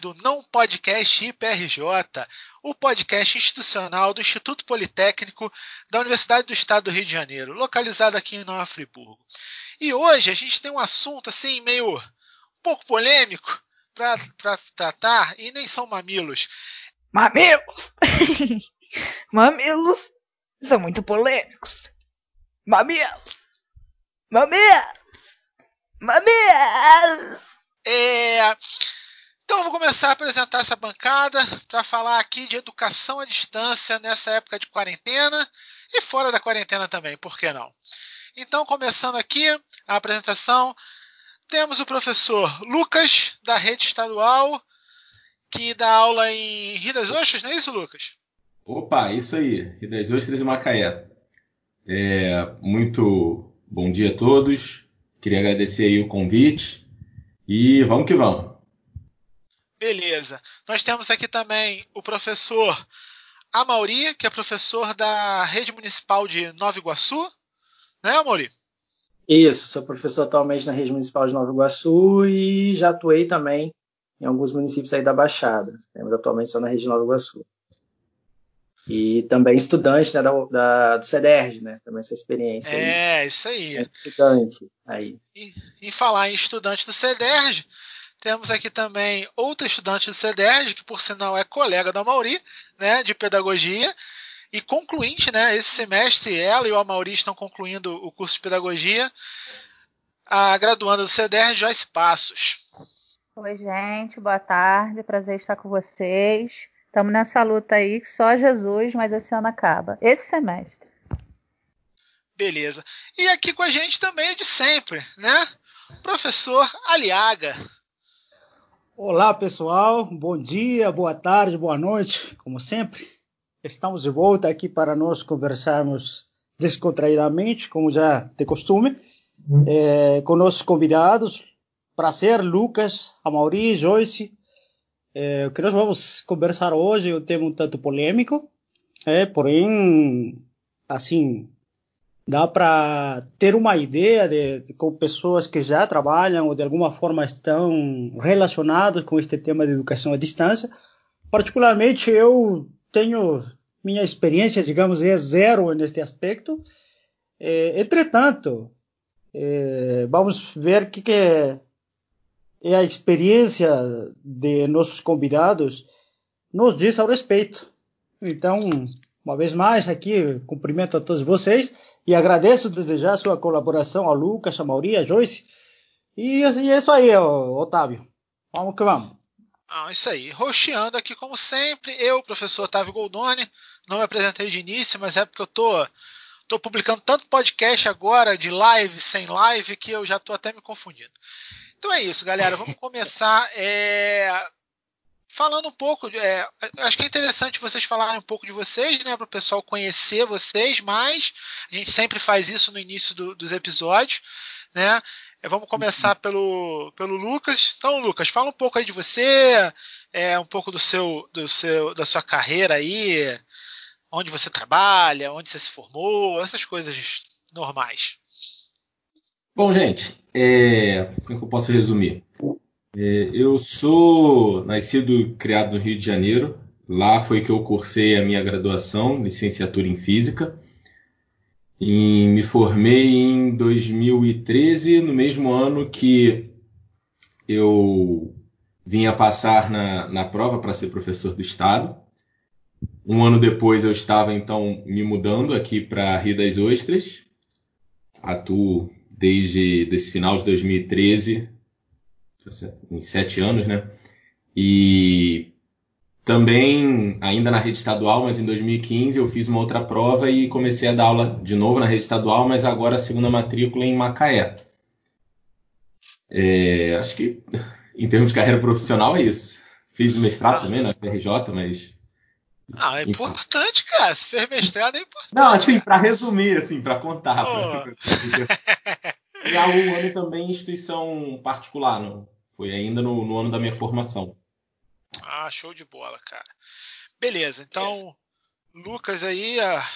do Não Podcast IPRJ, o podcast institucional do Instituto Politécnico da Universidade do Estado do Rio de Janeiro, localizado aqui em Nova Friburgo. E hoje a gente tem um assunto assim meio um pouco polêmico para tratar e nem são mamilos. Mamilos! mamilos são muito polêmicos. Mamilos! Mamilos! Mamilos! É... Então vou começar a apresentar essa bancada para falar aqui de educação à distância nessa época de quarentena e fora da quarentena também, por que não? Então, começando aqui a apresentação, temos o professor Lucas, da rede estadual, que dá aula em Rio das Ostras, não é isso, Lucas? Opa, isso aí, Rio das Ostras e Macaé. É, muito bom dia a todos, queria agradecer aí o convite e vamos que vamos. Beleza. Nós temos aqui também o professor Amauri, que é professor da Rede Municipal de Nova Iguaçu. Né, Amauri? Isso, sou professor atualmente na Rede Municipal de Nova Iguaçu e já atuei também em alguns municípios aí da Baixada. Mas atualmente sou na Rede Nova Iguaçu. E também estudante né, da, da, do CEDERJ, né? Também essa experiência. É, aí. isso aí. É estudante aí. E, em falar em estudante do CEDERJ, temos aqui também outra estudante do CEDERJ, que por sinal é colega da Mauri, né, de pedagogia, e concluinte, né, esse semestre ela e o Amauri estão concluindo o curso de pedagogia, a graduanda do CEDERJ, Joyce Passos. Oi, gente, boa tarde, prazer estar com vocês. Estamos nessa luta aí que só Jesus, mas esse ano acaba. Esse semestre. Beleza. E aqui com a gente também é de sempre, né? Professor Aliaga. Olá, pessoal. Bom dia, boa tarde, boa noite, como sempre. Estamos de volta aqui para nós conversarmos descontraídamente, como já de costume, uhum. é, com nossos convidados. Prazer, Lucas, Amauri, Joyce. É, o que nós vamos conversar hoje é um tema um tanto polêmico, é, porém, assim, dá para ter uma ideia de, de, com pessoas que já trabalham ou de alguma forma estão relacionados com este tema de educação à distância. Particularmente eu tenho minha experiência, digamos, é zero neste aspecto. É, entretanto, é, vamos ver o que, que é, é a experiência de nossos convidados nos diz ao respeito. Então, uma vez mais aqui, cumprimento a todos vocês e agradeço a sua colaboração ao Lucas, a Mauri, a Joyce. E, e é isso aí, Otávio. Vamos que vamos. Ah, isso aí. Rocheando aqui, como sempre, eu, professor Otávio Goldoni. Não me apresentei de início, mas é porque eu tô, tô publicando tanto podcast agora, de live, sem live, que eu já tô até me confundindo. Então é isso, galera. Vamos começar é, falando um pouco. É, acho que é interessante vocês falarem um pouco de vocês, né, para o pessoal conhecer vocês mais. A gente sempre faz isso no início do, dos episódios, né? É, vamos começar pelo, pelo Lucas. Então, Lucas, fala um pouco aí de você, é, um pouco do seu, do seu, da sua carreira aí, onde você trabalha, onde você se formou, essas coisas normais. Bom, gente, é, como é que eu posso resumir? É, eu sou nascido criado no Rio de Janeiro. Lá foi que eu cursei a minha graduação, licenciatura em Física. E me formei em 2013, no mesmo ano que eu vinha passar na, na prova para ser professor do Estado. Um ano depois eu estava então me mudando aqui para Rio das Ostras. Atuo desde esse final de 2013 em sete anos, né? E também, ainda na rede estadual, mas em 2015 eu fiz uma outra prova e comecei a dar aula de novo na rede estadual, mas agora a segunda matrícula em Macaé. É, acho que em termos de carreira profissional é isso. Fiz mestrado ah. também na PRJ, mas. Ah, é importante, cara. Se fez mestrado é importante. Não, assim, para resumir, assim, para contar. Pra... E há um ano também em instituição particular, não? Foi ainda no, no, ano da minha formação. Ah, show de bola, cara. Beleza, então, Lucas aí, a,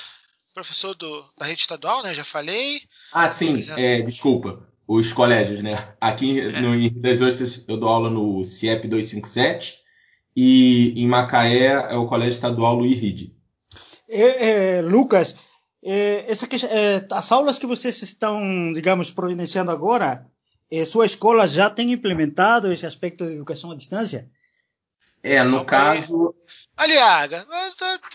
professor do, da rede estadual, né? Já falei. Ah, sim, é, desculpa. os colégios, né? Aqui é. no Rio das Ostras eu dou aula no CIEP 257 e em Macaé é o Colégio Estadual Luiz Ride. É, é, Lucas, essa, é, as aulas que vocês estão, digamos, providenciando agora, é, sua escola já tem implementado esse aspecto de educação à distância? É, no Não, caso. Aliaga,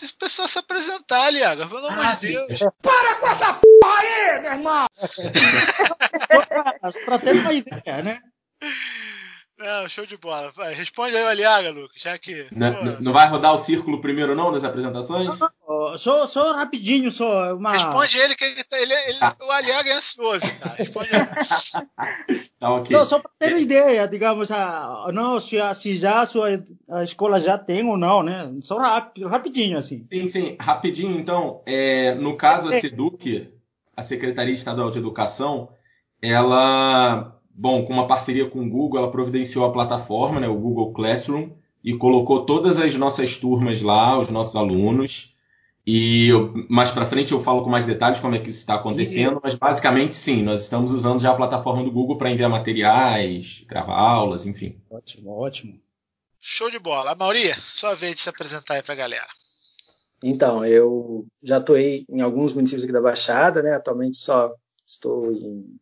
as pessoas se apresentar, Aliaga, pelo amor ah, de Deus. Para com essa porra aí, meu irmão! Só ter uma ideia, né? Não, show de bola. Vai, responde aí o Aliaga, Lucas, já que. Não, não, vai rodar o círculo primeiro, não, nas apresentações? Não, não, só, só rapidinho, só uma. Responde ele, que ele, ele, ele ah. o Aliaga é ansioso, cara. Responde ele. tá, ok. Não, só para ter uma ideia, digamos, a, não, se, se já a sua a escola já tem ou não, né? Só rápido, rapidinho, assim. Sim, sim, rapidinho, então. É, no caso, a é. SEDUC, a Secretaria Estadual de Educação, ela Bom, com uma parceria com o Google, ela providenciou a plataforma, né, o Google Classroom, e colocou todas as nossas turmas lá, os nossos alunos. E eu, mais para frente eu falo com mais detalhes como é que isso está acontecendo, e... mas basicamente sim, nós estamos usando já a plataforma do Google para enviar materiais, gravar aulas, enfim. Ótimo, ótimo. Show de bola. Mauri, sua vez de se apresentar aí para a galera. Então, eu já atuei em alguns municípios aqui da Baixada, né? Atualmente só estou em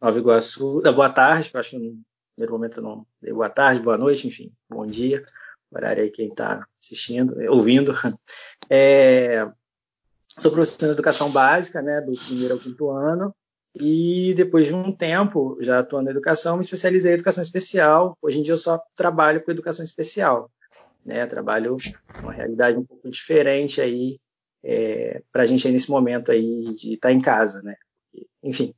Nova Iguaçu. Da boa tarde, acho que no primeiro momento não dei boa tarde, boa noite, enfim, bom dia. Horário aí quem está assistindo, eh, ouvindo. É, sou professor de educação básica, né, do primeiro ao quinto ano. E depois de um tempo, já atuando na educação, me especializei em educação especial. Hoje em dia eu só trabalho com educação especial. Né? Trabalho uma realidade um pouco diferente aí é, para a gente aí nesse momento aí de estar tá em casa, né? Enfim,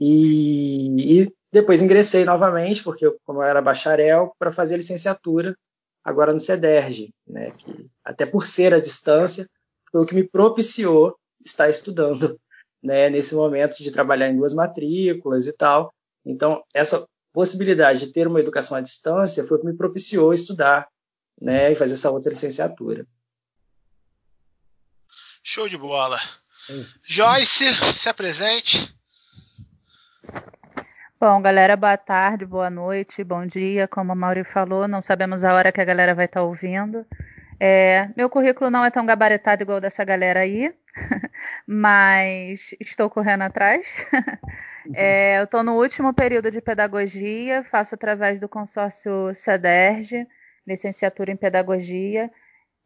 e, e depois ingressei novamente, porque eu, como eu era bacharel, para fazer licenciatura agora no CEDERJ, né, que até por ser a distância, foi o que me propiciou estar estudando né, nesse momento de trabalhar em duas matrículas e tal. Então, essa possibilidade de ter uma educação à distância foi o que me propiciou estudar né, e fazer essa outra licenciatura. Show de bola. Joyce, se apresente. Bom, galera, boa tarde, boa noite, bom dia. Como a Mauri falou, não sabemos a hora que a galera vai estar tá ouvindo. É, meu currículo não é tão gabaritado igual dessa galera aí, mas estou correndo atrás. É, eu estou no último período de pedagogia, faço através do consórcio CEDERJ, licenciatura em pedagogia.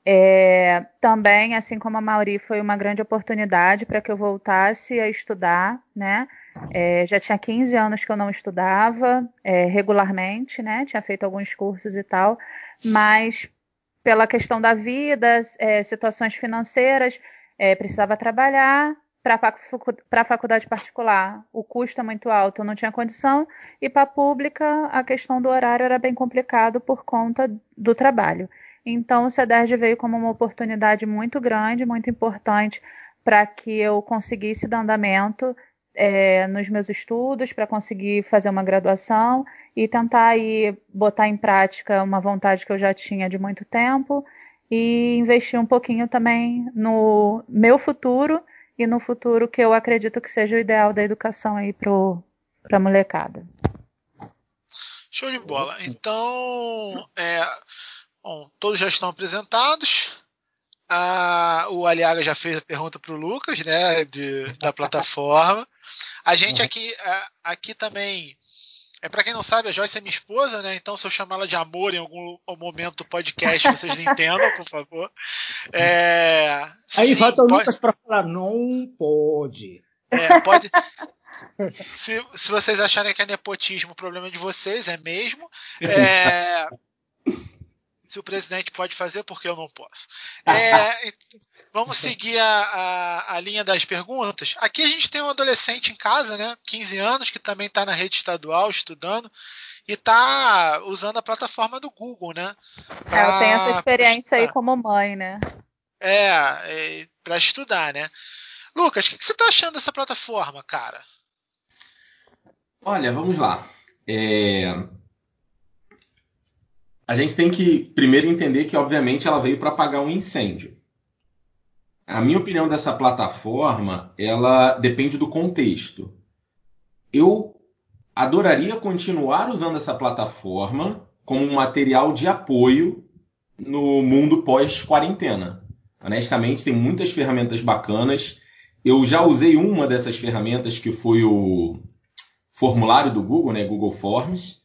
É, também, assim como a Mauri, foi uma grande oportunidade para que eu voltasse a estudar, né? É, já tinha 15 anos que eu não estudava é, regularmente, né? Tinha feito alguns cursos e tal, mas pela questão da vida, é, situações financeiras, é, precisava trabalhar para a faculdade particular. O custo é muito alto, eu não tinha condição, e para a pública a questão do horário era bem complicado por conta do trabalho. Então o CEDERJ veio como uma oportunidade muito grande, muito importante para que eu conseguisse dar andamento é, nos meus estudos para conseguir fazer uma graduação e tentar aí botar em prática uma vontade que eu já tinha de muito tempo e investir um pouquinho também no meu futuro e no futuro que eu acredito que seja o ideal da educação aí para a molecada. Show de bola. Então, é, bom, todos já estão apresentados. Ah, o Aliaga já fez a pergunta para o Lucas, né, de, da plataforma. A gente uhum. aqui, aqui também. É para quem não sabe, a Joyce é minha esposa, né? Então, se eu chamar ela de amor em algum momento do podcast, vocês entendam, por favor. É, Aí sim, falta o pode... Lucas para falar, não pode. É, pode. se, se vocês acharem que é nepotismo, o problema é de vocês, é mesmo. É, se o presidente pode fazer, porque eu não posso. É, vamos seguir a, a, a, linha das perguntas. Aqui a gente tem um adolescente em casa, né, 15 anos, que também está na rede estadual estudando e está usando a plataforma do Google, né? Pra, é, eu tenho essa experiência aí como mãe, né? É, é para estudar, né? Lucas, o que, que você está achando dessa plataforma, cara? Olha, vamos lá. É, a gente tem que primeiro entender que, obviamente, ela veio para apagar um incêndio. A minha opinião dessa plataforma, ela depende do contexto. Eu adoraria continuar usando essa plataforma como um material de apoio no mundo pós-quarentena. Honestamente, tem muitas ferramentas bacanas. Eu já usei uma dessas ferramentas que foi o formulário do Google, né, Google Forms.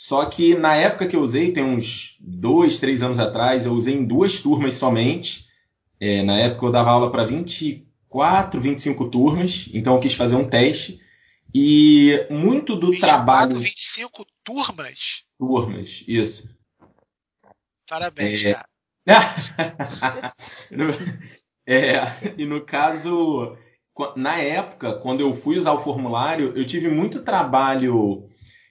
Só que na época que eu usei, tem uns dois, três anos atrás, eu usei em duas turmas somente. É, na época eu dava aula para 24, 25 turmas, então eu quis fazer um teste. E muito do 24, trabalho. 25 turmas? Turmas, isso. Parabéns, é... cara. é, e no caso, na época, quando eu fui usar o formulário, eu tive muito trabalho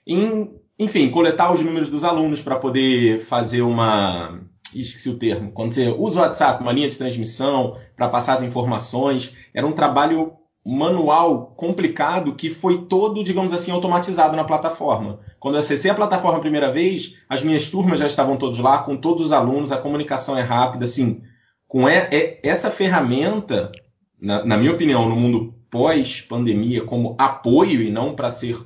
em, enfim, coletar os números dos alunos para poder fazer uma. Esqueci o termo. Quando você usa o WhatsApp, uma linha de transmissão, para passar as informações, era um trabalho manual complicado que foi todo, digamos assim, automatizado na plataforma. Quando eu acessei a plataforma a primeira vez, as minhas turmas já estavam todos lá, com todos os alunos, a comunicação é rápida, assim, com essa ferramenta, na, na minha opinião, no mundo pós-pandemia, como apoio e não para ser,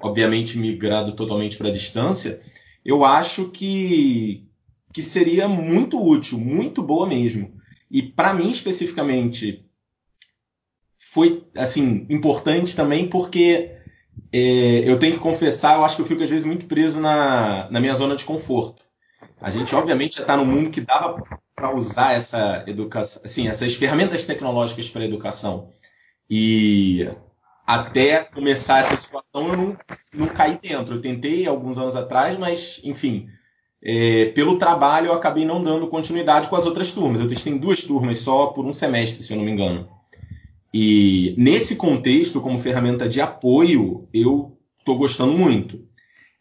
obviamente, migrado totalmente para a distância, eu acho que, que seria muito útil, muito boa mesmo. E para mim, especificamente, foi assim importante também porque é, eu tenho que confessar, eu acho que eu fico às vezes muito preso na, na minha zona de conforto. A gente obviamente já está no mundo que dava para usar essa educação, assim, essas ferramentas tecnológicas para educação. E até começar essa situação eu não, não caí dentro. Eu tentei alguns anos atrás, mas enfim, é, pelo trabalho eu acabei não dando continuidade com as outras turmas. Eu testei duas turmas só por um semestre, se eu não me engano. E nesse contexto, como ferramenta de apoio, eu estou gostando muito.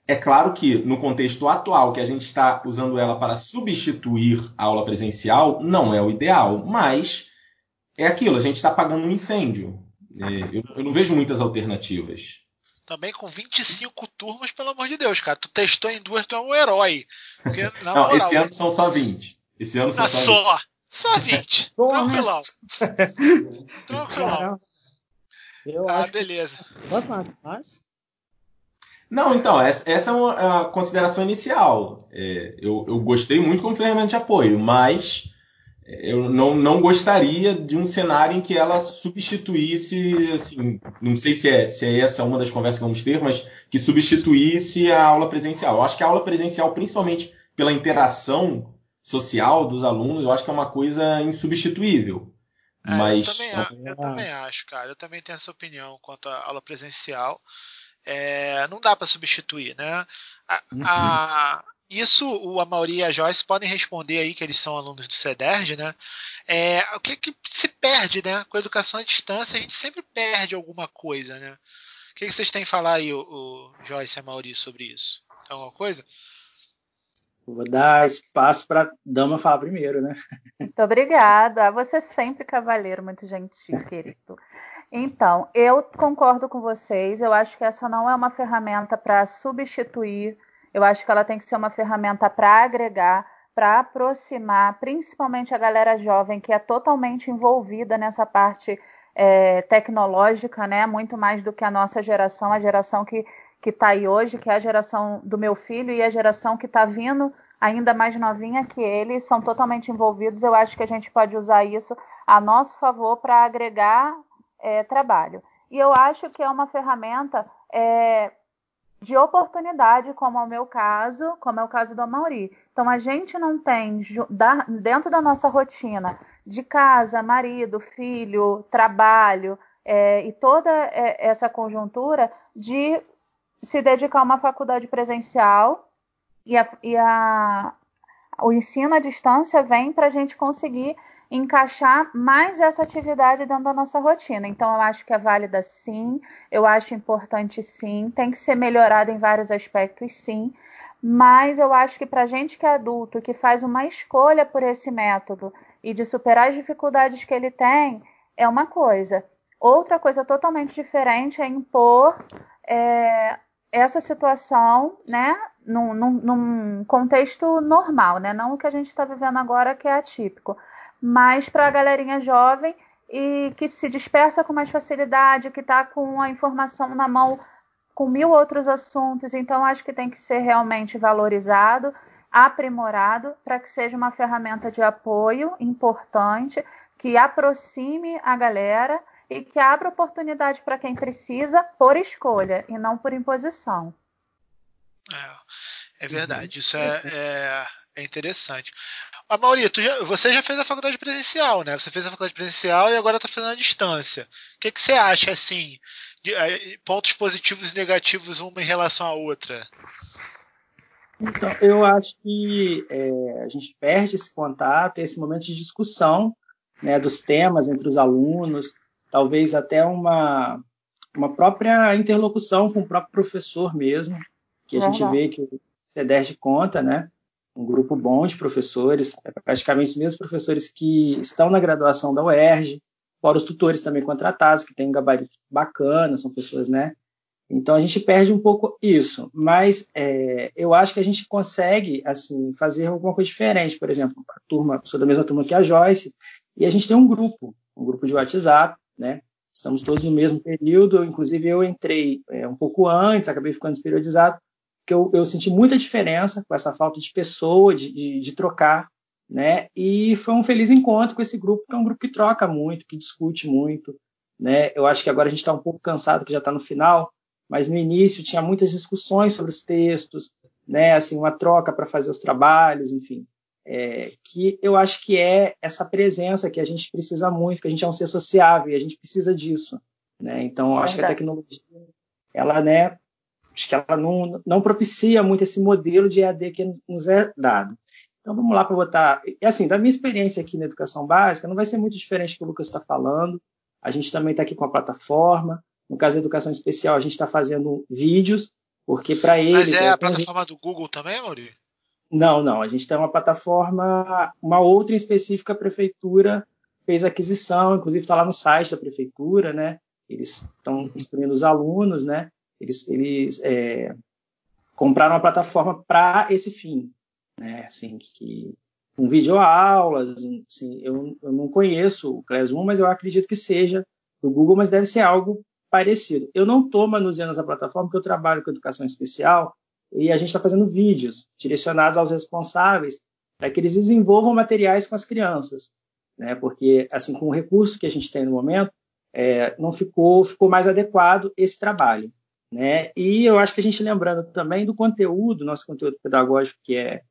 É claro que no contexto atual, que a gente está usando ela para substituir a aula presencial, não é o ideal, mas é aquilo, a gente está pagando um incêndio. É, eu, eu, não vejo muitas alternativas. Também com 25 turmas, pelo amor de Deus, cara. Tu testou em duas, tu é um herói. Porque, não, moral, esse ano são só 20. Esse ano são ah, só 20. Só. Só 20. Tranquilão. Tranquilão. Eu ah, acho beleza. Que... Bastante, mas... Não, então, essa é uma, consideração inicial. É, eu, eu, gostei muito como ferramenta de apoio, mas eu não, não, gostaria de um cenário em que ela substituísse, assim, não sei se é, se é essa uma das conversas que vamos ter, mas que substituísse a aula presencial. Eu acho que a aula presencial, principalmente pela interação social dos alunos, eu acho que é uma coisa insubstituível. É, mas eu também, eu também, acho, cara. Eu também tenho essa opinião quanto à aula presencial. É, não dá para substituir, né? A, uhum. a, isso o Amauri e a Joyce podem responder aí, que eles são alunos do CEDERJ, né? É, o que, que, se perde, né? Com a educação à distância, a gente sempre perde alguma coisa, né? O que, que vocês têm a falar aí, o, o Joyce e a Mauri, sobre isso? Tem alguma coisa? Vou dar espaço para Dama falar primeiro, né? Muito obrigada. Você sempre cavaleiro, muito gentil, querido. Então, eu concordo com vocês. Eu acho que essa não é uma ferramenta para substituir. Eu acho que ela tem que ser uma ferramenta para agregar, para aproximar, principalmente a galera jovem que é totalmente envolvida nessa parte é, tecnológica, né? Muito mais do que a nossa geração, a geração que que está aí hoje, que é a geração do meu filho e a geração que está vindo ainda mais novinha que ele, são totalmente envolvidos. Eu acho que a gente pode usar isso a nosso favor para agregar é, trabalho. E eu acho que é uma ferramenta é, de oportunidade, como é o meu caso, como é o caso do Mauri. Então, a gente não tem, dentro da nossa rotina de casa, marido, filho, trabalho é, e toda é, essa conjuntura de se dedicar a uma faculdade presencial e, a, e a, o ensino à distância vem para a gente conseguir encaixar mais essa atividade dentro da nossa rotina. Então, eu acho que é válida sim, eu acho importante sim, tem que ser melhorada em vários aspectos sim, mas eu acho que para gente que é adulto, que faz uma escolha por esse método e de superar as dificuldades que ele tem, é uma coisa. Outra coisa totalmente diferente é impor é, essa situação, né, num, num, num, contexto normal, né, não o que a gente está vivendo agora que é atípico, mas para a galerinha jovem e que se dispersa com mais facilidade, que está com a informação na mão com mil outros assuntos. Então, acho que tem que ser realmente valorizado, aprimorado, para que seja uma ferramenta de apoio importante, que aproxime a galera e que abra oportunidade para quem precisa por escolha e não por imposição. É, é verdade, isso é, é, é interessante. A ah, Maurito, você já fez a faculdade presencial, né? Você fez a faculdade presencial e agora está fazendo a distância. O que, que você acha, assim, de, de, pontos positivos e negativos uma em relação à outra? Então, eu acho que é, a gente perde esse contato, esse momento de discussão né, dos temas entre os alunos, talvez até uma, uma própria interlocução com o próprio professor mesmo, que a gente vê que o CEDERJ conta, né? Um grupo bom de professores, é praticamente os mesmos professores que estão na graduação da UERJ, fora os tutores também contratados, que têm um gabarito bacana, são pessoas, né? Então a gente perde um pouco isso, mas é, eu acho que a gente consegue assim fazer alguma coisa diferente. Por exemplo, a turma, sou da mesma turma que a Joyce, e a gente tem um grupo, um grupo de WhatsApp, né? Estamos todos no mesmo período, inclusive eu entrei é, um pouco antes, acabei ficando desperiodizado, que eu, eu, senti muita diferença com essa falta de pessoa, de, de, de, trocar, né? E foi um feliz encontro com esse grupo, que é um grupo que troca muito, que discute muito, né? Eu acho que agora a gente está um pouco cansado, que já está no final, mas no início tinha muitas discussões sobre os textos, né? Assim, uma troca para fazer os trabalhos, enfim. É, que eu acho que é essa presença que a gente precisa muito, que a gente é um ser sociável e a gente precisa disso, né? Então, acho que a tecnologia, ela, né, acho que ela não, não propicia muito esse modelo de EAD que nos é dado. Então vamos lá para botar. E assim, da minha experiência aqui na educação básica, não vai ser muito diferente do que o Lucas está falando. A gente também está aqui com a plataforma. No caso da educação especial, a gente está fazendo vídeos, porque para eles. Mas é, é a plataforma gente... do Google também, Mauri? Não, não. A gente tem uma plataforma, uma outra em específica, a prefeitura fez aquisição, inclusive está lá no site da prefeitura, né? Eles estão instruindo os alunos, né? Eles, eles é, compraram uma plataforma para esse fim, né? Assim, que com videoaulas, assim, eu, eu não conheço o Classroom, mas eu acredito que seja do Google, mas deve ser algo parecido. Eu não estou manuseando essa plataforma porque eu trabalho com educação especial e a gente está fazendo vídeos direcionados aos responsáveis para que eles desenvolvam materiais com as crianças, né? Porque assim, com o recurso que a gente tem no momento, é, não ficou ficou mais adequado esse trabalho. Né? E eu acho que a gente lembrando também do conteúdo, nosso conteúdo pedagógico, que é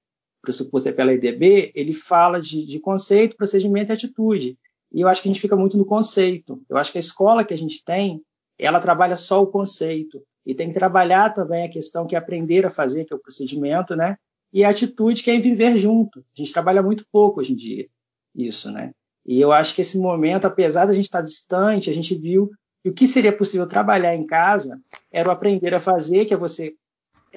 pressuposto pela IDB, ele fala de, de, conceito, procedimento e atitude. E eu acho que a gente fica muito no conceito. Eu acho que a escola que a gente tem, ela trabalha só o conceito. E tem que trabalhar também a questão que é aprender a fazer, que é o procedimento, né? E a atitude, que é viver junto. A gente trabalha muito pouco hoje em dia isso, né? E eu acho que esse momento, apesar da gente estar distante, a gente viu e o que seria possível trabalhar em casa era o aprender a fazer, que é você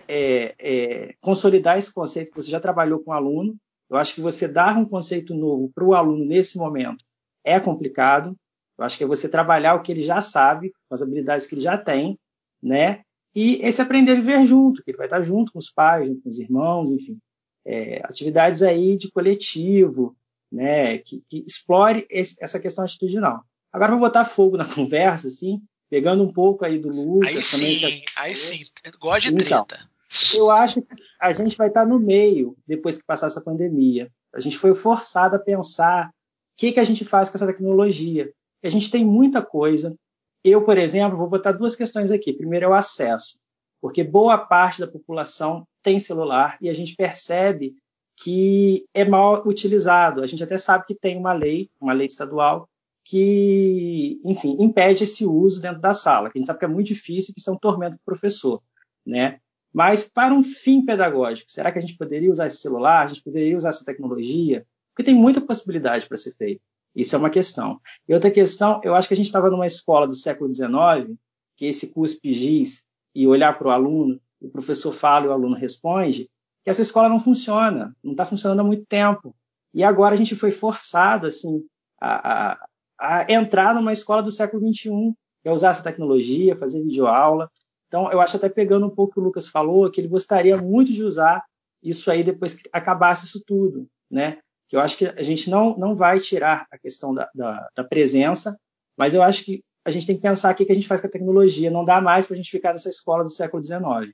é, é, consolidar esse conceito que você já trabalhou com o aluno. Eu acho que você dar um conceito novo para o aluno nesse momento é complicado. Eu acho que é você trabalhar o que ele já sabe, com as habilidades que ele já tem, né? E esse aprender a viver junto, que ele vai estar junto com os pais, junto com os irmãos, enfim. É, atividades aí de coletivo, né? Que, que explore esse, essa questão atitudinal. Agora vou botar fogo na conversa, assim, pegando um pouco aí do Lucas. Aí sim, também, aí sim, gosto de então, treta. Eu acho que a gente vai estar no meio depois que passar essa pandemia. A gente foi forçado a pensar o que, que a gente faz com essa tecnologia. A gente tem muita coisa. Eu, por exemplo, vou botar duas questões aqui. Primeiro é o acesso, porque boa parte da população tem celular e a gente percebe que é mal utilizado. A gente até sabe que tem uma lei, uma lei estadual, que, enfim, impede esse uso dentro da sala, que a gente sabe que é muito difícil, que um tormento para o professor, né? Mas para um fim pedagógico, será que a gente poderia usar esse celular? A gente poderia usar essa tecnologia? Porque tem muita possibilidade para ser feito. Isso é uma questão. E outra questão, eu acho que a gente estava numa escola do século XIX, que esse cuspe giz e olhar para o aluno, o professor fala e o aluno responde, que essa escola não funciona, não está funcionando há muito tempo. E agora a gente foi forçado assim a, a entrar numa escola do século XXI, que é usar essa tecnologia, fazer videoaula. Então, eu acho até pegando um pouco o que o Lucas falou, que ele gostaria muito de usar isso aí depois que acabasse isso tudo, né? Eu acho que a gente não, não vai tirar a questão da, da, da presença, mas eu acho que a gente tem que pensar o que a gente faz com a tecnologia. Não dá mais para a gente ficar nessa escola do século XIX.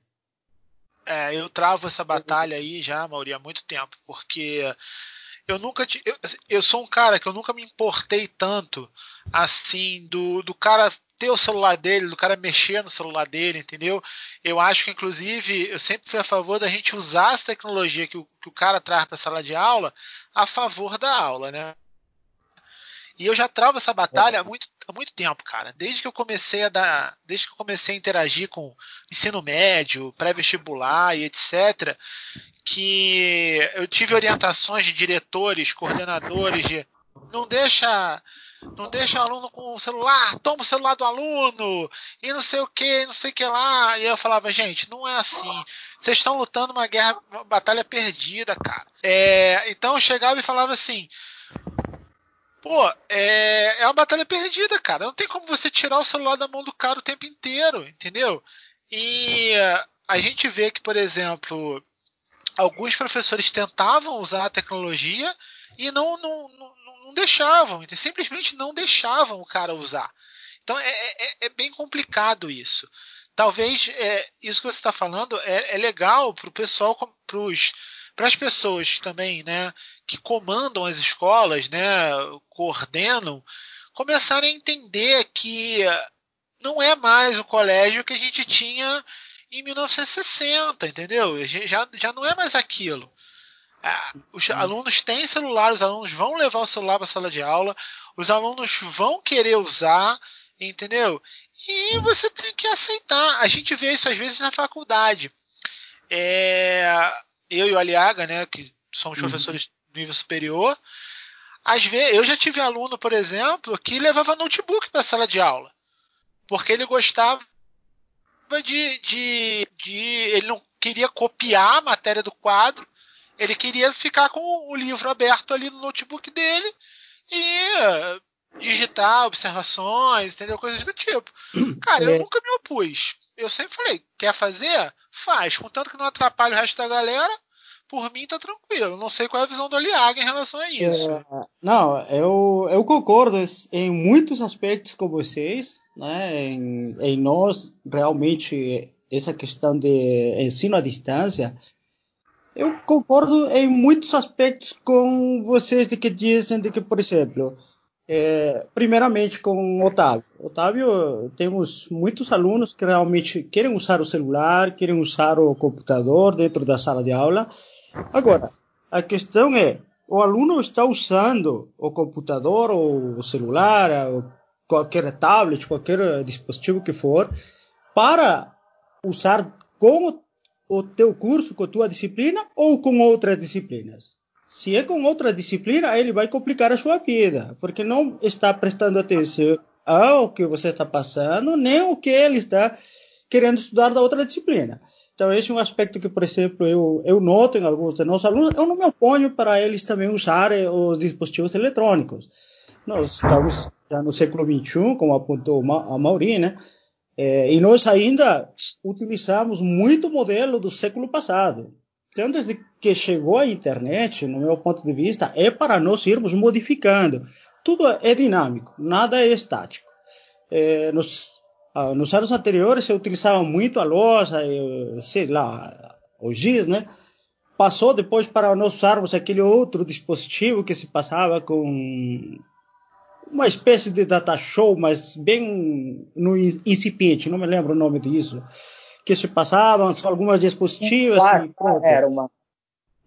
É, eu travo essa batalha aí já, Mauri, há muito tempo, porque eu nunca eu, eu, sou um cara que eu nunca me importei tanto assim do, do cara ter o celular dele, do cara mexer no celular dele, entendeu? Eu acho que, inclusive, eu sempre fui a favor da gente usar essa tecnologia que o, que o cara traz para a sala de aula a favor da aula, né? E eu já travo essa batalha há muito, há muito tempo, cara. Desde que eu comecei a dar, desde que eu comecei a interagir com ensino médio, pré-vestibular e etc, que eu tive orientações de diretores, coordenadores de não deixa não deixa o aluno com o celular, toma o celular do aluno e não sei o que, não sei o que lá. E eu falava, gente, não é assim. Vocês estão lutando uma guerra, uma batalha perdida, cara. É, então eu chegava e falava assim: pô, é, é uma batalha perdida, cara. Não tem como você tirar o celular da mão do cara o tempo inteiro, entendeu? E a gente vê que, por exemplo, alguns professores tentavam usar a tecnologia e não, não, não, não deixavam, simplesmente não deixavam o cara usar. Então é, é, é bem complicado isso. Talvez é, isso que você está falando é, é legal para o pessoal, para as pessoas também, né, que comandam as escolas, né, coordenam, começarem a entender que não é mais o colégio que a gente tinha em 1960, entendeu? Já, já não é mais aquilo. Ah, os alunos têm celular, os alunos vão levar o celular para a sala de aula, os alunos vão querer usar, entendeu? E você tem que aceitar. A gente vê isso às vezes na faculdade. É, eu e o Aliaga, né, que somos uhum. professores nível superior, às vezes eu já tive aluno, por exemplo, que levava notebook para a sala de aula, porque ele gostava de, de, de, ele não queria copiar a matéria do quadro, ele queria ficar com o livro aberto ali no notebook dele e digitar observações, entendeu? Coisas do tipo. Cara, eu é. nunca me opus. Eu sempre falei, quer fazer? Faz. Contanto que não atrapalhe o resto da galera, por mim tá tranquilo. Não sei qual é a visão do Aliaga em relação a isso. É, não, eu, eu concordo em muitos aspectos com vocês. Né? Em, em nós, realmente, essa questão de ensino à distância, eu concordo em muitos aspectos com vocês de que dizem de que, por exemplo, é, primeiramente com o Otávio. Otávio, temos muitos alunos que realmente querem usar o celular, querem usar o computador dentro da sala de aula, Agora, a questão é, o aluno está usando o computador ou o celular, ou qualquer tablet, qualquer dispositivo que for, para usar com o teu curso, com a tua disciplina ou com outras disciplinas. Se é com outra disciplina, ele vai complicar a sua vida, porque não está prestando atenção ao que você está passando, nem o que ele está querendo estudar da outra disciplina. Então, esse é um aspecto que, por exemplo, eu, eu noto em alguns dos nossos alunos. Eu não me oponho para eles também usarem os dispositivos eletrônicos. Nós estamos já no século XXI, como apontou a Mauri, né? É, e nós ainda utilizamos muito modelo do século passado. Então, desde que chegou a internet, no meu ponto de vista, é para nós irmos modificando. Tudo é dinâmico, nada é estático. É, nós ah, nos anos anteriores se utilizava muito a lousa, sei lá, o giz, né? Passou depois para nós usarmos aquele outro dispositivo que se passava com uma espécie de data show, mas bem no incipiente, não me lembro o nome disso, que se passavam algumas dispositivas. Claro, e, era uma.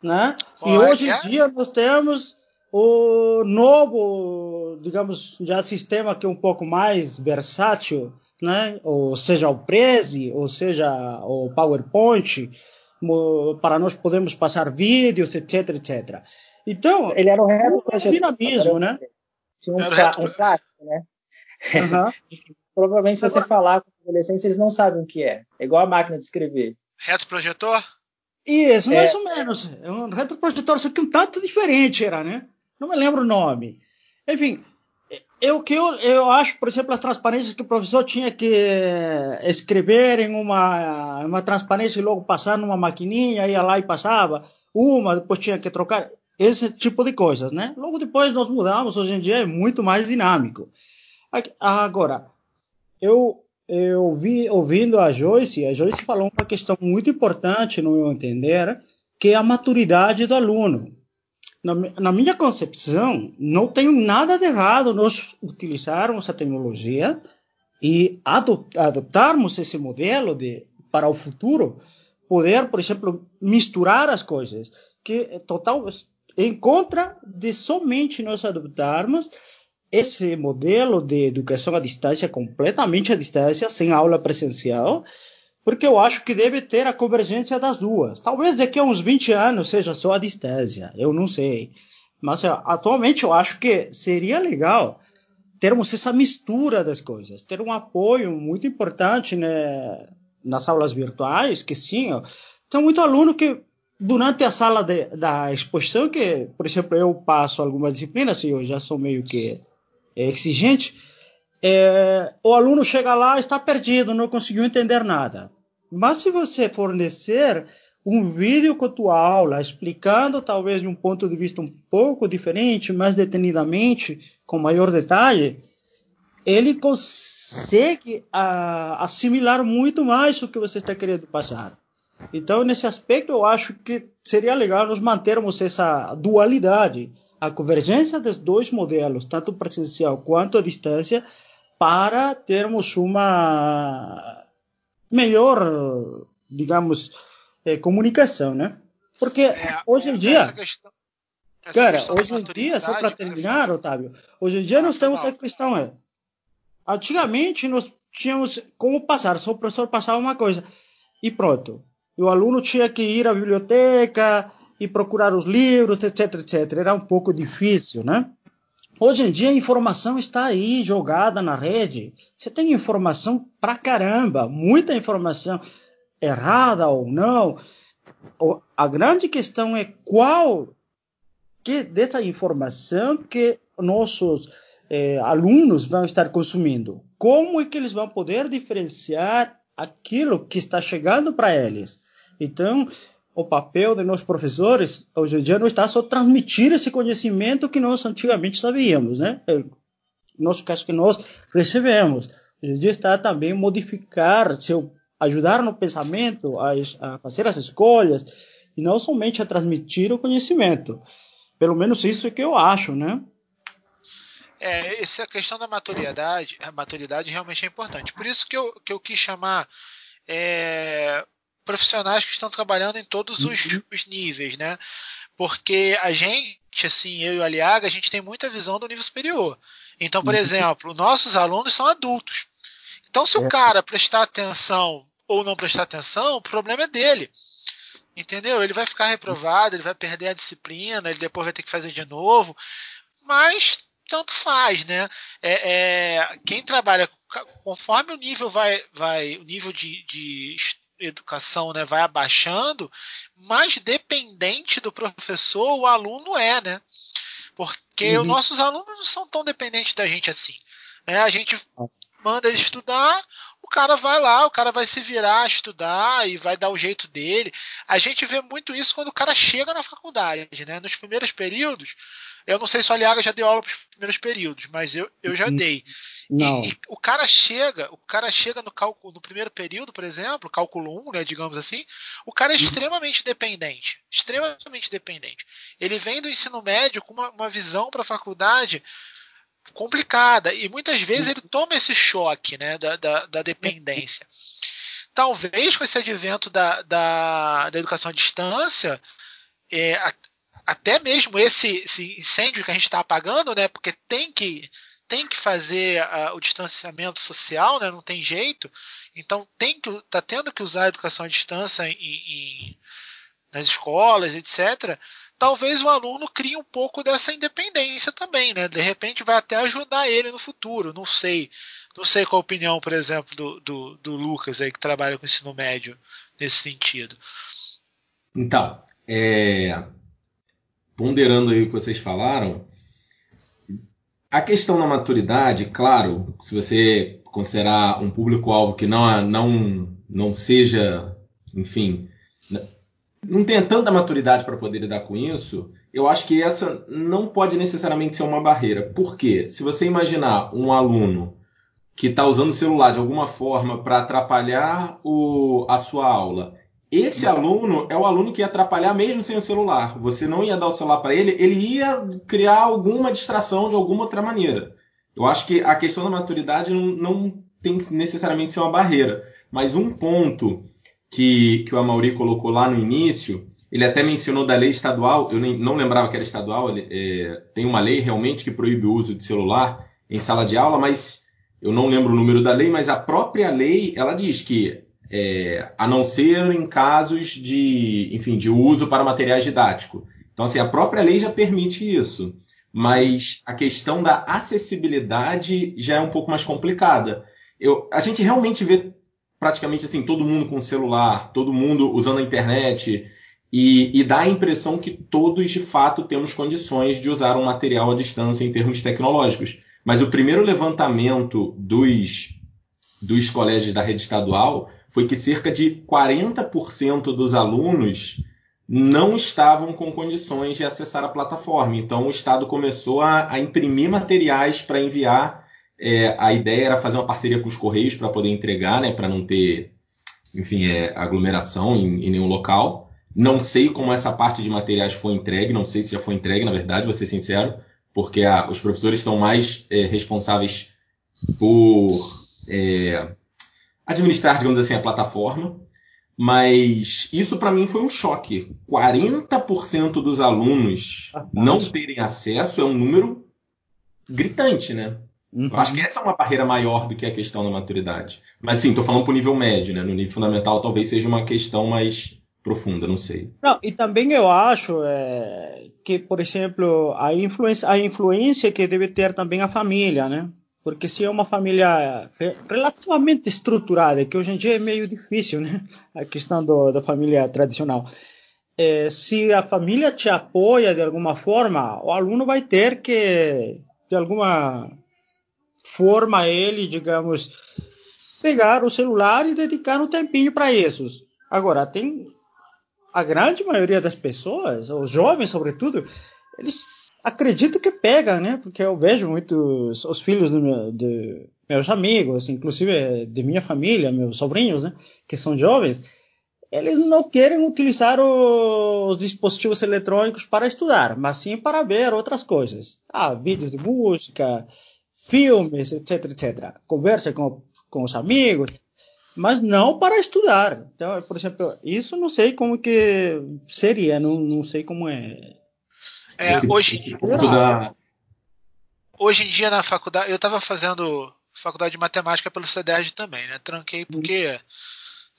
Né? E hoje em dia nós temos o novo, digamos, já sistema que é um pouco mais versátil, né? ou seja o Prezi, ou seja o PowerPoint, para nós podermos passar vídeos, etc, etc. Então, ele era um retroprojetor. dinamismo, né? Tinha um, um né? Uhum. Provavelmente, se você falar com adolescentes, eles não sabem o que é. É igual a máquina de escrever. Retroprojetor? Isso, mais é. ou menos. É um retroprojetor, só que um tanto diferente era, né? Não me lembro o nome. Enfim, eu que eu, eu acho, por exemplo, as transparências que o professor tinha que escrever em uma, uma transparência e logo passar numa maquininha, ia lá e passava uma, depois tinha que trocar, esse tipo de coisas, né? Logo depois nós mudamos, hoje em dia é muito mais dinâmico. Agora, eu, eu vi ouvindo a Joyce, a Joyce falou uma questão muito importante, no meu entender, que é a maturidade do aluno. Na, na minha concepção, não tem nada de errado nós utilizarmos a tecnologia e adotarmos esse modelo de para o futuro poder, por exemplo, misturar as coisas, que é total em contra de somente nós adotarmos esse modelo de educação à distância, completamente à distância, sem aula presencial, porque eu acho que deve ter a convergência das duas. Talvez daqui a uns 20 anos seja só a distância, eu não sei. Mas atualmente eu acho que seria legal termos essa mistura das coisas, ter um apoio muito importante né, nas aulas virtuais, que sim, ó, tem muito aluno que durante a sala de, da exposição, que, por exemplo, eu passo algumas disciplinas, e eu já sou meio que exigente, é, o aluno chega lá, está perdido, não conseguiu entender nada. Mas se você fornecer um vídeo com a tua aula, explicando talvez de um ponto de vista um pouco diferente, mais detenidamente, com maior detalhe, ele consegue a, ah, assimilar muito mais o que você está querendo passar. Então, nesse aspecto, eu acho que seria legal nós mantermos essa dualidade, a convergência dos dois modelos, tanto presencial quanto à distância, para termos uma melhor, digamos, eh, comunicação, né? Porque é, hoje em dia, questão, cara, hoje em dia, só para terminar, Otávio, hoje em dia ah, nós temos a questão é, antigamente nós tínhamos como passar, só o professor passava uma coisa e pronto. E o aluno tinha que ir à biblioteca e procurar os livros, etc, etc. Era um pouco difícil, né? Hoje em dia a informação está aí jogada na rede. Você tem informação pra caramba, muita informação errada ou não. A grande questão é qual que dessa informação que nossos eh, alunos vão estar consumindo. Como é que eles vão poder diferenciar aquilo que está chegando para eles? Então, o papel de nós professores hoje em dia não está só transmitir esse conhecimento que nós antigamente sabíamos, né? É, nosso caso que nós recebemos. Hoje em dia está também modificar, seu, ajudar no pensamento, a, a fazer as escolhas e não somente a transmitir o conhecimento. Pelo menos isso é que eu acho, né? É, essa questão da maturidade, a maturidade realmente é importante. Por isso que eu, que eu quis chamar é, profissionais que estão trabalhando em todos os, uhum. os níveis, né? Porque a gente, assim, eu e o Aliaga, a gente tem muita visão do nível superior. Então, por uhum. exemplo, nossos alunos são adultos. Então, se o é. cara prestar atenção ou não prestar atenção, o problema é dele. Entendeu? Ele vai ficar reprovado, ele vai perder a disciplina, ele depois vai ter que fazer de novo. Mas tanto faz, né? É, é, quem trabalha conforme o nível vai, vai o nível de, de educação né, vai abaixando, mais dependente do professor o aluno é, né? Porque uhum. os nossos alunos não são tão dependentes da gente assim. Né? A gente manda ele estudar, o cara vai lá, o cara vai se virar, estudar e vai dar o jeito dele. A gente vê muito isso quando o cara chega na faculdade, né? Nos primeiros períodos, eu não sei se o Aliaga já deu aula para os primeiros períodos, mas eu, eu já dei. Não. E, e, o cara chega, o cara chega no cálculo no primeiro período, por exemplo, cálculo 1, né, digamos assim, o cara é uhum. extremamente dependente, extremamente dependente. Ele vem do ensino médio com uma, uma visão para a faculdade complicada e muitas vezes ele toma esse choque, né, da, da, da dependência. Talvez com esse advento da, da, da educação à distância, é, até mesmo esse, esse incêndio que a gente está apagando, né? Porque tem que tem que fazer uh, o distanciamento social, né? Não tem jeito. Então tem que tá tendo que usar a educação à distância em, em, nas escolas, etc. Talvez o aluno crie um pouco dessa independência também, né? De repente vai até ajudar ele no futuro. Não sei. Não sei qual a opinião, por exemplo, do, do, do Lucas aí que trabalha com ensino médio nesse sentido. Então, é, ponderando aí o que vocês falaram, a questão da maturidade, claro, se você considerar um público-alvo que não, não, não seja, enfim, não tenha tanta maturidade para poder lidar com isso, eu acho que essa não pode necessariamente ser uma barreira. Por quê? Se você imaginar um aluno que está usando o celular de alguma forma para atrapalhar o, a sua aula, esse aluno é o aluno que ia atrapalhar mesmo sem o celular. Você não ia dar o celular para ele, ele ia criar alguma distração de alguma outra maneira. Eu acho que a questão da maturidade não, não tem necessariamente ser uma barreira. Mas um ponto que, que o Amauri colocou lá no início, ele até mencionou da lei estadual, eu nem, não lembrava que era estadual, ele, é, tem uma lei realmente que proíbe o uso de celular em sala de aula, mas eu não lembro o número da lei, mas a própria lei, ela diz que é, a não ser em casos de, enfim, de uso para materiais didáticos. Então, assim, a própria lei já permite isso, mas a questão da acessibilidade já é um pouco mais complicada. Eu, a gente realmente vê praticamente assim todo mundo com celular, todo mundo usando a internet e, e dá a impressão que todos de fato temos condições de usar um material à distância em termos tecnológicos. Mas o primeiro levantamento dos, dos colégios da rede estadual foi que cerca de 40% dos alunos não estavam com condições de acessar a plataforma. Então, o Estado começou a, a imprimir materiais para enviar. É, a ideia era fazer uma parceria com os Correios para poder entregar, né, para não ter, enfim, é, aglomeração em, em, nenhum local. Não sei como essa parte de materiais foi entregue, não sei se já foi entregue, na verdade, vou ser sincero, porque os professores estão mais é, responsáveis por é, administrar, digamos assim, a plataforma. Mas isso para mim foi um choque. 40% dos alunos não terem acesso é um número gritante, né? Uhum. Eu acho que essa é uma barreira maior do que a questão da maturidade. Mas sim, estou falando para o nível médio, né? No nível fundamental talvez seja uma questão mais profunda, não sei. Não, e também eu acho é, que, por exemplo, a influência, a influência que deve ter também a família, né? Porque se é uma família relativamente estruturada, que hoje em dia é meio difícil, né? A questão do, da família tradicional. É, se a família te apoia de alguma forma, o aluno vai ter que, de alguma forma, ele, digamos, pegar o celular e dedicar um tempinho para isso. Agora, tem a grande maioria das pessoas, os jovens sobretudo, eles acredito que pega, né? Porque eu vejo muitos os filhos meu, de meus amigos, inclusive de minha família, meus sobrinhos, né? Que são jovens, eles não querem utilizar os dispositivos eletrônicos para estudar, mas sim para ver outras coisas. Ah, vídeos de música, filmes, etc, etc. Conversa com, com os amigos, mas não para estudar. Então, por exemplo, isso não sei como que seria, não, não sei como é é, esse, hoje, esse da... hoje em dia na faculdade, eu estava fazendo faculdade de matemática pelo CEDERJ também, né? Tranquei porque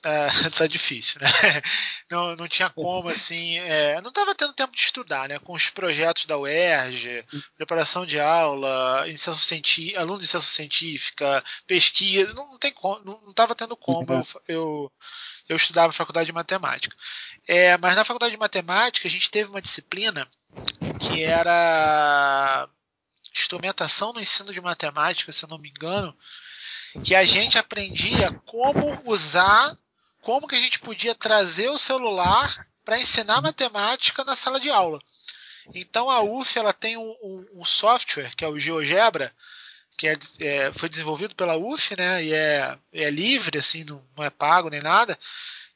é, tá difícil, né? Não, não tinha como, assim, é, não estava tendo tempo de estudar, né? Com os projetos da UERJ, preparação de aula, iniciação científica, aluno de iniciação científica, pesquisa, não, não tem como, não estava tendo como eu, eu, eu estudava faculdade de matemática. É, mas na faculdade de matemática a gente teve uma disciplina que era instrumentação no ensino de matemática, se eu não me engano, que a gente aprendia como usar, como que a gente podia trazer o celular para ensinar matemática na sala de aula. Então a UF ela tem um, um, um software que é o GeoGebra, que é, é, foi desenvolvido pela UF, né? E é, é livre, assim, não, não é pago nem nada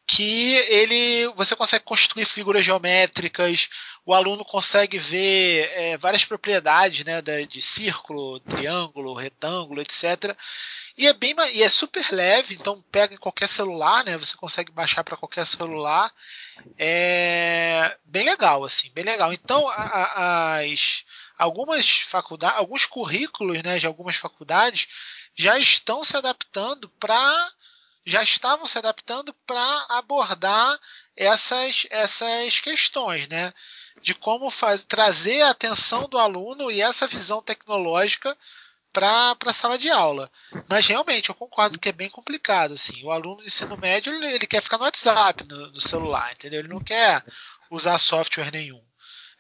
que ele você consegue construir figuras geométricas, o aluno consegue ver é, várias propriedades né, de círculo, triângulo, retângulo, etc. E é bem e é super leve, então pega em qualquer celular, né? Você consegue baixar para qualquer celular. É bem legal, assim, bem legal. Então a, as algumas faculdades, alguns currículos, né, de algumas faculdades já estão se adaptando para já estavam se adaptando para abordar essas, essas questões, né? De como faz, trazer a atenção do aluno e essa visão tecnológica para a sala de aula. Mas realmente eu concordo que é bem complicado. Assim. O aluno do ensino médio ele, quer ficar no WhatsApp, no, no, celular, entendeu? Ele não quer usar software nenhum.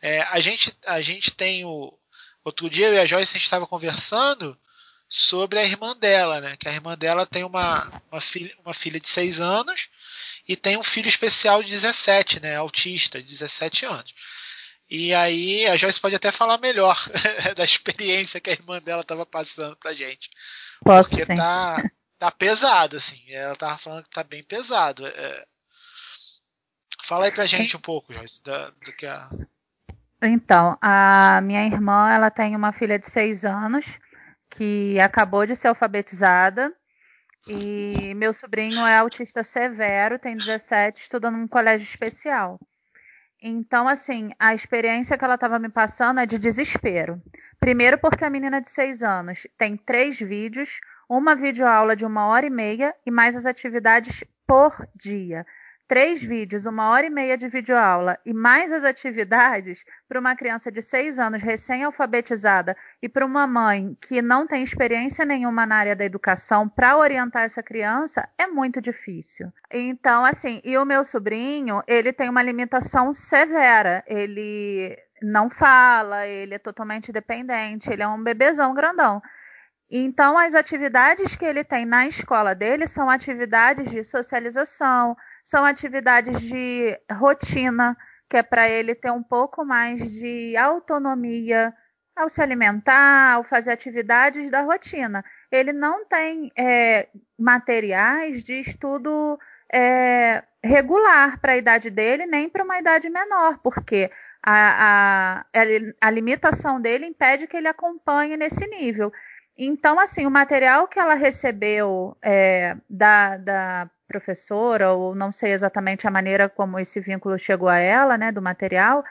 É, a, gente, a gente tem o. Outro dia eu e a Joyce a gente estava conversando sobre a irmã dela, né? Que a irmã dela tem uma, uma, filha, uma filha de 6 anos e tem um filho especial de 17, né? Autista, de 17 anos. E aí a Joyce pode até falar melhor da experiência que a irmã dela estava passando pra gente. Posso Porque sim. tá, tá pesado, assim. Ela tava falando que tá bem pesado. É... Fala aí pra gente um pouco, Joyce, da, do que a. Então, a minha irmã, ela tem uma filha de seis anos que acabou de ser alfabetizada e meu sobrinho é autista severo, tem 17, estuda num colégio especial. Então, assim, a experiência que ela estava me passando é de desespero. Primeiro, porque a menina de seis anos tem três vídeos, uma videoaula de uma hora e meia e mais as atividades por dia três vídeos, uma hora e meia de videoaula e mais as atividades para uma criança de seis anos recém-alfabetizada e para uma mãe que não tem experiência nenhuma na área da educação para orientar essa criança é muito difícil. Então, assim, e o meu sobrinho, ele tem uma limitação severa. Ele não fala, ele é totalmente dependente, ele é um bebezão grandão. Então, as atividades que ele tem na escola dele são atividades de socialização, são atividades de rotina, que é para ele ter um pouco mais de autonomia ao se alimentar, ao fazer atividades da rotina. Ele não tem é, materiais de estudo é, regular para a idade dele, nem para uma idade menor, porque a, a, a limitação dele impede que ele acompanhe nesse nível. Então, assim, o material que ela recebeu é, da, da professora, ou não sei exatamente a maneira como esse vínculo chegou a ela, né, do material,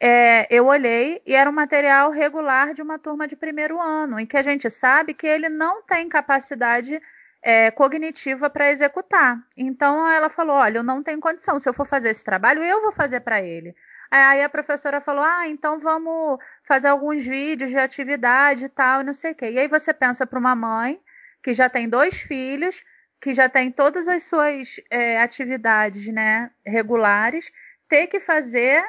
é, eu olhei e era um material regular de uma turma de primeiro ano, em que a gente sabe que ele não tem capacidade é, cognitiva para executar. Então ela falou: olha, eu não tenho condição, se eu for fazer esse trabalho, eu vou fazer para ele. Aí a professora falou: ah, então vamos fazer alguns vídeos de atividade e tal, não sei o quê. E aí você pensa para uma mãe que já tem dois filhos que já tem todas as suas é, atividades né, regulares, ter que fazer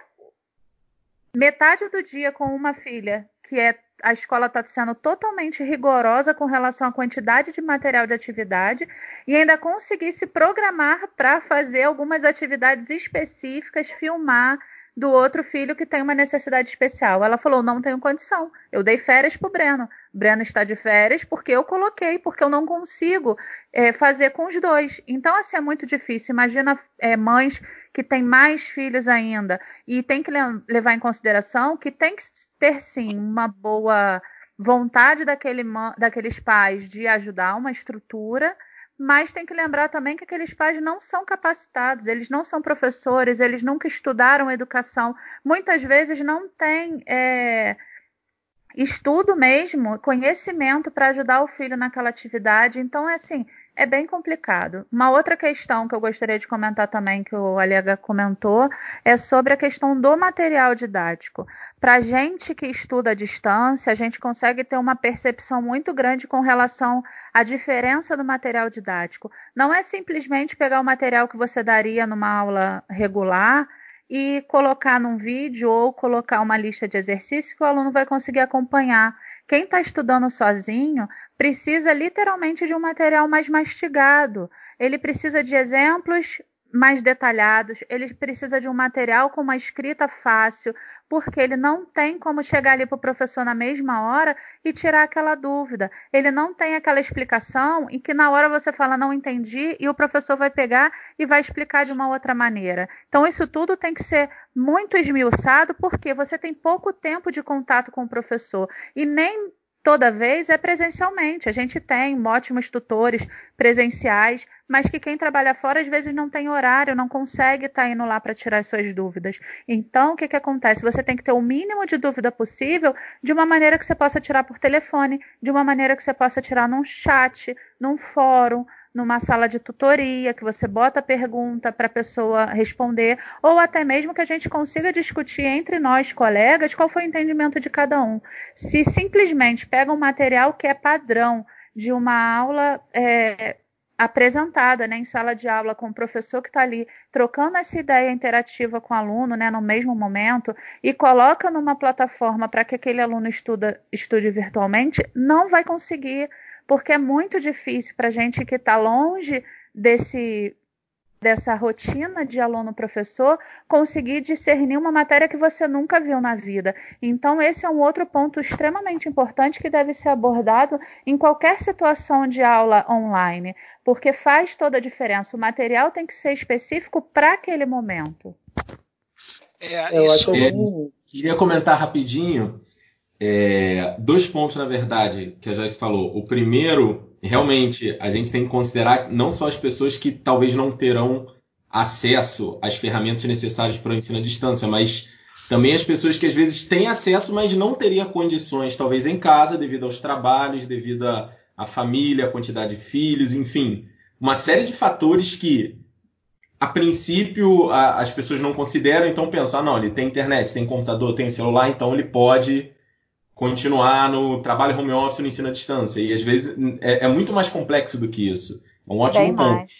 metade do dia com uma filha, que é a escola está sendo totalmente rigorosa com relação à quantidade de material de atividade e ainda conseguir se programar para fazer algumas atividades específicas, filmar, do outro filho que tem uma necessidade especial. Ela falou: não tenho condição. Eu dei férias para o Breno. Breno está de férias porque eu coloquei, porque eu não consigo é, fazer com os dois. Então, assim, é muito difícil. Imagina é, mães que têm mais filhos ainda. E tem que levar em consideração que tem que ter, sim, uma boa vontade daquele, daqueles pais de ajudar uma estrutura mas tem que lembrar também que aqueles pais não são capacitados, eles não são professores, eles nunca estudaram educação, muitas vezes não têm é, estudo mesmo, conhecimento para ajudar o filho naquela atividade. Então, é assim, é bem complicado. Uma outra questão que eu gostaria de comentar também, que o Alega comentou, é sobre a questão do material didático. Para a gente que estuda à distância, a gente consegue ter uma percepção muito grande com relação à diferença do material didático. Não é simplesmente pegar o material que você daria numa aula regular e colocar num vídeo ou colocar uma lista de exercícios que o aluno vai conseguir acompanhar. Quem está estudando sozinho precisa literalmente de um material mais mastigado. Ele precisa de exemplos mais detalhados, ele precisa de um material com uma escrita fácil, porque ele não tem como chegar ali para o professor na mesma hora e tirar aquela dúvida. Ele não tem aquela explicação em que na hora você fala não entendi e o professor vai pegar e vai explicar de uma outra maneira. Então isso tudo tem que ser muito esmiuçado porque você tem pouco tempo de contato com o professor e nem toda vez é presencialmente. A gente tem ótimos tutores presenciais, mas que quem trabalha fora às vezes não tem horário, não consegue estar tá indo lá para tirar as suas dúvidas. Então, o que, que acontece? Você tem que ter o mínimo de dúvida possível de uma maneira que você possa tirar por telefone, de uma maneira que você possa tirar num chat, num fórum, numa sala de tutoria, que você bota a pergunta para a pessoa responder, ou até mesmo que a gente consiga discutir entre nós, colegas, qual foi o entendimento de cada um. Se simplesmente pega um material que é padrão de uma aula é, apresentada né, em sala de aula com o professor que está ali trocando essa ideia interativa com o aluno né, no mesmo momento e coloca numa plataforma para que aquele aluno estuda, estude virtualmente, não vai conseguir porque é muito difícil para a gente que está longe desse dessa rotina de aluno-professor, conseguir discernir uma matéria que você nunca viu na vida. Então, esse é um outro ponto extremamente importante que deve ser abordado em qualquer situação de aula online, porque faz toda a diferença. O material tem que ser específico para aquele momento. É, Eu acho é, Queria comentar rapidinho é, dois pontos, na verdade, que a Joyce falou. O primeiro realmente a gente tem que considerar não só as pessoas que talvez não terão acesso às ferramentas necessárias para o ensino à distância, mas também as pessoas que às vezes têm acesso, mas não teriam condições, talvez em casa, devido aos trabalhos, devido à família, a quantidade de filhos, enfim, uma série de fatores que a princípio a, as pessoas não consideram, então pensam, ah, não, ele tem internet, tem computador, tem celular, então ele pode continuar no trabalho home office no ensino à distância. E às vezes é, é muito mais complexo do que isso. É um ótimo Bem ponto. Mais.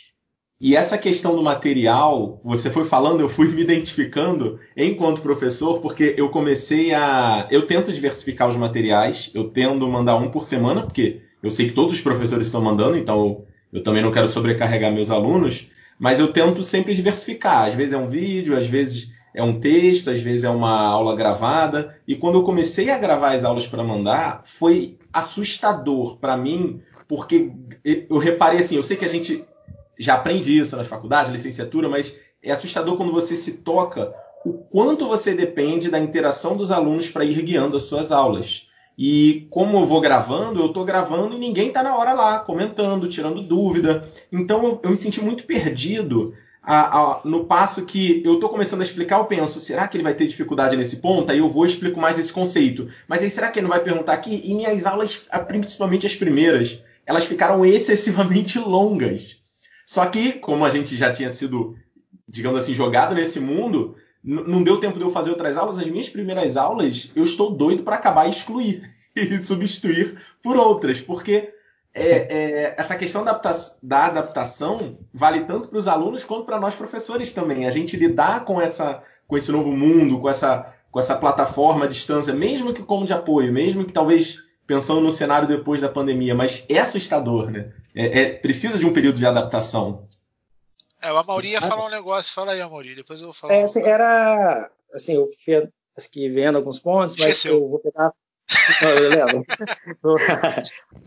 E essa questão do material, você foi falando, eu fui me identificando enquanto professor, porque eu comecei a. Eu tento diversificar os materiais, eu tendo mandar um por semana, porque eu sei que todos os professores estão mandando, então eu também não quero sobrecarregar meus alunos, mas eu tento sempre diversificar. Às vezes é um vídeo, às vezes é um texto, às vezes é uma aula gravada. E quando eu comecei a gravar as aulas para mandar, foi assustador para mim, porque eu reparei assim, eu sei que a gente já aprende isso nas faculdades, licenciatura, mas é assustador quando você se toca o quanto você depende da interação dos alunos para ir guiando as suas aulas. E como eu vou gravando, eu estou gravando e ninguém está na hora lá, comentando, tirando dúvida. Então eu, eu me senti muito perdido a, a, no passo que eu estou começando a explicar, eu penso, será que ele vai ter dificuldade nesse ponto? Aí eu vou explico mais esse conceito. Mas aí será que ele não vai perguntar aqui? E minhas aulas, principalmente as primeiras, elas ficaram excessivamente longas. Só que, como a gente já tinha sido, digamos assim, jogado nesse mundo, não deu tempo de eu fazer outras aulas. As minhas primeiras aulas, eu estou doido para acabar e excluir e substituir por outras, porque é, é, essa questão da, da, adaptação vale tanto para os alunos quanto para nós professores também. A gente lidar com, essa, com esse novo mundo, com essa, com essa plataforma à distância, mesmo que como de apoio, mesmo que talvez pensando no cenário depois da pandemia, mas é assustador, né? É, é precisa de um período de adaptação. É, o Amaury ia falar um negócio, fala aí, Amaury, depois eu vou falar. É, assim, era, assim, eu fui aqui vendo alguns pontos, mas Esqueceu. eu vou pegar eu lembro.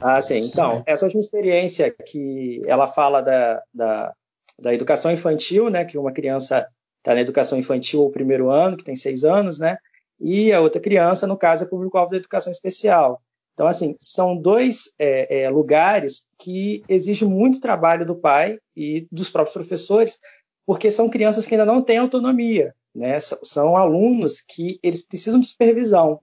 ah, sim. Então, essa última experiência que ela fala da, da, da educação infantil, né? Que uma criança está na educação infantil o primeiro ano, que tem seis anos, né? E a outra criança, no caso, é público-alvo da educação especial. Então, assim, são dois é, é, lugares que exigem muito trabalho do pai e dos próprios professores, porque são crianças que ainda não têm autonomia, né? São alunos que eles precisam de supervisão,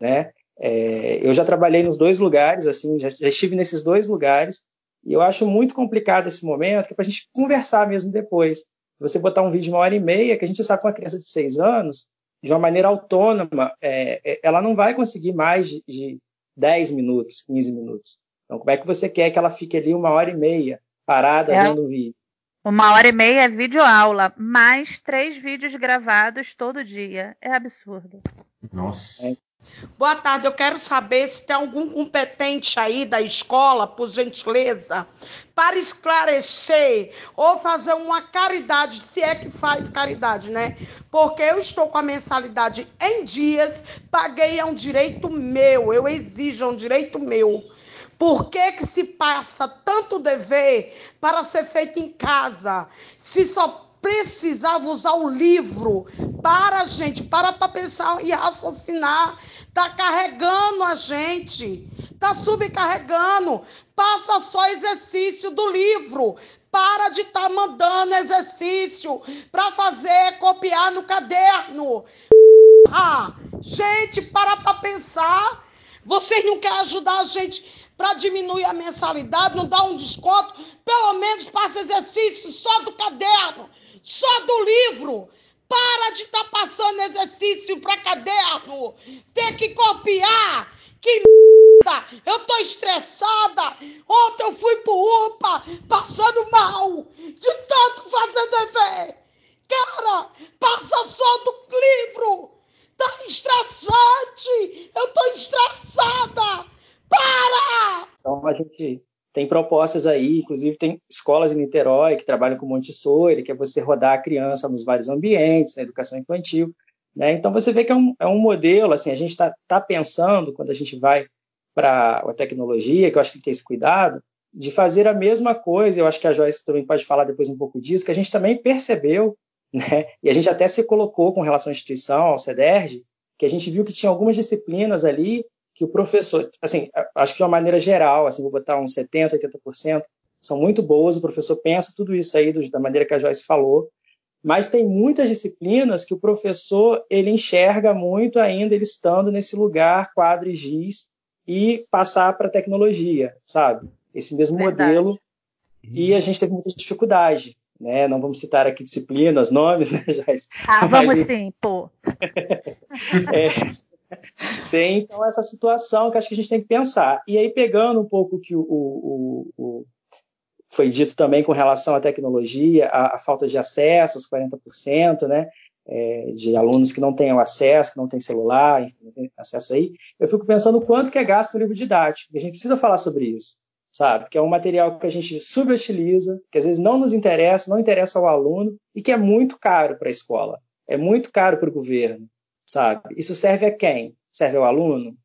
né? É, eu já trabalhei nos dois lugares, assim, já, já, estive nesses dois lugares, e eu acho muito complicado esse momento, que é para a gente conversar mesmo depois. Você botar um vídeo de uma hora e meia, que a gente sabe que uma criança de seis anos, de uma maneira autônoma, é, é, ela não vai conseguir mais de, de 10 minutos, 15 minutos. Então, como é que você quer que ela fique ali uma hora e meia parada é. vendo o vídeo? Uma hora e meia é vídeo aula, mais três vídeos gravados todo dia. É absurdo. Nossa. É. Boa tarde, eu quero saber se tem algum competente aí da escola, por gentileza, para esclarecer ou fazer uma caridade, se é que faz caridade, né? Porque eu estou com a mensalidade em dias, paguei é um direito meu, eu exijo é um direito meu. Por que, que se passa tanto dever para ser feito em casa? Se só precisava usar o livro para, gente, para para pensar e raciocinar Tá carregando a gente. Tá subcarregando. Passa só exercício do livro. Para de estar tá mandando exercício para fazer, copiar no caderno. Ah, gente, para para pensar. Vocês não querem ajudar a gente para diminuir a mensalidade, não dar um desconto? Pelo menos passa exercício só do caderno, só do livro. Para de estar tá passando exercício para caderno. Ter que copiar. Que merda! Eu tô estressada. Ontem eu fui pro UPA passando mal. De tanto fazer dever. Cara, passa só do livro. Tá estressante. Eu tô estressada. Para! Então a gente tem propostas aí, inclusive tem escolas em Niterói que trabalham com Montessori, que é você rodar a criança nos vários ambientes, na educação infantil. Né? Então você vê que é um, é um modelo, assim, a gente está tá pensando, quando a gente vai para a tecnologia, que eu acho que tem esse cuidado, de fazer a mesma coisa, eu acho que a Joyce também pode falar depois um pouco disso, que a gente também percebeu, né? e a gente até se colocou com relação à instituição, ao CEDERJ, que a gente viu que tinha algumas disciplinas ali que o professor, assim, acho que de uma maneira geral, assim, vou botar uns 70%, 80%, são muito boas, o professor pensa tudo isso aí do, da maneira que a Joyce falou, mas tem muitas disciplinas que o professor ele enxerga muito ainda ele estando nesse lugar quadro e giz e passar para a tecnologia, sabe? Esse mesmo Verdade. modelo. E a gente teve muita dificuldade, né? Não vamos citar aqui disciplinas, nomes, né, Joyce? Ah, vamos sim, pô. é, tem então essa situação que acho que a gente tem que pensar. E aí, pegando um pouco que o, o, o, foi dito também com relação à tecnologia, a, a falta de acesso, os 40%, né? É, de alunos que não têm acesso, que não têm celular, enfim, não têm acesso aí, eu fico pensando quanto que é gasto o livro didático. A gente precisa falar sobre isso, sabe? Que é um material que a gente subutiliza, que às vezes não nos interessa, não interessa ao aluno e que é muito caro para a escola, é muito caro para o governo sabe? Isso serve a quem? Serve ao aluno?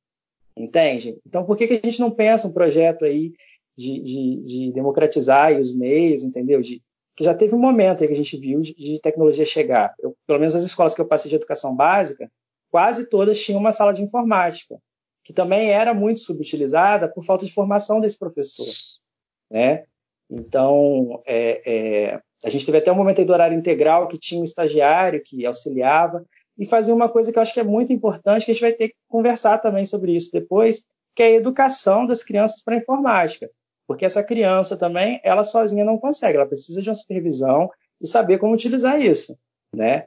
Entende? Então, por que, que a gente não pensa um projeto aí de, de, de democratizar os meios, entendeu? De, que já teve um momento aí que a gente viu de, de tecnologia chegar. Eu, pelo menos as escolas que eu passei de educação básica, quase todas tinham uma sala de informática, que também era muito subutilizada por falta de formação desse professor, né? Então, é, é, a gente teve até um momento aí do horário integral que tinha um estagiário que auxiliava, e fazer uma coisa que eu acho que é muito importante, que a gente vai ter que conversar também sobre isso depois, que é a educação das crianças para a informática. Porque essa criança também, ela sozinha não consegue, ela precisa de uma supervisão e saber como utilizar isso, né?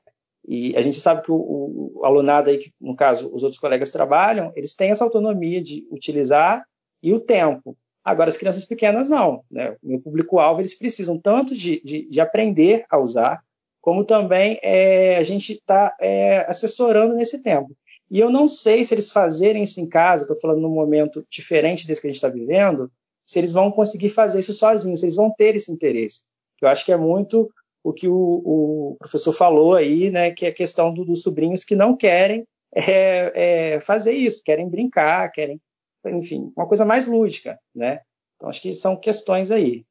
E a gente sabe que o, o alunado aí, que, no caso, os outros colegas trabalham, eles têm essa autonomia de utilizar e o tempo. Agora, as crianças pequenas não. Né? O meu público-alvo, eles precisam tanto de, de, de aprender a usar, como também é, a gente está é, assessorando nesse tempo. E eu não sei se eles fazerem isso em casa, estou falando num momento diferente desse que a gente está vivendo, se eles vão conseguir fazer isso sozinhos, se eles vão ter esse interesse. Eu acho que é muito o que o, o professor falou aí, né, que é a questão do, dos sobrinhos que não querem é, é, fazer isso, querem brincar, querem, enfim, uma coisa mais lúdica, né? Então acho que são questões aí.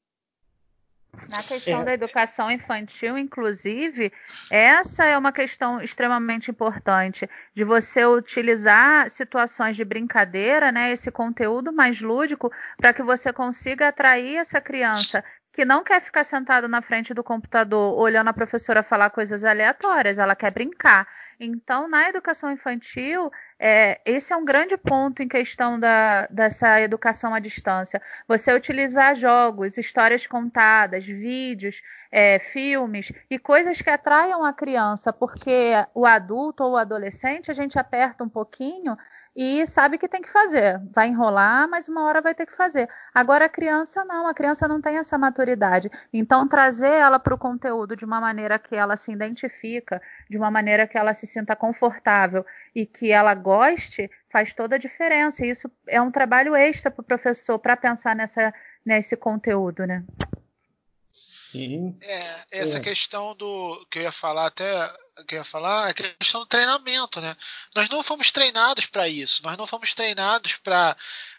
Na questão é. da educação infantil, inclusive, essa é uma questão extremamente importante de você utilizar situações de brincadeira, né, esse conteúdo mais lúdico, para que você consiga atrair essa criança que não quer ficar sentado na frente do computador olhando a professora falar coisas aleatórias, ela quer brincar. Então, na educação infantil, é, esse é um grande ponto em questão da, dessa educação à distância. Você utilizar jogos, histórias contadas, vídeos, é, filmes e coisas que atraiam a criança, porque o adulto ou o adolescente a gente aperta um pouquinho e sabe que tem que fazer. Vai enrolar, mas uma hora vai ter que fazer. Agora a criança não, a criança não tem essa maturidade. Então trazer ela para o conteúdo de uma maneira que ela se identifica, de uma maneira que ela se sinta confortável e que ela goste, faz toda a diferença. E isso é um trabalho extra para o professor para pensar nessa, nesse conteúdo, né? Sim. É, essa é. questão do que eu ia falar até que eu ia falar é a questão do treinamento, né? Nós não fomos treinados para isso, nós não fomos treinados para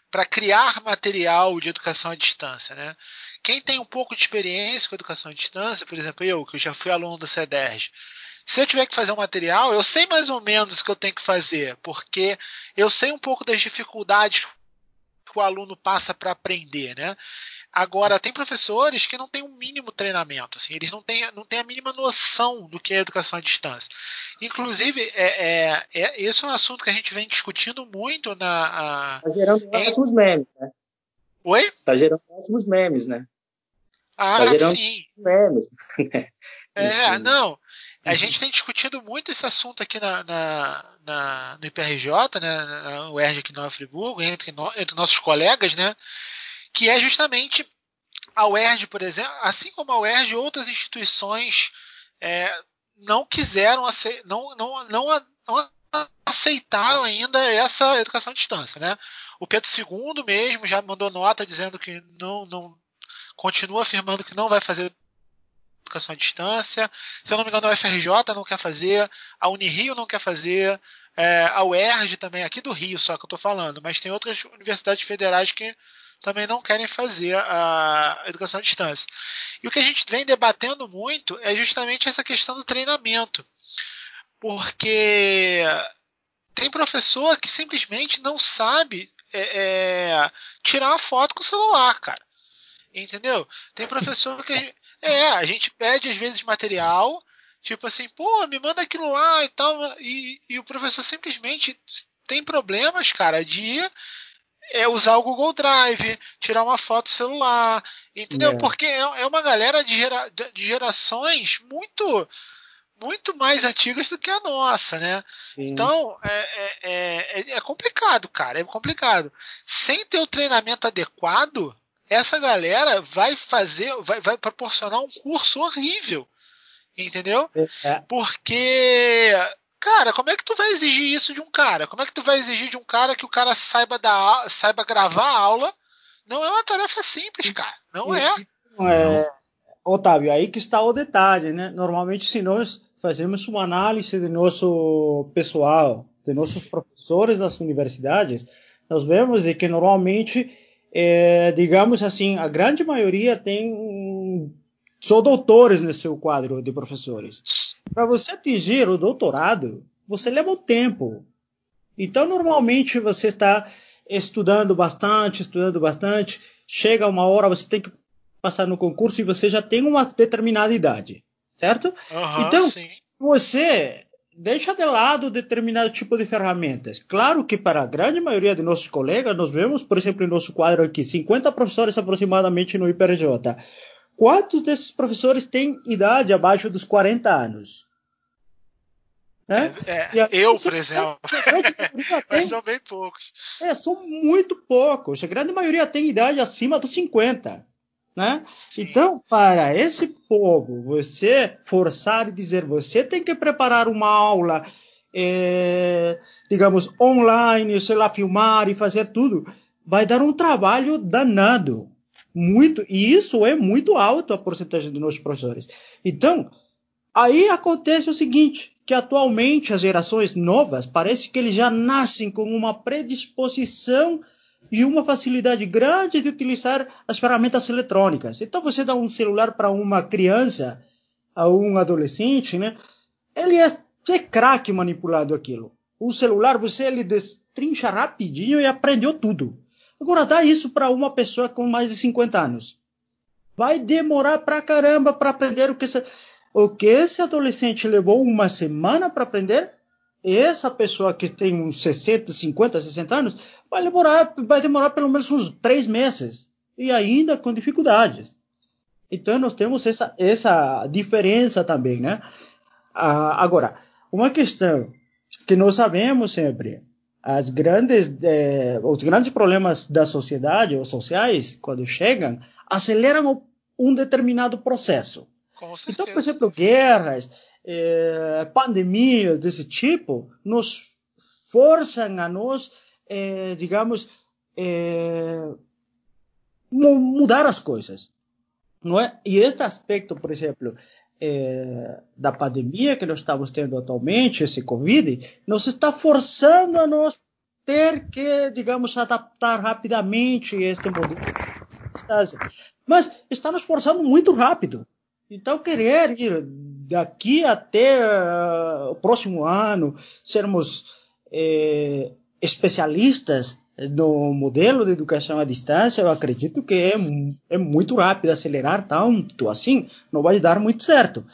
para criar material de educação à distância, né? Quem tem um pouco de experiência com educação à distância, por exemplo, eu, que já fui aluno do CEDERJ, se eu tiver que fazer um material, eu sei mais ou menos o que eu tenho que fazer, porque eu sei um pouco das dificuldades que o aluno passa para aprender, né? Agora, tem professores que não têm um mínimo treinamento, assim, eles não têm, não têm a mínima noção do que é educação à distância. Inclusive, é, é, é, esse é um assunto que a gente vem discutindo muito na. Está gerando ótimos memes, né? Oi? Está gerando ótimos memes, né? Ah, tá gerando sim. memes. é, não. A gente tem discutido muito esse assunto aqui na, na, na no IPRJ, né, na UERJ aqui no Friburgo, entre, no, entre nossos colegas, né? Que é justamente a UERJ, por exemplo, assim como a UERJ, outras instituições é, não quiseram, não, não, não, aceitaram ainda essa educação à distância, né? O Pedro II mesmo já mandou nota dizendo que não, não continua afirmando que não vai fazer educação à distância. Se eu não me engano, a UFRJ não quer fazer, a Unirio não quer fazer, é, a UERJ também, aqui do Rio só que eu estou falando, mas tem outras universidades federais que também não querem fazer a educação à distância. E o que a gente vem debatendo muito é justamente essa questão do treinamento. Porque tem professor que simplesmente não sabe é, é, tirar uma foto com o celular, cara. Entendeu? Tem professor que. É, a gente pede às vezes material, tipo assim, pô, me manda aquilo lá e tal. E, e o professor simplesmente tem problemas, cara, de é usar o Google Drive, tirar uma foto celular, entendeu? É. Porque é, é, uma galera de, gera, de, gerações muito muito mais antigas do que a nossa, né? Sim. Então é, é, é, é, complicado, cara, é complicado. Sem ter o treinamento adequado, essa galera vai fazer, vai, vai proporcionar um curso horrível, entendeu? Porque Cara, como é que tu vai exigir isso de um cara? Como é que tu vai exigir de um cara que o cara saiba dar, saiba gravar a aula? Não é uma tarefa simples, cara. Não é. é. Otávio, aí que está o detalhe, né? Normalmente, se nós fazemos uma análise do nosso pessoal, de nossos professores das universidades, nós vemos que normalmente, é, digamos assim, a grande maioria tem são doutores nesse seu quadro de professores. Para você atingir o doutorado, você leva um tempo. Então, normalmente, você está estudando bastante, estudando bastante, chega uma hora, você tem que passar no concurso e você já tem uma determinada idade, certo? Uhum, então, sim. você deixa de lado determinado tipo de ferramentas. Claro que para a grande maioria de nossos colegas, nós vemos, por exemplo, em nosso quadro aqui, 50 professores aproximadamente no IPRJ. Quantos desses professores têm idade abaixo dos 40 anos? Né? É, é, eu, por exemplo. Mas são bem poucos. É, são muito poucos. A grande maioria tem idade acima dos 50. Né? Então, para esse povo, você forçar e dizer, você tem que preparar uma aula, é, digamos, online, sei lá, filmar e fazer tudo, vai dar um trabalho danado muito, e isso é muito alto a porcentagem dos nossos professores. Então, aí acontece o seguinte, que atualmente as gerações novas parece que eles já nascem com uma predisposição e uma facilidade grande de utilizar as ferramentas eletrônicas. Então você dá um celular para uma criança, a um adolescente, né? Ele é, é craque manipulado aquilo. O celular você ele destrincha rapidinho e aprendeu tudo. Agora, dá isso para uma pessoa com mais de 50 anos. Vai demorar pra caramba para aprender o que, o que esse adolescente levou uma semana para aprender. Essa pessoa que tem uns 60, 50, 60 anos vai demorar, vai demorar pelo menos uns três meses e ainda com dificuldades. Então nós temos essa, essa diferença também, né? Ah, agora, uma questão que nós sabemos sempre as grandes, eh, os grandes problemas da sociedade ou sociais, quando chegam, aceleram um determinado processo. Então, por exemplo, guerras, eh, pandemias desse tipo, nos forçam a nós, eh, digamos, mudar as coisas. Não é? E este aspecto, por exemplo, é, da pandemia que nós estamos tendo atualmente, esse Covid, nos está forçando a nós ter que, digamos, adaptar rapidamente este modelo. Mas está nos forçando muito rápido. Então, querer ir daqui até uh, o próximo ano, sermos é, especialistas no modelo de educação à distância, eu acredito que é, é muito rápido, acelerar tanto assim, não vai dar muito certo.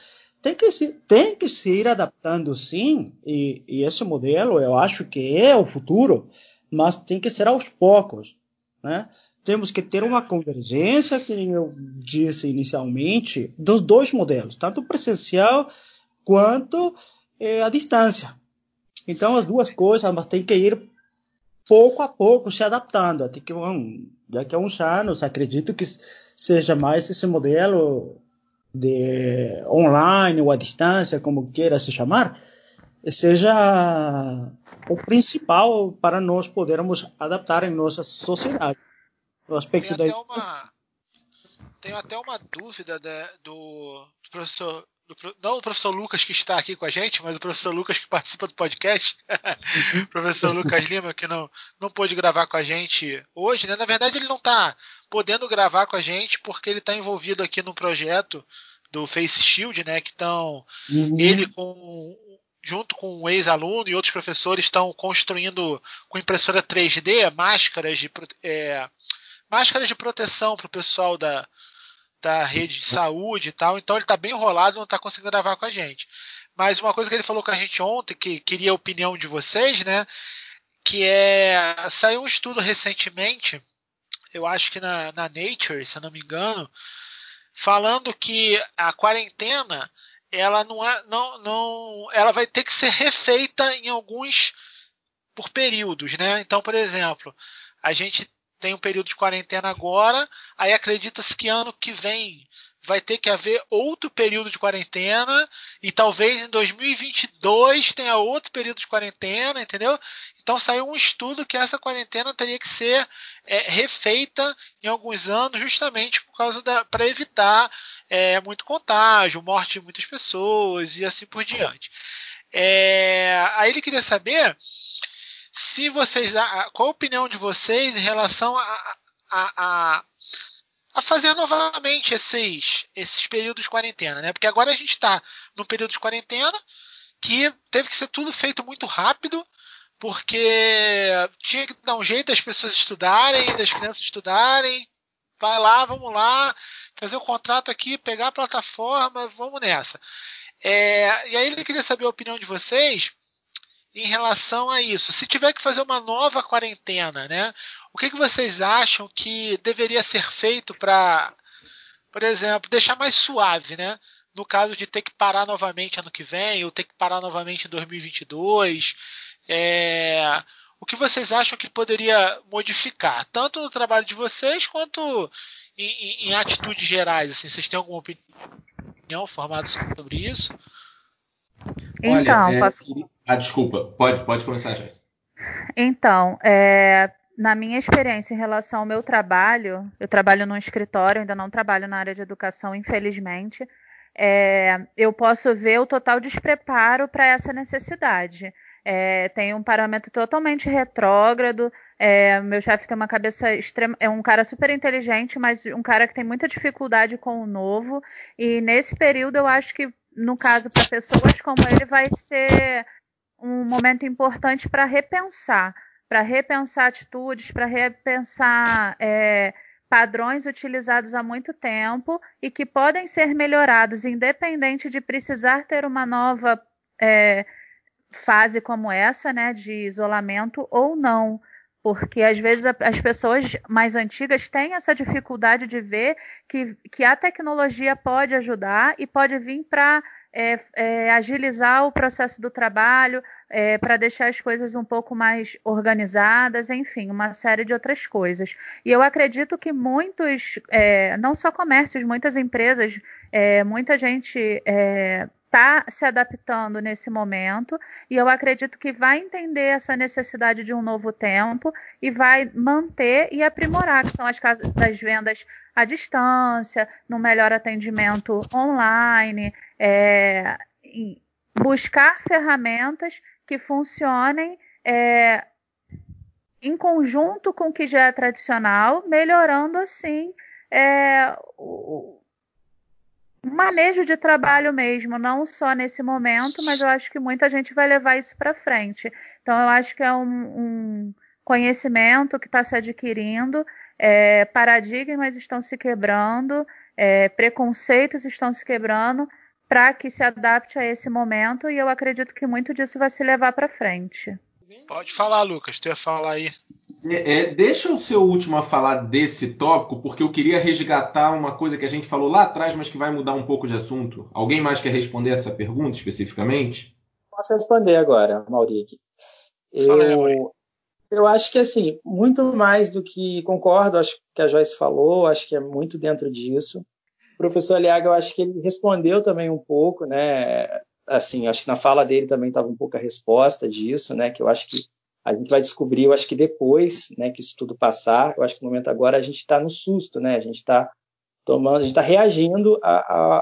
Tem que se, tem que se ir adaptando sim, e, e esse modelo eu acho que é o futuro, mas tem que ser aos poucos, né? Temos que ter uma convergência, que eu disse inicialmente, dos dois modelos, tanto presencial quanto eh, à distância. Então, as duas coisas, mas tem que ir pouco a pouco se adaptando. Até que um, daqui a uns anos, acredito que seja mais esse modelo de online ou à distância, como queira se chamar, seja o principal para nós podermos adaptar em nossa sociedade. O aspecto Tem da até uma, tenho até uma dúvida da- do, do professor. do não o professor Lucas que está aqui com a gente, mas o professor Lucas que participa do podcast. o professor Lucas Lima, que não, não pôde gravar com a gente hoje, né? Na verdade, ele não está podendo gravar com a gente porque ele está envolvido aqui no projeto do Face Shield, né? Que estão Uhum. ele com junto com um ex-aluno e outros professores estão construindo com impressora 3D máscaras de é, máscaras de proteção para o pessoal da, da rede de saúde e tal. Então ele está bem enrolado, não está conseguindo gravar com a gente. Mas uma coisa que ele falou com a gente ontem, que queria a opinião de vocês, né? Que é saiu um estudo recentemente, eu acho que na, na Nature, se eu não me engano, falando que a quarentena ela não é não não ela vai ter que ser refeita em alguns por períodos né então por exemplo a gente tem um período de quarentena agora aí acredita-se que ano que vem vai ter que haver outro período de quarentena e talvez em 2022 tenha outro período de quarentena entendeu então saiu um estudo que essa quarentena teria que ser é, refeita em alguns anos justamente por causa da para evitar é, muito contágio, morte de muitas pessoas e assim por diante. É, aí ele queria saber se vocês, qual a opinião de vocês em relação a, a, a, a fazer novamente esses, esses períodos de quarentena, né? Porque agora a gente está num período de quarentena que teve que ser tudo feito muito rápido, porque tinha que dar um jeito das pessoas estudarem, das crianças estudarem. Vai lá, vamos lá, fazer o contrato aqui, pegar a plataforma, vamos nessa. É, e aí ele queria saber a opinião de vocês em relação a isso. Se tiver que fazer uma nova quarentena, né? O que, que vocês acham que deveria ser feito para, por exemplo, deixar mais suave, né? No caso de ter que parar novamente ano que vem, ou ter que parar novamente em 2022. É, o que vocês acham que poderia modificar, tanto no trabalho de vocês quanto em, em- em atitudes gerais? Assim, vocês têm alguma opinião formada sobre isso? Então, Olha, é, posso queria- Ah, desculpa. Pode, pode começar, Jéssica. Então, é, na minha experiência em relação ao meu trabalho, eu trabalho num escritório, ainda não trabalho na área de educação, infelizmente. é, eu posso ver o total despreparo para essa necessidade. É, tem um parâmetro totalmente retrógrado. é, meu chefe tem uma cabeça extrema, é um cara super inteligente, mas um cara que tem muita dificuldade com o novo. E nesse período, eu acho que, no caso, para pessoas como ele, vai ser um momento importante para repensar, para repensar atitudes, para repensar é, padrões utilizados há muito tempo e que podem ser melhorados, independente de precisar ter uma nova é, fase como essa, né, de isolamento ou não. Porque às vezes as pessoas mais antigas têm essa dificuldade de ver que, que a tecnologia pode ajudar e pode vir para é, é, agilizar o processo do trabalho, é, para deixar as coisas um pouco mais organizadas, enfim, uma série de outras coisas. E eu acredito que muitos, é, não só comércios, muitas empresas, é, muita gente está se adaptando nesse momento, e eu acredito que vai entender essa necessidade de um novo tempo e vai manter e aprimorar, que são as casas das vendas à distância, no melhor atendimento online, é, buscar ferramentas que funcionem é, em conjunto com o que já é tradicional, melhorando assim é, o manejo de trabalho mesmo, não só nesse momento, mas eu acho que muita gente vai levar isso para frente. Então eu acho que é um, um conhecimento que está se adquirindo, é, paradigmas estão se quebrando, é, preconceitos estão se quebrando para que se adapte a esse momento e eu acredito que muito disso vai se levar para frente. Pode falar, Lucas, tu ia falar aí. É, é, deixa o seu último a falar desse tópico, porque eu queria resgatar uma coisa que a gente falou lá atrás, mas que vai mudar um pouco de assunto. Alguém mais quer responder essa pergunta especificamente? Posso responder agora, Maurício. Eu, eu acho que, assim, muito mais do que concordo, acho que a Joyce falou, acho que é muito dentro disso. O professor Aliaga, eu acho que ele respondeu também um pouco, né? assim, acho que na fala dele também estava um pouco a resposta disso, né? Que eu acho que a gente vai descobrir, eu acho que depois, né, que isso tudo passar, eu acho que no momento agora a gente está no susto, né? A gente está tomando, a gente está reagindo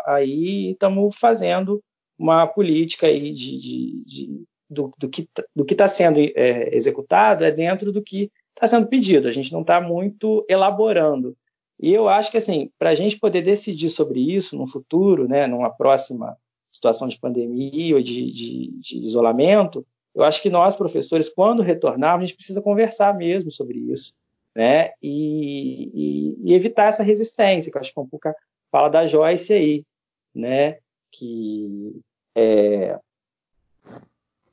aí e estamos fazendo uma política aí de, de, de do, do, que tá, do que está sendo é, executado é dentro do que está sendo pedido. A gente não está muito elaborando. E eu acho que assim, para a gente poder decidir sobre isso no futuro, né, numa próxima situação de pandemia ou de, de, de isolamento, eu acho que nós, professores, quando retornarmos, a gente precisa conversar mesmo sobre isso, né? E, e, e evitar essa resistência, que eu acho que um pouco fala da Joyce aí, né? Que é,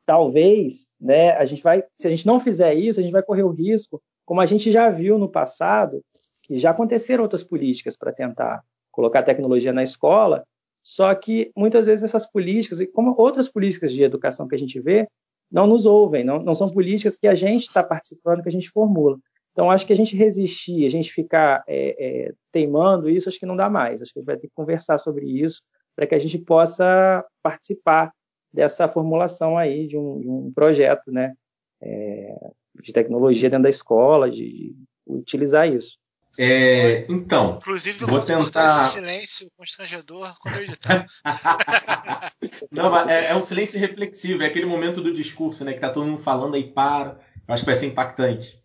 talvez, né? A gente vai, se a gente não fizer isso, a gente vai correr o risco, como a gente já viu no passado, que já aconteceram outras políticas para tentar colocar tecnologia na escola, só que muitas vezes essas políticas, como outras políticas de educação que a gente vê, não nos ouvem, não, não são políticas que a gente está participando, que a gente formula. Então, acho que a gente resistir, a gente ficar é, é, teimando isso, acho que não dá mais. Acho que a gente vai ter que conversar sobre isso para que a gente possa participar dessa formulação aí de um, de um projeto né, é, de tecnologia dentro da escola, de, de utilizar isso. É, então, Inclusive, vou tentar. Esse silêncio constrangedor quando eu editar. Não, é, é, um silêncio reflexivo, é aquele momento do discurso, né? Que tá todo mundo falando aí para. Eu acho que vai ser impactante.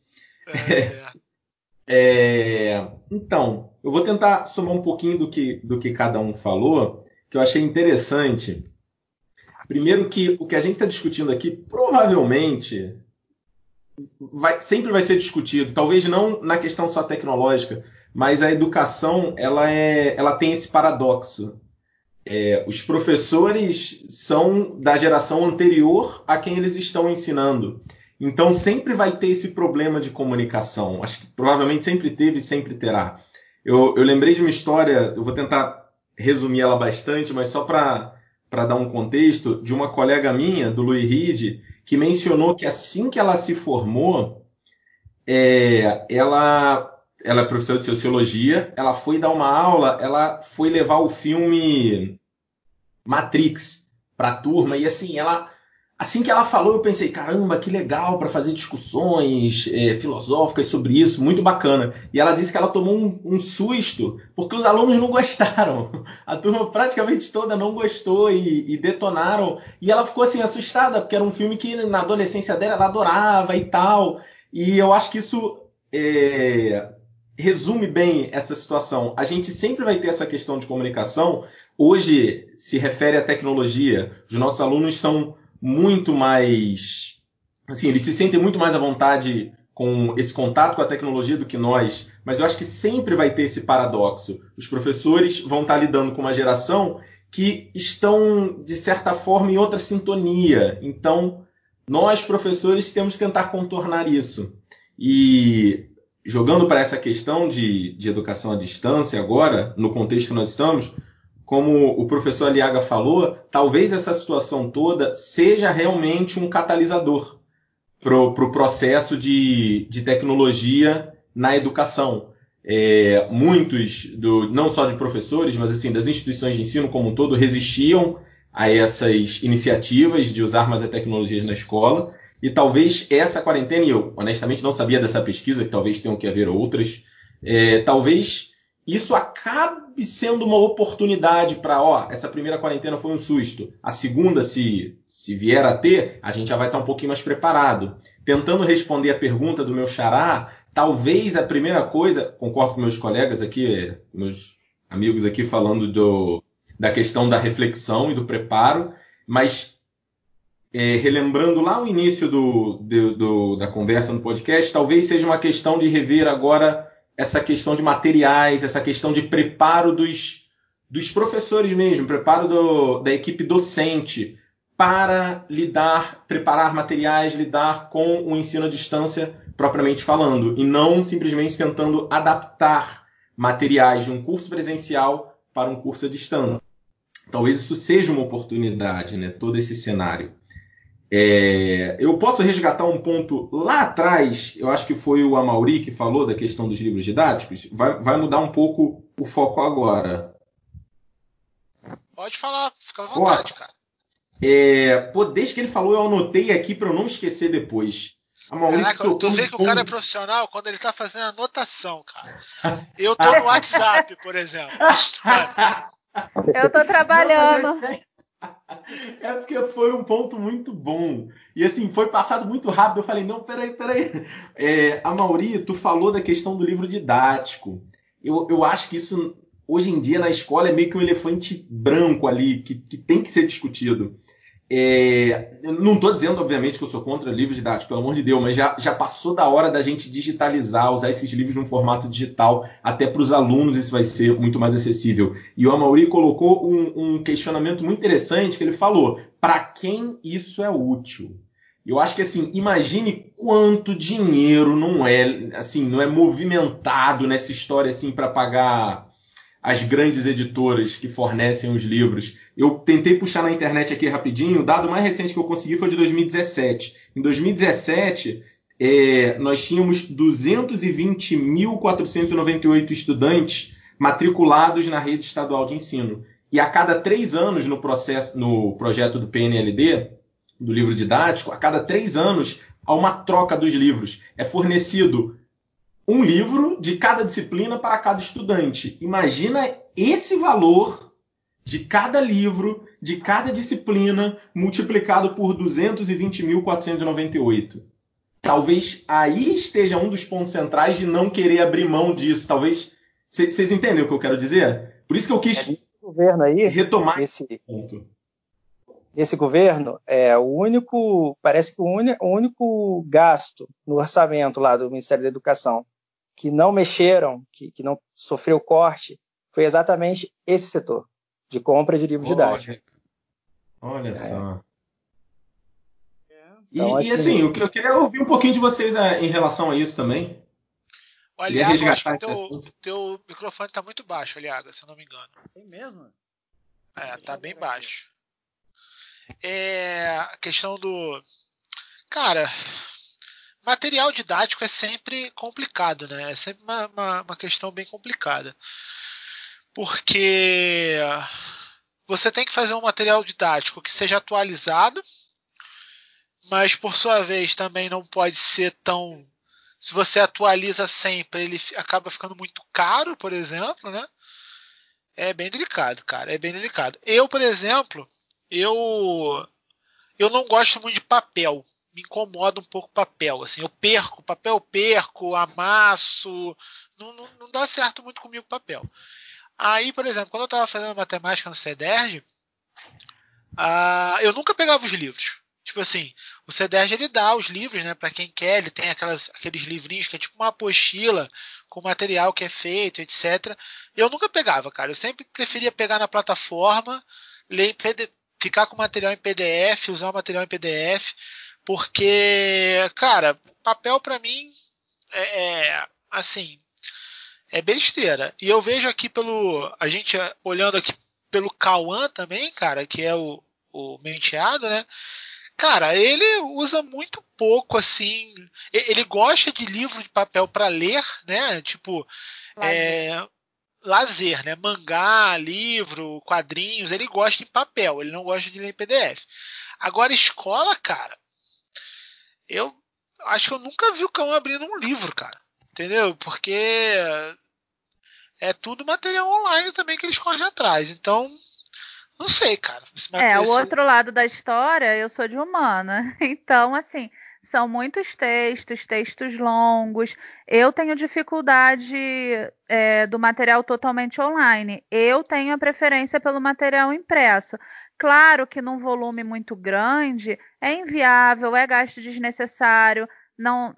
É, é. então, eu vou tentar somar um pouquinho do que, do que cada um falou, que eu achei interessante. Primeiro que o que a gente está discutindo aqui provavelmente vai, sempre vai ser discutido, talvez não na questão só tecnológica, mas a educação ela, é, ela tem esse paradoxo. É, os professores são da geração anterior a quem eles estão ensinando. Então sempre vai ter esse problema de comunicação. Acho que provavelmente sempre teve e sempre terá. Eu, eu lembrei de uma história, eu vou tentar resumir ela bastante, mas só para dar um contexto, de uma colega minha, do Louis Reed, que mencionou que assim que ela se formou, é, ela, ela é professora de sociologia, ela foi dar uma aula, ela foi levar o filme Matrix para a turma e assim ela assim que ela falou eu pensei caramba que legal para fazer discussões é, filosóficas sobre isso muito bacana. E ela disse que ela tomou um, um, susto porque os alunos não gostaram. A turma praticamente toda não gostou e, e, detonaram. E ela ficou assim assustada porque era um filme que na adolescência dela ela adorava e tal. E eu acho que isso é, resume bem essa situação. A gente sempre vai ter essa questão de comunicação. Hoje se refere à tecnologia. Os nossos alunos são muito mais. Assim, eles se sentem muito mais à vontade com esse contato com a tecnologia do que nós, mas eu acho que sempre vai ter esse paradoxo. Os professores vão estar lidando com uma geração que estão, de certa forma, em outra sintonia. Então, nós, professores, temos que tentar contornar isso. E jogando para essa questão de, de educação à distância agora, no contexto que nós estamos, como o professor Aliaga falou, talvez essa situação toda seja realmente um catalisador para o pro processo de, de tecnologia na educação. É, muitos, do, não só de professores, mas assim das instituições de ensino como um todo, resistiam a essas iniciativas de usar mais as tecnologias na escola. E talvez essa quarentena, e eu honestamente não sabia dessa pesquisa, que talvez tenham que haver outras, é, talvez isso acabe sendo uma oportunidade para, ó, essa primeira quarentena foi um susto. A segunda, se, se vier a ter, a gente já vai estar um pouquinho mais preparado. Tentando responder a pergunta do meu xará, talvez a primeira coisa, concordo com meus colegas aqui, meus amigos aqui falando do, da questão da reflexão e do preparo, mas é, relembrando lá o início do, do, do, da conversa no podcast, talvez seja uma questão de rever agora essa questão de materiais, essa questão de preparo dos, dos professores mesmo, preparo do, da equipe docente para lidar, preparar materiais, lidar com o ensino à distância propriamente falando, e não simplesmente tentando adaptar materiais de um curso presencial para um curso à distância. Talvez isso seja uma oportunidade, né? todo esse cenário. É, eu posso resgatar um ponto lá atrás, eu acho que foi o Amauri que falou da questão dos livros didáticos. Vai, vai mudar um pouco o foco agora. Pode falar, fica à vontade, Posso? cara. É, pô, desde que ele falou, eu anotei aqui para eu não esquecer depois. A Maurício Caraca, tu vê que o cara é profissional quando ele tá fazendo anotação, cara. Eu tô no WhatsApp, por exemplo. Eu tô trabalhando. Não, é, porque foi um ponto muito bom. E assim, foi passado muito rápido. Eu falei, não, peraí, peraí. É, a Mauri, tu falou da questão do livro didático. Eu, eu acho que isso, hoje em dia, na escola, é meio que um elefante branco ali, que, que tem que ser discutido. É, não estou dizendo, obviamente, que eu sou contra livros didáticos, pelo amor de Deus, mas já, já passou da hora da gente digitalizar, usar esses livros num formato digital, até para os alunos isso vai ser muito mais acessível. E o Amaury colocou um, um questionamento muito interessante, que ele falou, para quem isso é útil? Eu acho que assim, imagine quanto dinheiro não é, assim, não é movimentado nessa história assim para pagar as grandes editoras que fornecem os livros. Eu tentei puxar na internet aqui rapidinho, o dado mais recente que eu consegui foi de 2017. Em 2017, é, nós tínhamos 220.498 estudantes matriculados na rede estadual de ensino. E a cada três anos no processo, no projeto do PNLD, do livro didático, a cada três anos há uma troca dos livros. É fornecido um livro de cada disciplina para cada estudante. Imagina esse valor de cada livro, de cada disciplina, multiplicado por 220.498. Talvez aí esteja um dos pontos centrais de não querer abrir mão disso. Talvez. Vocês entendem o que eu quero dizer? Por isso que eu quis é governo aí, retomar esse ponto. Esse governo é o único, parece que o, o único gasto no orçamento lá do Ministério da Educação que não mexeram, que, que não sofreu corte, foi exatamente esse setor de compra de livros didáticos. Olha é. só. Então, e, assim, e, assim, o que eu queria ouvir um pouquinho de vocês é, em relação a isso também. Olha, acho que teu, teu microfone está muito baixo, Aliaga, se eu não me engano. Tem mesmo? É, tá bem baixo. É, a questão do. Cara, material didático é sempre complicado, né? É sempre uma, uma, uma questão bem complicada. Porque você tem que fazer um material didático que seja atualizado, mas por sua vez também não pode ser tão. Se você atualiza sempre, ele acaba ficando muito caro, por exemplo, né? É bem delicado, cara. É bem delicado. Eu, por exemplo, eu eu não gosto muito de papel me incomoda um pouco papel. Assim, eu perco, papel perco, amasso, não, não, não dá certo muito comigo papel. Aí, por exemplo, quando eu estava fazendo matemática no CEDERJ, ah, eu nunca pegava os livros. Tipo assim, o CEDERJ ele dá os livros, né, para quem quer, ele tem aquelas, aqueles livrinhos que é tipo uma apostila com material que é feito, etc. Eu nunca pegava, cara. Eu sempre preferia pegar na plataforma, ler ficar com o material em PDF, usar o material em PDF, porque, cara, papel para mim é, é, assim, é besteira. E eu vejo aqui pelo. A gente olhando aqui pelo Cauã também, cara, que é o, o menteado, né? Cara, ele usa muito pouco, assim. Ele gosta de livro de papel para ler, né? Tipo. Lazer. É, lazer, né? Mangá, livro, quadrinhos, ele gosta em papel, ele não gosta de ler em PDF. Agora, escola, cara, eu acho que eu nunca vi o cão abrindo um livro, cara. Entendeu? Porque é tudo material online também que eles correm atrás. Então, não sei, cara. É, o outro lado da história, eu sou de humana. Então, assim, são muitos textos, textos longos. Eu tenho dificuldade é, do material totalmente online. Eu tenho a preferência pelo material impresso. Claro que num volume muito grande é inviável, é gasto desnecessário, não,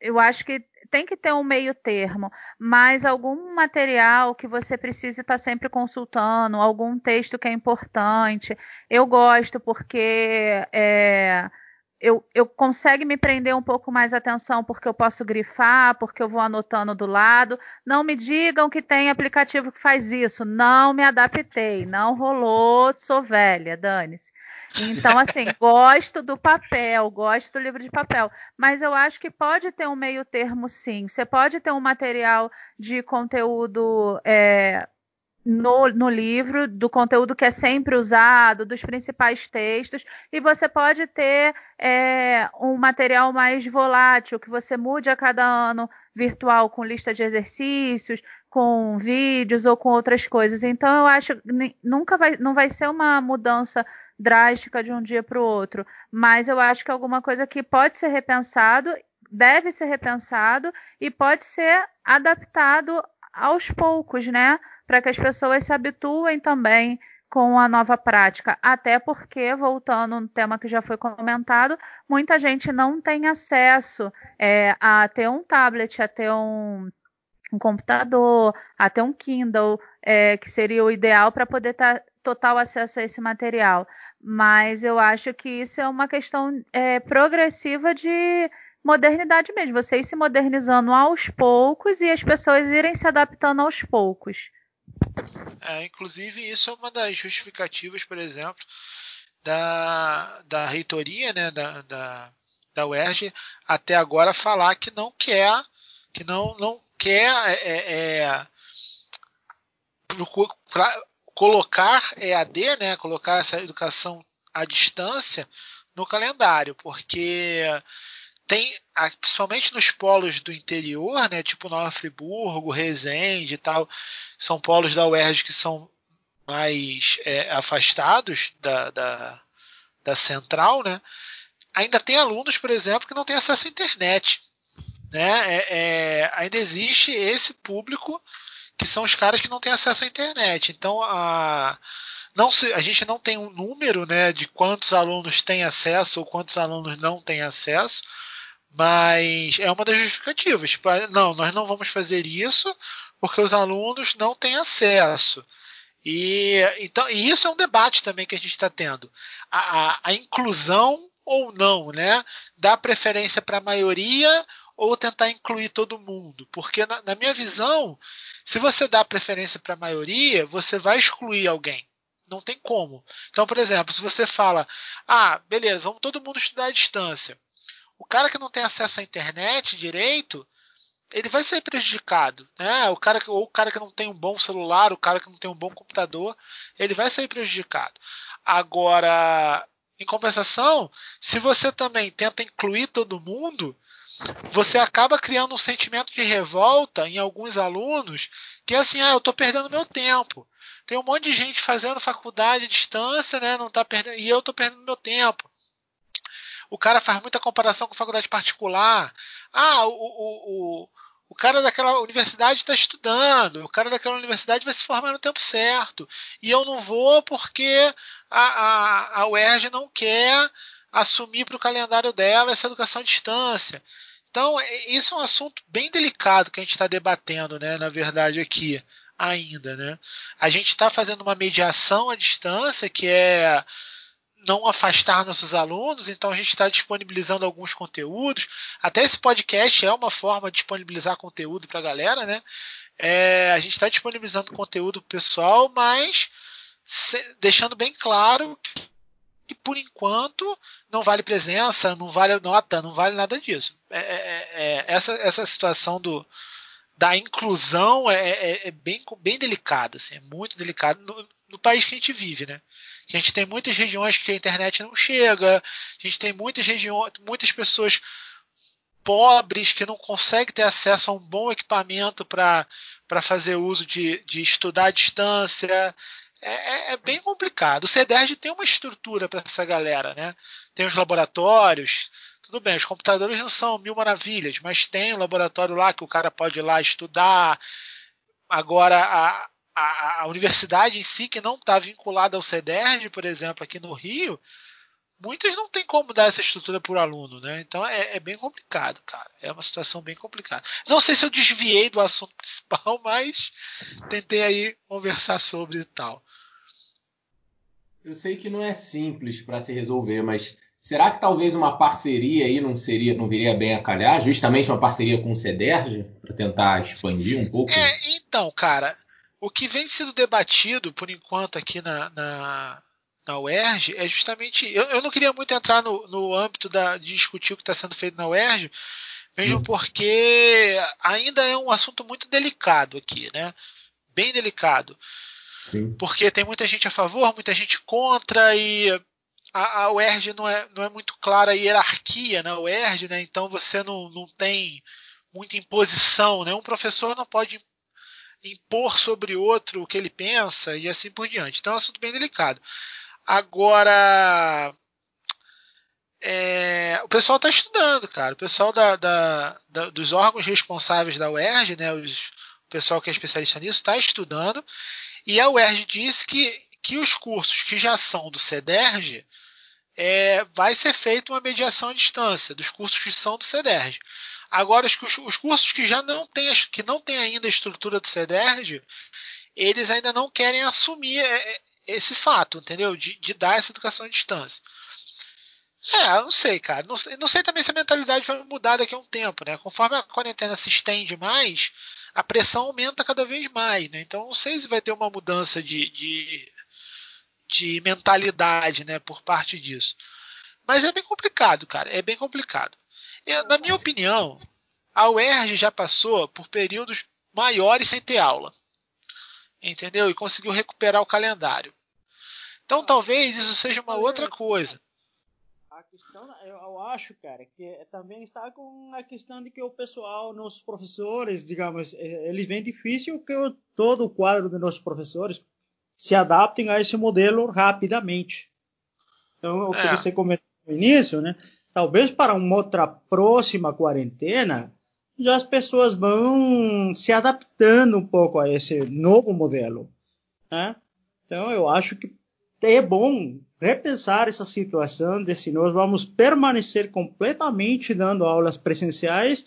eu acho que tem que ter um meio termo, mas algum material que você precise estar sempre consultando, algum texto que é importante, eu gosto porque é, eu, eu consegue me prender um pouco mais atenção porque eu posso grifar, porque eu vou anotando do lado. Não me digam que tem aplicativo que faz isso. Não me adaptei, não rolou, sou velha, dane-se. Então, assim, gosto do papel, gosto do livro de papel, mas eu acho que pode ter um meio termo, sim. Você pode ter um material de conteúdo é, no, no livro, do conteúdo que é sempre usado, dos principais textos, e você pode ter é, um material mais volátil, que você mude a cada ano virtual com lista de exercícios, com vídeos ou com outras coisas. Então eu acho que nunca vai, não vai ser uma mudança drástica de um dia para o outro, mas eu acho que é alguma coisa que pode ser repensado, deve ser repensado e pode ser adaptado aos poucos, né? Para que as pessoas se habituem também com a nova prática. Até porque, voltando no tema que já foi comentado, muita gente não tem acesso é, a ter um tablet, a ter um, um computador, a ter um Kindle, é, que seria o ideal para poder ter total acesso a esse material. Mas eu acho que isso é uma questão é, progressiva de modernidade mesmo, você ir se modernizando aos poucos e as pessoas irem se adaptando aos poucos. É, inclusive, isso é uma das justificativas, por exemplo, da, da reitoria né, da, da, da UERJ até agora falar que não quer, que não, não quer é, é, colocar EAD, né, colocar essa educação à distância no calendário, porque tem, principalmente nos polos do interior, né, tipo Nova Friburgo, Resende e tal, são polos da UERJ que são mais é, afastados da, da, da, central, né, ainda tem alunos, por exemplo, que não têm acesso à internet. Né, é, é, ainda existe esse público que são os caras que não têm acesso à internet. Então, a, não se, a gente não tem um número né, de quantos alunos têm acesso ou quantos alunos não têm acesso, mas é uma das justificativas. Tipo, ah, não, nós não vamos fazer isso porque os alunos não têm acesso. E, então, e isso é um debate também que a gente está tendo. A, a, a, inclusão ou não, né? Dar preferência para a maioria ou tentar incluir todo mundo. Porque, na, na minha visão, se você dá preferência para a maioria, você vai excluir alguém. Não tem como. Então, por exemplo, se você fala, ah, beleza, vamos todo mundo estudar à distância o cara que não tem acesso à internet direito, ele vai ser prejudicado, né? O cara que, ou o cara que não tem um bom celular, o cara que não tem um bom computador, ele vai ser prejudicado. Agora, em compensação, se você também tenta incluir todo mundo, você acaba criando um sentimento de revolta em alguns alunos, que é assim, ah, eu estou perdendo meu tempo. Tem um monte de gente fazendo faculdade à distância, né? Não tá perdendo, e eu estou perdendo meu tempo. O cara faz muita comparação com faculdade particular. Ah, o, o, o, o cara daquela universidade está estudando, o cara daquela universidade vai se formar no tempo certo. E eu não vou porque a, a, a UERJ não quer assumir para o calendário dela essa educação à distância. Então, é, isso é um assunto bem delicado que a gente está debatendo, né, na verdade, aqui ainda. Né? A gente está fazendo uma mediação à distância que é não afastar nossos alunos, então a gente está disponibilizando alguns conteúdos. Até esse podcast é uma forma de disponibilizar conteúdo para a galera, né? É, a gente está disponibilizando conteúdo pessoal, mas se, deixando bem claro que, por enquanto não vale presença, não vale nota, não vale nada disso. É, é, é, é essa, essa situação do, da inclusão é, é, é, bem, bem delicada, assim, é muito delicada no, no país que a gente vive, né? A gente tem muitas regiões que a internet não chega, a gente tem muitas regiões, muitas pessoas pobres que não conseguem ter acesso a um bom equipamento para fazer uso de, de estudar à distância. É, é, é bem complicado. O CEDERJ tem uma estrutura para essa galera, né? Tem os laboratórios, tudo bem, os computadores não são mil maravilhas, mas tem um laboratório lá que o cara pode ir lá estudar. Agora, a, a, a universidade em si, que não está vinculada ao CEDERJ, por exemplo, aqui no Rio, muitas não tem como dar essa estrutura por aluno, né? Então é, é, bem complicado, cara. É uma situação bem complicada. Não sei se eu desviei do assunto principal, mas tentei aí conversar sobre e tal. Eu sei que não é simples para se resolver, mas será que talvez uma parceria aí não seria, não viria bem a calhar? Justamente uma parceria com o CEDERJ para tentar expandir um pouco? É, então, cara, o que vem sendo debatido por enquanto aqui na, na, na UERJ é justamente. Eu, eu não queria muito entrar no, no âmbito da, de discutir o que está sendo feito na UERJ, mesmo hum. porque ainda é um assunto muito delicado aqui, né? Bem delicado. Porque tem muita gente a favor, muita gente contra e a, a UERJ não é, não é muito clara a hierarquia na né? UERJ, né? Então você não, não tem muita imposição, né? Um professor não pode impor sobre outro o que ele pensa e assim por diante. Então é um assunto bem delicado. Agora, é, o pessoal está estudando, cara. O pessoal da, da, da, dos órgãos responsáveis da UERJ, né, os, o pessoal que é especialista nisso, está estudando. E a UERJ disse que, que os cursos que já são do CEDERJ é, vai ser feita uma mediação à distância dos cursos que são do CEDERJ. Agora, os, os cursos que já não têm, que não têm ainda a estrutura do CEDERJ, eles ainda não querem assumir é, é, esse fato, entendeu? De, de dar essa educação à distância. É, não sei, cara. Não, não, sei também se a mentalidade vai mudar daqui a um tempo, né? Conforme a quarentena se estende mais, a pressão aumenta cada vez mais, né? Então não sei se vai ter uma mudança de, de, de mentalidade, né, por parte disso. Mas é bem complicado, cara. É bem complicado. Eu, na minha opinião, a UERJ já passou por períodos maiores sem ter aula. Entendeu? E conseguiu recuperar o calendário. Então talvez isso seja uma outra coisa. A questão, eu acho, cara, que também está com a questão de que o pessoal, nossos professores, digamos, eh, eles veem difícil que todo o quadro dos nossos professores se adaptem a esse modelo rapidamente. Então, o é. que você comentou no início, né? Talvez para uma outra próxima quarentena, já as pessoas vão se adaptando um pouco a esse novo modelo. Né? Então, eu acho que é bom repensar essa situação de se nós vamos permanecer completamente dando aulas presenciais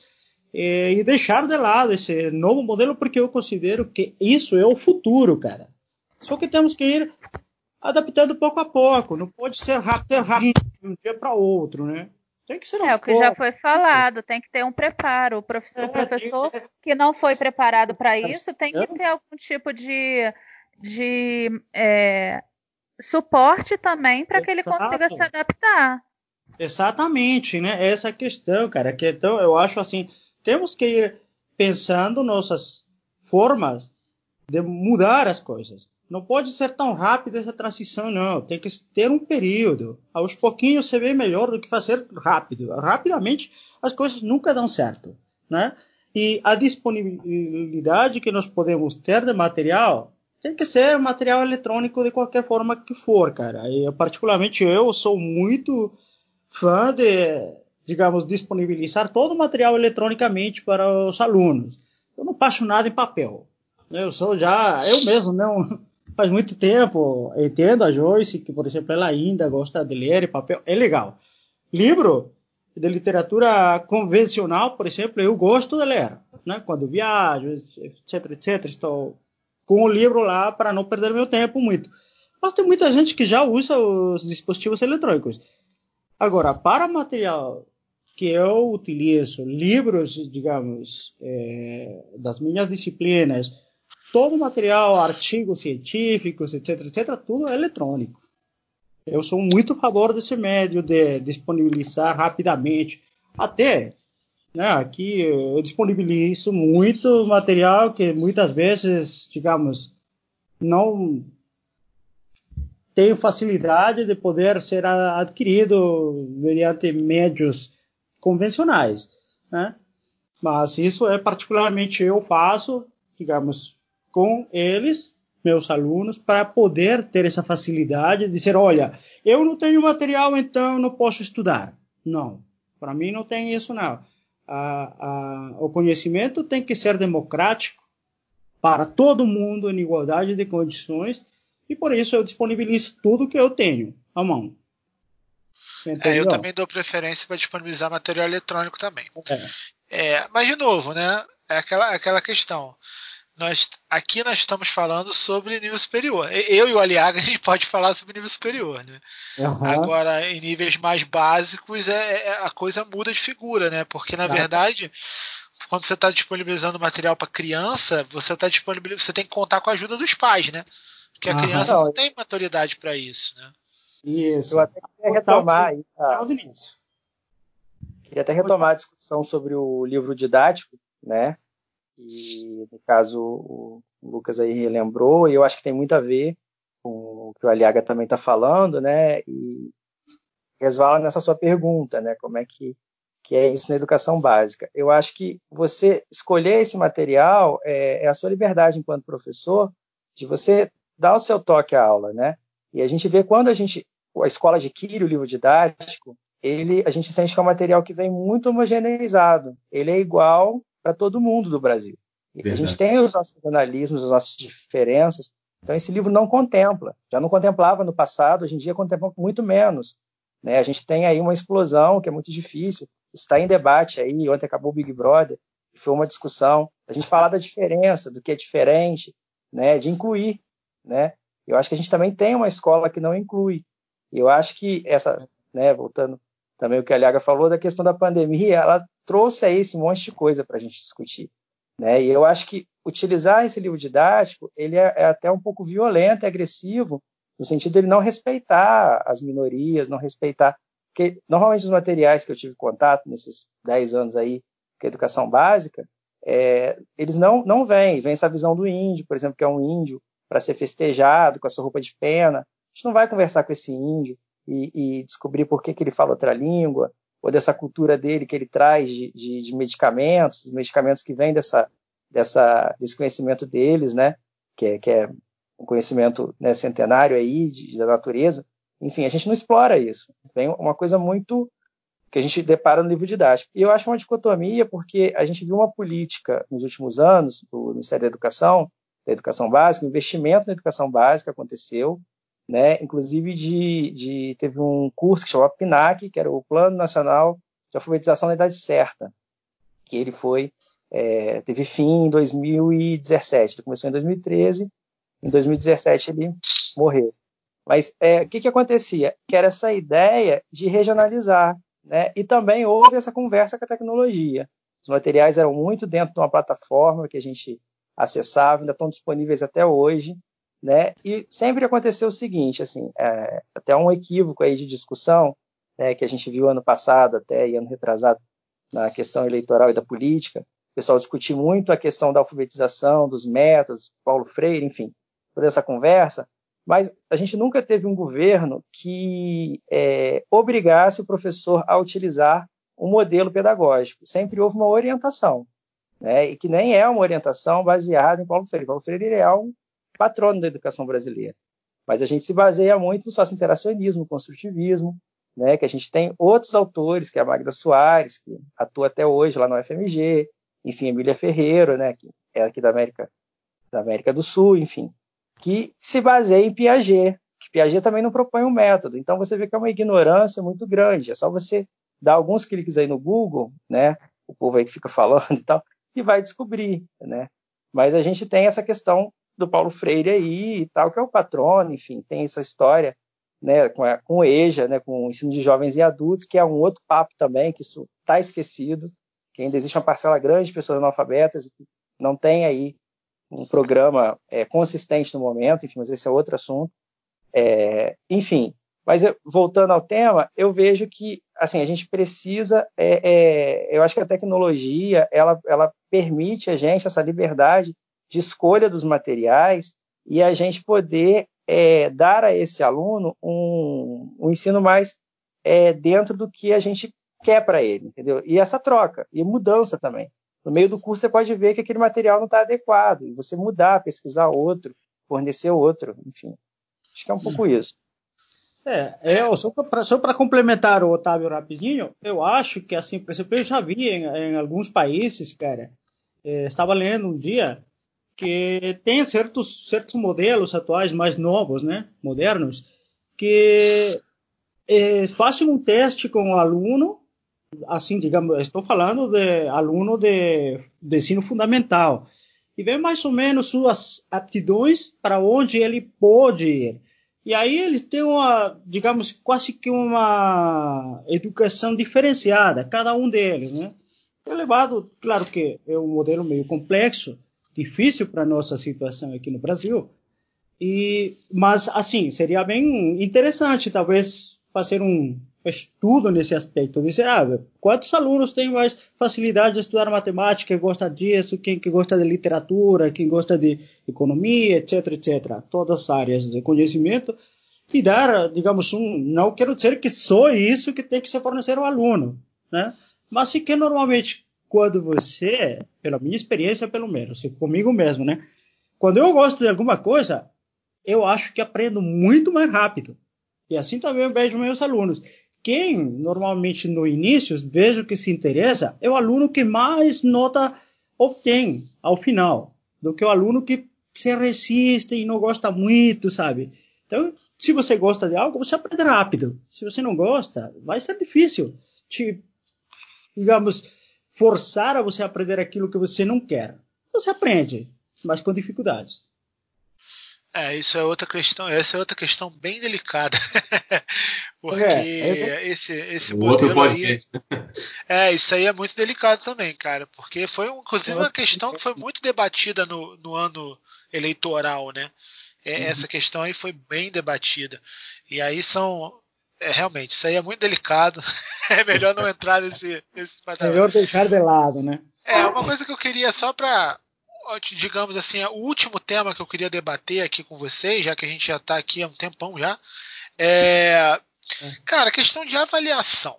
eh, e deixar de lado esse novo modelo, porque eu considero que isso é o futuro, cara. Só que temos que ir adaptando pouco a pouco, não pode ser rápido, rápido de um dia para outro, né? Tem que ser É o que já foi falado, tem que ter um preparo. O professor, é, professor que não foi preparado para isso tem que ter algum tipo de, de é, suporte também para que ele consiga se adaptar. Exatamente, né? Essa questão, cara. Que então eu acho assim, temos que ir pensando nossas formas de mudar as coisas. Não pode ser tão rápida essa transição, não. Tem que ter um período. Aos pouquinhos você vê melhor do que fazer rápido. Rapidamente as coisas nunca dão certo, né? E a disponibilidade que nós podemos ter de material tem que ser material eletrônico de qualquer forma que for, cara. E particularmente eu sou muito fã de, digamos, disponibilizar todo o material eletronicamente para os alunos. Eu não passo nada em papel. Eu sou já, eu mesmo não faz muito tempo, entendo a Joyce, que, por exemplo, ela ainda gosta de ler papel, é legal. Livro de literatura convencional, por exemplo, eu gosto de ler, né? Quando viajo, etc, etc, estou com o livro lá para não perder meu tempo muito. Mas tem muita gente que já usa os dispositivos eletrônicos. Agora, para material que eu utilizo, livros, digamos, é, das minhas disciplinas, todo material, artigos científicos, etc, etc, tudo é eletrônico. Eu sou muito a favor desse médio de disponibilizar rapidamente. Até, né, aqui eu disponibilizo muito material que muitas vezes, digamos, não tenho facilidade de poder ser adquirido mediante médios convencionais, né? Mas isso é particularmente eu faço, digamos, com eles, meus alunos, para poder ter essa facilidade de dizer: olha, eu não tenho material, então não posso estudar. Não, para mim não tem isso, não. O conhecimento tem que ser democrático para todo mundo em igualdade de condições e por isso eu disponibilizo tudo que eu tenho à mão. É, eu também dou preferência para disponibilizar material eletrônico também. É. É, mas de novo, né? É aquela, aquela questão nós aqui nós estamos falando sobre nível superior. Eu e o Aliaga a gente pode falar sobre nível superior, né? Uhum. Agora, em níveis mais básicos, é, é, a coisa muda de figura, né? Porque na claro. verdade, quando você está disponibilizando material para criança, você está disponibilizando, você tem que contar com a ajuda dos pais, né? Porque a uhum. criança não tem maturidade para isso, né? Isso. Eu até queria retomar aí, a... Queria até retomar a discussão sobre o livro didático, né? E no caso o Lucas aí relembrou, e eu acho que tem muito a ver com o que o Aliaga também está falando, né? E resvala nessa sua pergunta, né? Como é que, que é isso na educação básica? Eu acho que você escolher esse material é, é a sua liberdade enquanto professor de você dar o seu toque à aula, né? E a gente vê quando a gente a escola adquire o livro didático, ele a gente sente que é um material que vem muito homogeneizado. Ele é igual para todo mundo do Brasil. A gente tem os nossos as nossas diferenças. Então esse livro não contempla. Já não contemplava no passado, hoje em dia contempla muito menos. Né? A gente tem aí uma explosão que é muito difícil. Está em debate aí. Ontem acabou o Big Brother, foi uma discussão. A gente falar da diferença, do que é diferente, né? De incluir, né? Eu acho que a gente também tem uma escola que não inclui. Eu acho que essa, né? Voltando também o que a Aliaga falou da questão da pandemia, ela trouxe aí esse monte de coisa para a gente discutir. Né? E eu acho que utilizar esse livro didático ele é, é, até um pouco violento e agressivo no sentido de ele não respeitar as minorias, não respeitar porque normalmente os materiais que eu tive contato nesses 10 anos aí com a educação básica, é, eles não não vêm, vem essa visão do índio, por exemplo, que é um índio para ser festejado com a sua roupa de pena. A gente não vai conversar com esse índio e, e descobrir por que, que ele fala outra língua, ou dessa cultura dele que ele traz de, de, de medicamentos, medicamentos que vêm dessa, dessa, desse conhecimento deles, né? Que é, que é um conhecimento né, centenário aí de, da natureza. Enfim, a gente não explora isso. Tem uma coisa muito que a gente depara no livro didático. E eu acho uma dicotomia porque a gente viu uma política nos últimos anos do Ministério da Educação, da Educação Básica, o investimento na educação básica aconteceu, né? Inclusive de, de, teve um curso que chamava PNAC, que era o Plano Nacional de Alfabetização na Idade Certa, que ele foi é, teve fim em 2017. Ele começou em 2013, em 2017 ele morreu. Mas é, o que, que acontecia? Que era essa ideia de regionalizar, né? E também houve essa conversa com a tecnologia. Os materiais eram muito dentro de uma plataforma que a gente acessava, ainda estão disponíveis até hoje né? E sempre aconteceu o seguinte, assim, é, até um equívoco aí de discussão, né, que a gente viu ano passado até e ano retrasado na questão eleitoral e da política, o pessoal discutiu muito a questão da alfabetização, dos métodos, Paulo Freire, enfim, toda essa conversa, mas a gente nunca teve um governo que é, obrigasse o professor a utilizar um modelo pedagógico. Sempre houve uma orientação, né? e que nem é uma orientação baseada em Paulo Freire. Paulo Freire é um patrono da educação brasileira. Mas a gente se baseia muito no sócio-interacionismo, construtivismo, né, que a gente tem outros autores, que é a Magda Soares, que atua até hoje lá no FMG, enfim, Emília Ferreira, né, que é aqui da América, da América do Sul, enfim, que se baseia em Piaget, que Piaget também não propõe um método. Então você vê que é uma ignorância muito grande. É só você dar alguns cliques aí no Google, né, o povo aí que fica falando e tal, e vai descobrir, né. Mas a gente tem essa questão do Paulo Freire aí e tal, que é o patrono, enfim, tem essa história né, com, a, com o EJA, né, com o ensino de jovens e adultos, que é um outro papo também, que isso está esquecido, que ainda existe uma parcela grande de pessoas analfabetas e que não tem aí um programa é, consistente no momento, enfim, mas esse é outro assunto. É, enfim, mas eu, voltando ao tema, eu vejo que assim a gente precisa, é, é eu acho que a tecnologia ela, ela permite a gente essa liberdade de escolha dos materiais e a gente poder é, dar a esse aluno um, um ensino mais é, dentro do que a gente quer para ele, entendeu? E essa troca e mudança também. No meio do curso você pode ver que aquele material não está adequado e você mudar, pesquisar outro, fornecer outro, enfim. Acho que é um pouco hum. isso. É, eu, só para complementar o Otávio rapidinho, eu acho que, assim, por exemplo, eu já vi em, em alguns países, cara, é, estava lendo um dia que tem certos certos modelos atuais mais novos, né, modernos, que é, fazem um teste com o aluno, assim, digamos, estou falando de aluno de, de ensino fundamental, e vê mais ou menos suas aptidões para onde ele pode ir. E aí eles têm uma, digamos, quase que uma educação diferenciada, cada um deles, né? Elevado, claro que é um modelo meio complexo, difícil para nossa situação aqui no Brasil. E, mas assim seria bem interessante talvez fazer um estudo nesse aspecto. Dizer, ah, quantos alunos têm mais facilidade de estudar matemática, quem gosta disso, quem que gosta de literatura, quem gosta de economia, etc, etc. Todas as áreas de conhecimento e dar, digamos, um, não quero dizer que só isso que tem que se fornecer ao aluno, né? Mas sim que normalmente quando você, pela minha experiência pelo menos, comigo mesmo, né? Quando eu gosto de alguma coisa, eu acho que aprendo muito mais rápido. E assim também eu vejo meus alunos. Quem normalmente no início vejo que se interessa é o aluno que mais nota obtém ao final, do que o aluno que se resiste e não gosta muito, sabe? Então, se você gosta de algo, você aprende rápido. Se você não gosta, vai ser difícil. Te, digamos, forçar a você aprender aquilo que você não quer. Você aprende, mas com dificuldades. É, isso é outra questão, essa é outra questão bem delicada. Porque é, é, esse, esse modelo aí. É, isso aí é muito delicado também, cara. Porque foi, inclusive, uma questão que foi muito debatida no, no ano eleitoral, né? É, uhum. Essa questão aí foi bem debatida. E aí são. É, realmente, isso aí é muito delicado. é melhor não entrar nesse, nesse patamar. Melhor deixar de lado, né? É, uma coisa que eu queria só para digamos assim, o último tema que eu queria debater aqui com vocês, já que a gente já está aqui há um tempão já, é, é, cara, questão de avaliação.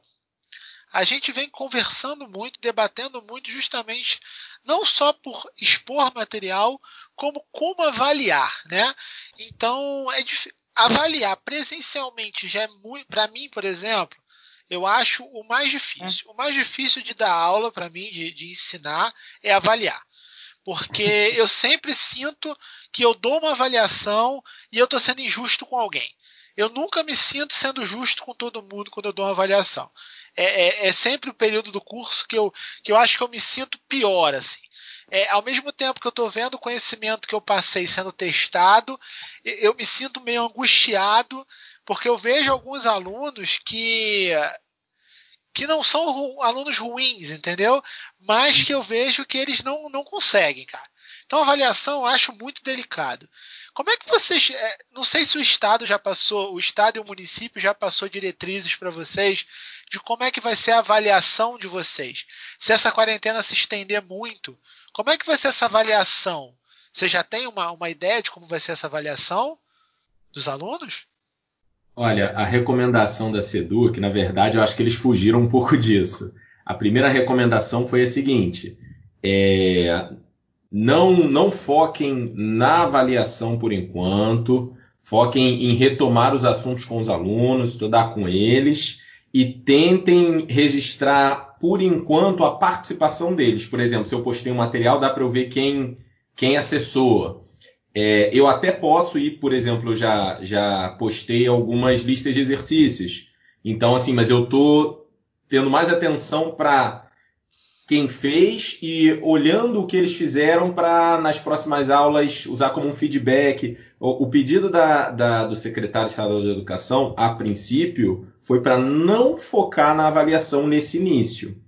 A gente vem conversando muito, debatendo muito, justamente não só por expor material, como como avaliar, né? Então, é avaliar presencialmente já é muito, para mim, por exemplo, eu acho o mais difícil. É. O mais difícil de dar aula para mim, de, de ensinar, é avaliar porque eu sempre sinto que eu dou uma avaliação e eu estou sendo injusto com alguém. Eu nunca me sinto sendo justo com todo mundo quando eu dou uma avaliação. É, é, é sempre o período do curso que eu, que eu acho que eu me sinto pior, assim. É, ao mesmo tempo que eu estou vendo o conhecimento que eu passei sendo testado, eu me sinto meio angustiado, porque eu vejo alguns alunos que que não são alunos ruins, entendeu? Mas que eu vejo que eles não, não conseguem, cara. Então a avaliação eu acho muito delicado. Como é que vocês. É, não sei se o Estado já passou, o Estado e o município já passou diretrizes para vocês de como é que vai ser a avaliação de vocês. Se essa quarentena se estender muito, como é que vai ser essa avaliação? Você já tem uma, uma ideia de como vai ser essa avaliação dos alunos? Olha, a recomendação da SEDUC, na verdade, eu acho que eles fugiram um pouco disso. A primeira recomendação foi a seguinte: é, não, não foquem na avaliação por enquanto, foquem em retomar os assuntos com os alunos, estudar com eles e tentem registrar por enquanto a participação deles. Por exemplo, se eu postei um material, dá para eu ver quem, quem acessou. É, eu até posso ir, por exemplo, já, já postei algumas listas de exercícios. Então, assim, mas eu estou tendo mais atenção para quem fez e olhando o que eles fizeram para nas próximas aulas usar como um feedback. O, o pedido da, da, do secretário estadual de Educação, a princípio, foi para não focar na avaliação nesse início.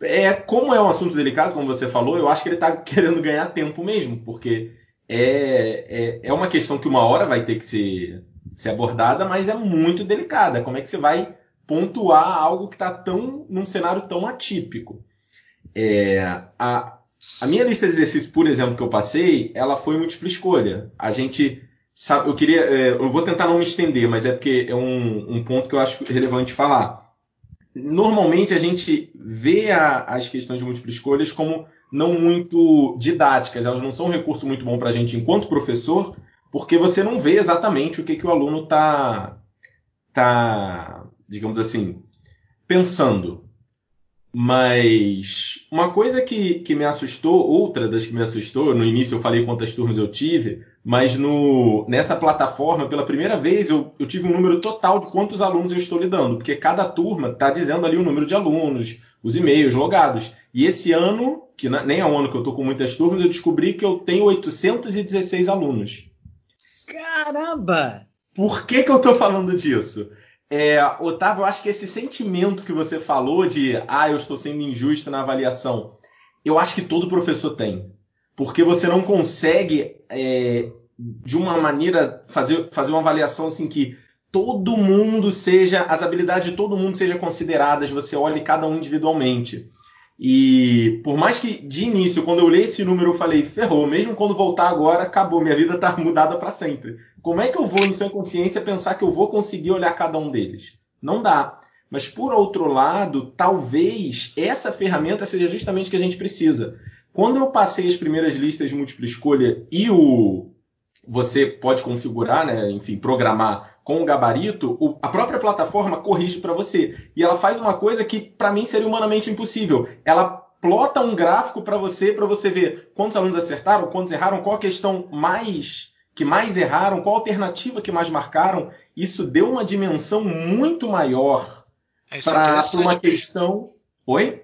É, como é um assunto delicado, como você falou, eu acho que ele está querendo ganhar tempo mesmo, porque é, é, é uma questão que uma hora vai ter que ser, ser abordada, mas é muito delicada. Como é que você vai pontuar algo que está tão num cenário tão atípico? É, a, a minha lista de exercícios, por exemplo, que eu passei, ela foi múltipla escolha. A gente sabe, eu queria, é, eu vou tentar não me estender, mas é porque é um, um ponto que eu acho relevante falar. Normalmente a gente vê a, as questões de múltipla escolhas como não muito didáticas, elas não são um recurso muito bom para a gente enquanto professor, porque você não vê exatamente o que, que o aluno está, tá, digamos assim, pensando. Mas uma coisa que, que me assustou, outra das que me assustou, no início eu falei quantas turmas eu tive, mas no, nessa plataforma, pela primeira vez, eu, eu tive um número total de quantos alunos eu estou lidando, porque cada turma está dizendo ali o número de alunos, os e-mails logados. E esse ano, que nem é um ano que eu estou com muitas turmas, eu descobri que eu tenho 816 alunos. Caramba! Por que, que eu estou falando disso? É, Otávio, eu acho que esse sentimento que você falou de ah, eu estou sendo injusto na avaliação, eu acho que todo professor tem. Porque você não consegue, é, de uma maneira, fazer, fazer uma avaliação assim que todo mundo seja, as habilidades de todo mundo sejam consideradas, você olhe cada um individualmente. E por mais que de início, quando eu olhei esse número, eu falei, ferrou, mesmo quando voltar agora, acabou, minha vida está mudada para sempre. Como é que eu vou, em sua consciência, pensar que eu vou conseguir olhar cada um deles? Não dá. Mas por outro lado, talvez essa ferramenta seja justamente o que a gente precisa. Quando eu passei as primeiras listas de múltipla escolha e o você pode configurar, né, enfim, programar com o gabarito, o, a própria plataforma corrige para você. E ela faz uma coisa que para mim seria humanamente impossível. Ela plota um gráfico para você, para você ver quantos alunos acertaram, quantos erraram, qual a questão mais que mais erraram, qual a alternativa que mais marcaram. Isso deu uma dimensão muito maior É, para uma questão. Oi?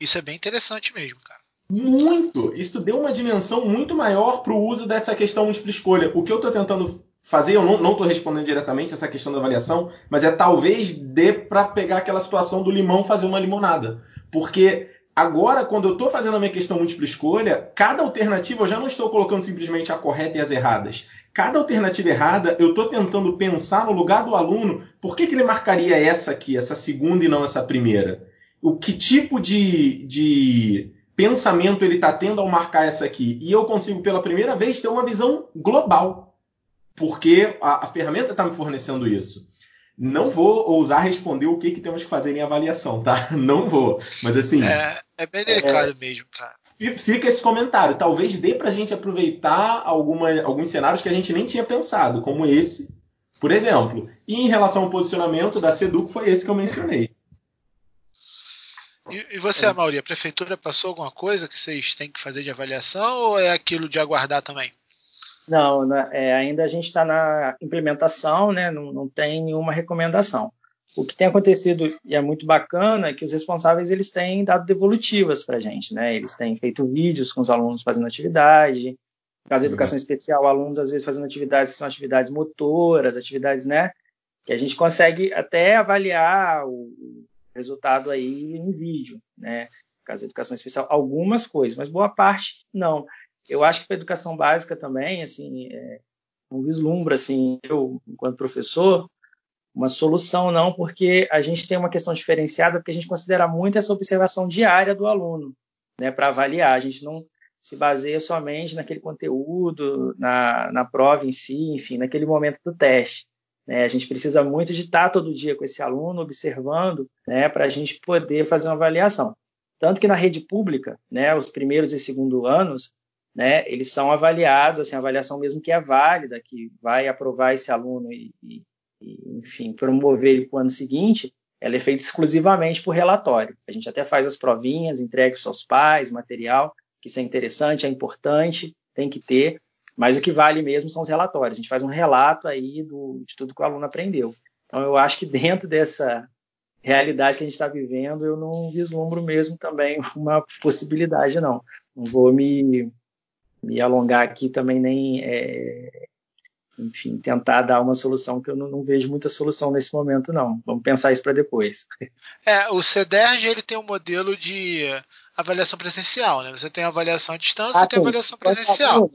Isso é bem interessante mesmo, cara. Muito! Isso deu uma dimensão muito maior para o uso dessa questão múltipla escolha. O que eu estou tentando fazer, eu não estou respondendo diretamente essa questão da avaliação, mas é talvez dê para pegar aquela situação do limão fazer uma limonada. Porque agora, quando eu estou fazendo a minha questão múltipla escolha, cada alternativa eu já não estou colocando simplesmente a correta e as erradas. Cada alternativa errada, eu estou tentando pensar no lugar do aluno, por que, que ele marcaria essa aqui, essa segunda e não essa primeira? O que tipo de, de pensamento ele está tendo ao marcar essa aqui? E eu consigo, pela primeira vez, ter uma visão global, porque a, a ferramenta está me fornecendo isso. Não vou ousar responder o que, que temos que fazer em avaliação, tá? Não vou. Mas assim. É, é bem delicado mesmo, cara. Fica esse comentário. Talvez dê para a gente aproveitar alguma, alguns cenários que a gente nem tinha pensado, como esse, por exemplo. E em relação ao posicionamento da Seduc, foi esse que eu mencionei. E, e você, Mauri, a prefeitura passou alguma coisa que vocês têm que fazer de avaliação ou é aquilo de aguardar também? Não, é, ainda a gente está na implementação, né, não, não, tem nenhuma recomendação. O que tem acontecido e é muito bacana é que os responsáveis eles têm dado devolutivas para a gente, né? Eles têm feito vídeos com os alunos fazendo atividade. Caso educação uhum. especial, alunos às vezes fazendo atividades que são atividades motoras, atividades, né? Que a gente consegue até avaliar o resultado aí em vídeo, né? Caso da educação especial, algumas coisas, mas boa parte não eu acho que para a educação básica também, assim, é, um vislumbra, assim, eu, enquanto professor, uma solução não, porque a gente tem uma questão diferenciada, porque a gente considera muito essa observação diária do aluno, né, para avaliar. A gente não se baseia somente naquele conteúdo, na, na prova em si, enfim, naquele momento do teste. Né? A gente precisa muito de estar todo dia com esse aluno, observando, né, para a gente poder fazer uma avaliação. Tanto que na rede pública, né, os primeiros e segundo anos, né, eles são avaliados, assim, a avaliação mesmo que é válida, que vai aprovar esse aluno e, e, e enfim, promover ele para o ano seguinte, ela é feita exclusivamente por relatório. A gente até faz as provinhas, entrega os seus pais, material, que isso é interessante, é importante, tem que ter, mas o que vale mesmo são os relatórios. A gente faz um relato aí do, de tudo que o aluno aprendeu. Então, eu acho que dentro dessa realidade que a gente está vivendo, eu não vislumbro mesmo também uma possibilidade, não. Não vou me, me alongar aqui também nem é, enfim tentar dar uma solução que eu não, não, vejo muita solução nesse momento não. Vamos pensar isso para depois. É o CEDERJ ele tem um modelo de avaliação presencial né? Você tem avaliação à distância ah, e tem avaliação presencial.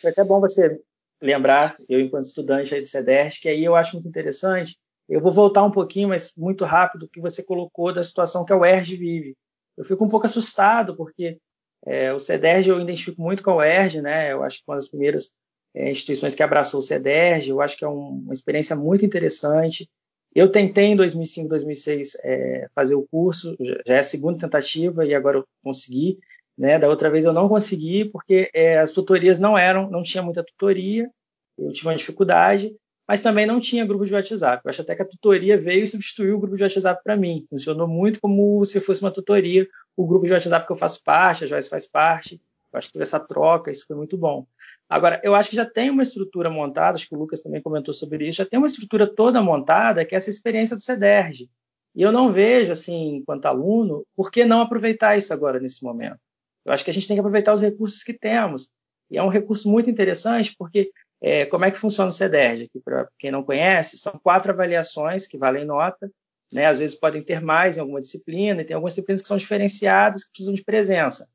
foi até bom você lembrar eu enquanto estudante aí de CEDERJ que aí eu acho muito interessante. Eu vou voltar um pouquinho mas muito rápido que você colocou da situação que a UERJ vive. Eu fico um pouco assustado porque é, o CEDERJ eu identifico muito com a UERJ, né? Eu acho que uma das primeiras é, instituições que abraçou o CEDERJ, eu acho que é um, uma experiência muito interessante. Eu tentei em 2005, 2006 é, fazer o curso, já é a segunda tentativa e agora eu consegui. Né? Da outra vez eu não consegui porque é, as tutorias não eram, não tinha muita tutoria, eu tive uma dificuldade mas também não tinha grupo de WhatsApp. Eu acho até que a tutoria veio e substituiu o grupo de WhatsApp para mim. Funcionou muito como se fosse uma tutoria, o grupo de WhatsApp que eu faço parte, a Joyce faz parte. Eu acho que teve essa troca, isso foi muito bom. Agora, eu acho que já tem uma estrutura montada, acho que o Lucas também comentou sobre isso, já tem uma estrutura toda montada, que é essa experiência do CEDERJ. E eu não vejo, assim, enquanto aluno, por que não aproveitar isso agora, nesse momento? Eu acho que a gente tem que aproveitar os recursos que temos. E é um recurso muito interessante, porque é, como é que funciona o CEDERJ? Para quem não conhece, são quatro avaliações que valem nota. Né? Às vezes podem ter mais em alguma disciplina, e tem algumas disciplinas que são diferenciadas, que precisam de presença.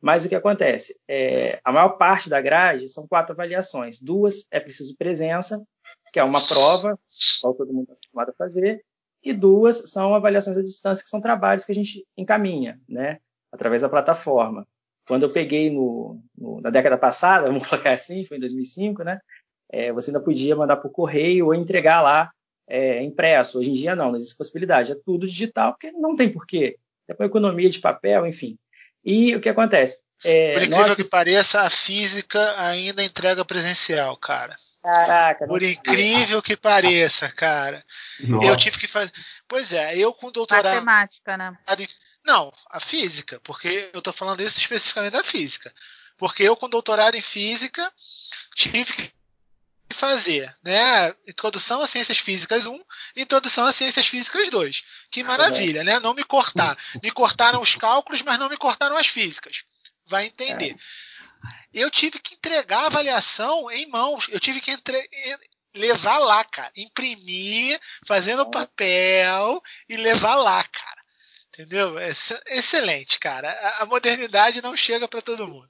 Mas o que acontece? É, a maior parte da grade são quatro avaliações. Duas é preciso presença que é uma prova, qual todo mundo está acostumado a fazer, e duas são avaliações à distância, que são trabalhos que a gente encaminha, né, através da plataforma. Quando eu peguei no, no, na década passada, vamos colocar assim, foi em 2005, né, é, você ainda podia mandar por correio ou entregar lá é, impresso. Hoje em dia não, não existe possibilidade, é tudo digital, porque não tem porquê. É com economia de papel, enfim. E o que acontece? É, Por incrível nós... que pareça, a física ainda entrega presencial, cara. Caraca. Por incrível que pareça, cara. Nossa. Eu tive que fazer. Pois é, eu com doutorado. Matemática, né? Não, a física, porque eu estou falando isso especificamente da física. Porque eu com doutorado em física tive que fazer, né? Introdução a Ciências Físicas 1 Introdução a Ciências Físicas 2. Que maravilha, né? Não me cortar. Me cortaram os cálculos, mas não me cortaram as físicas. Vai entender. Eu tive que entregar a avaliação em mãos. Eu tive que entre... levar lá, cara. Imprimir, fazendo papel e levar lá, cara. Entendeu? Excelente, cara. A modernidade não chega para todo mundo.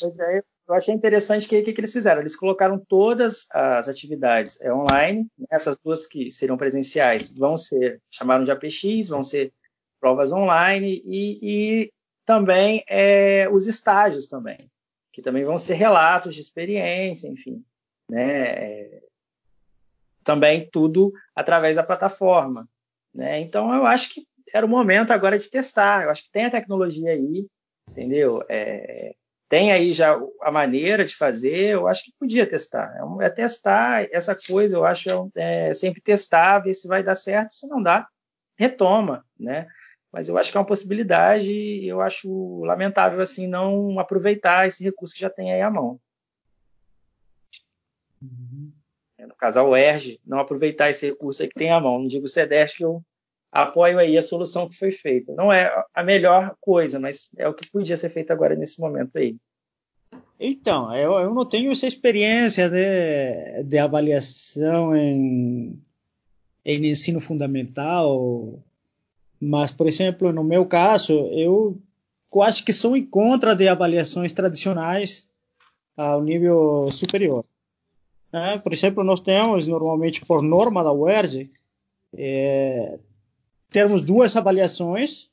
Pois é, eu achei interessante que que, que, eles fizeram. Eles colocaram todas as atividades é, online, né? essas duas que seriam presenciais vão ser, chamaram de APX, vão ser provas online e, e também é, os estágios também, que também vão ser relatos de experiência, enfim, né? também tudo através da plataforma, né? Então eu acho que era o momento agora de testar. Eu acho que tem a tecnologia aí, entendeu? É, tem aí já a maneira de fazer, eu acho que podia testar. É, é testar essa coisa, eu acho é, é sempre testar, ver se vai dar certo, se não dá, retoma, né? Mas eu acho que é uma possibilidade e eu acho lamentável assim não aproveitar esse recurso que já tem aí à mão. Uhum. No caso, a UERJ, não aproveitar esse recurso aí que tem à mão. Não digo o CEDES que eu apoio aí a solução que foi feita. Não é a melhor coisa, mas é o que podia ser feito agora nesse momento aí. Então, eu, eu não tenho essa experiência de, de avaliação em, em ensino fundamental, mas, por exemplo, no meu caso, eu quase que sou em contra de avaliações tradicionais ao nível superior. É, por exemplo, nós temos normalmente por norma da UERJ é, termos duas avaliações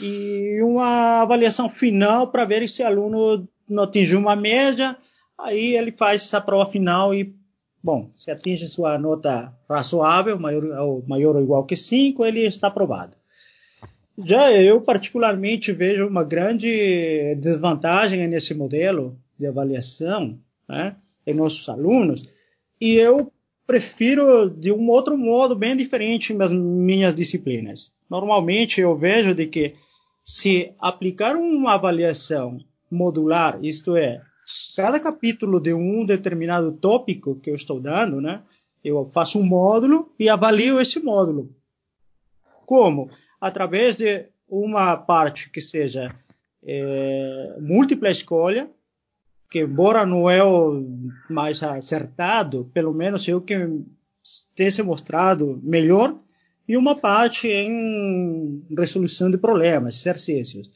e uma avaliação final para ver se o aluno não atingiu uma média, aí ele faz essa prova final e, bom, se atinge sua nota razoável, maior, maior ou igual que 5, ele está aprovado. Já eu, particularmente, vejo uma grande desvantagem nesse modelo de avaliação né, em nossos alunos, e eu prefiro de um outro modo bem diferente nas minhas disciplinas. Normalmente eu vejo de que se aplicar uma avaliação modular, isto é, cada capítulo de um determinado tópico que eu estou dando, né, eu faço um módulo e avalio esse módulo. Como? Através de uma parte que seja é, múltipla escolha, que embora não é o mais acertado, pelo menos eu que tem se mostrado melhor, e uma parte em resolução de problemas, exercícios.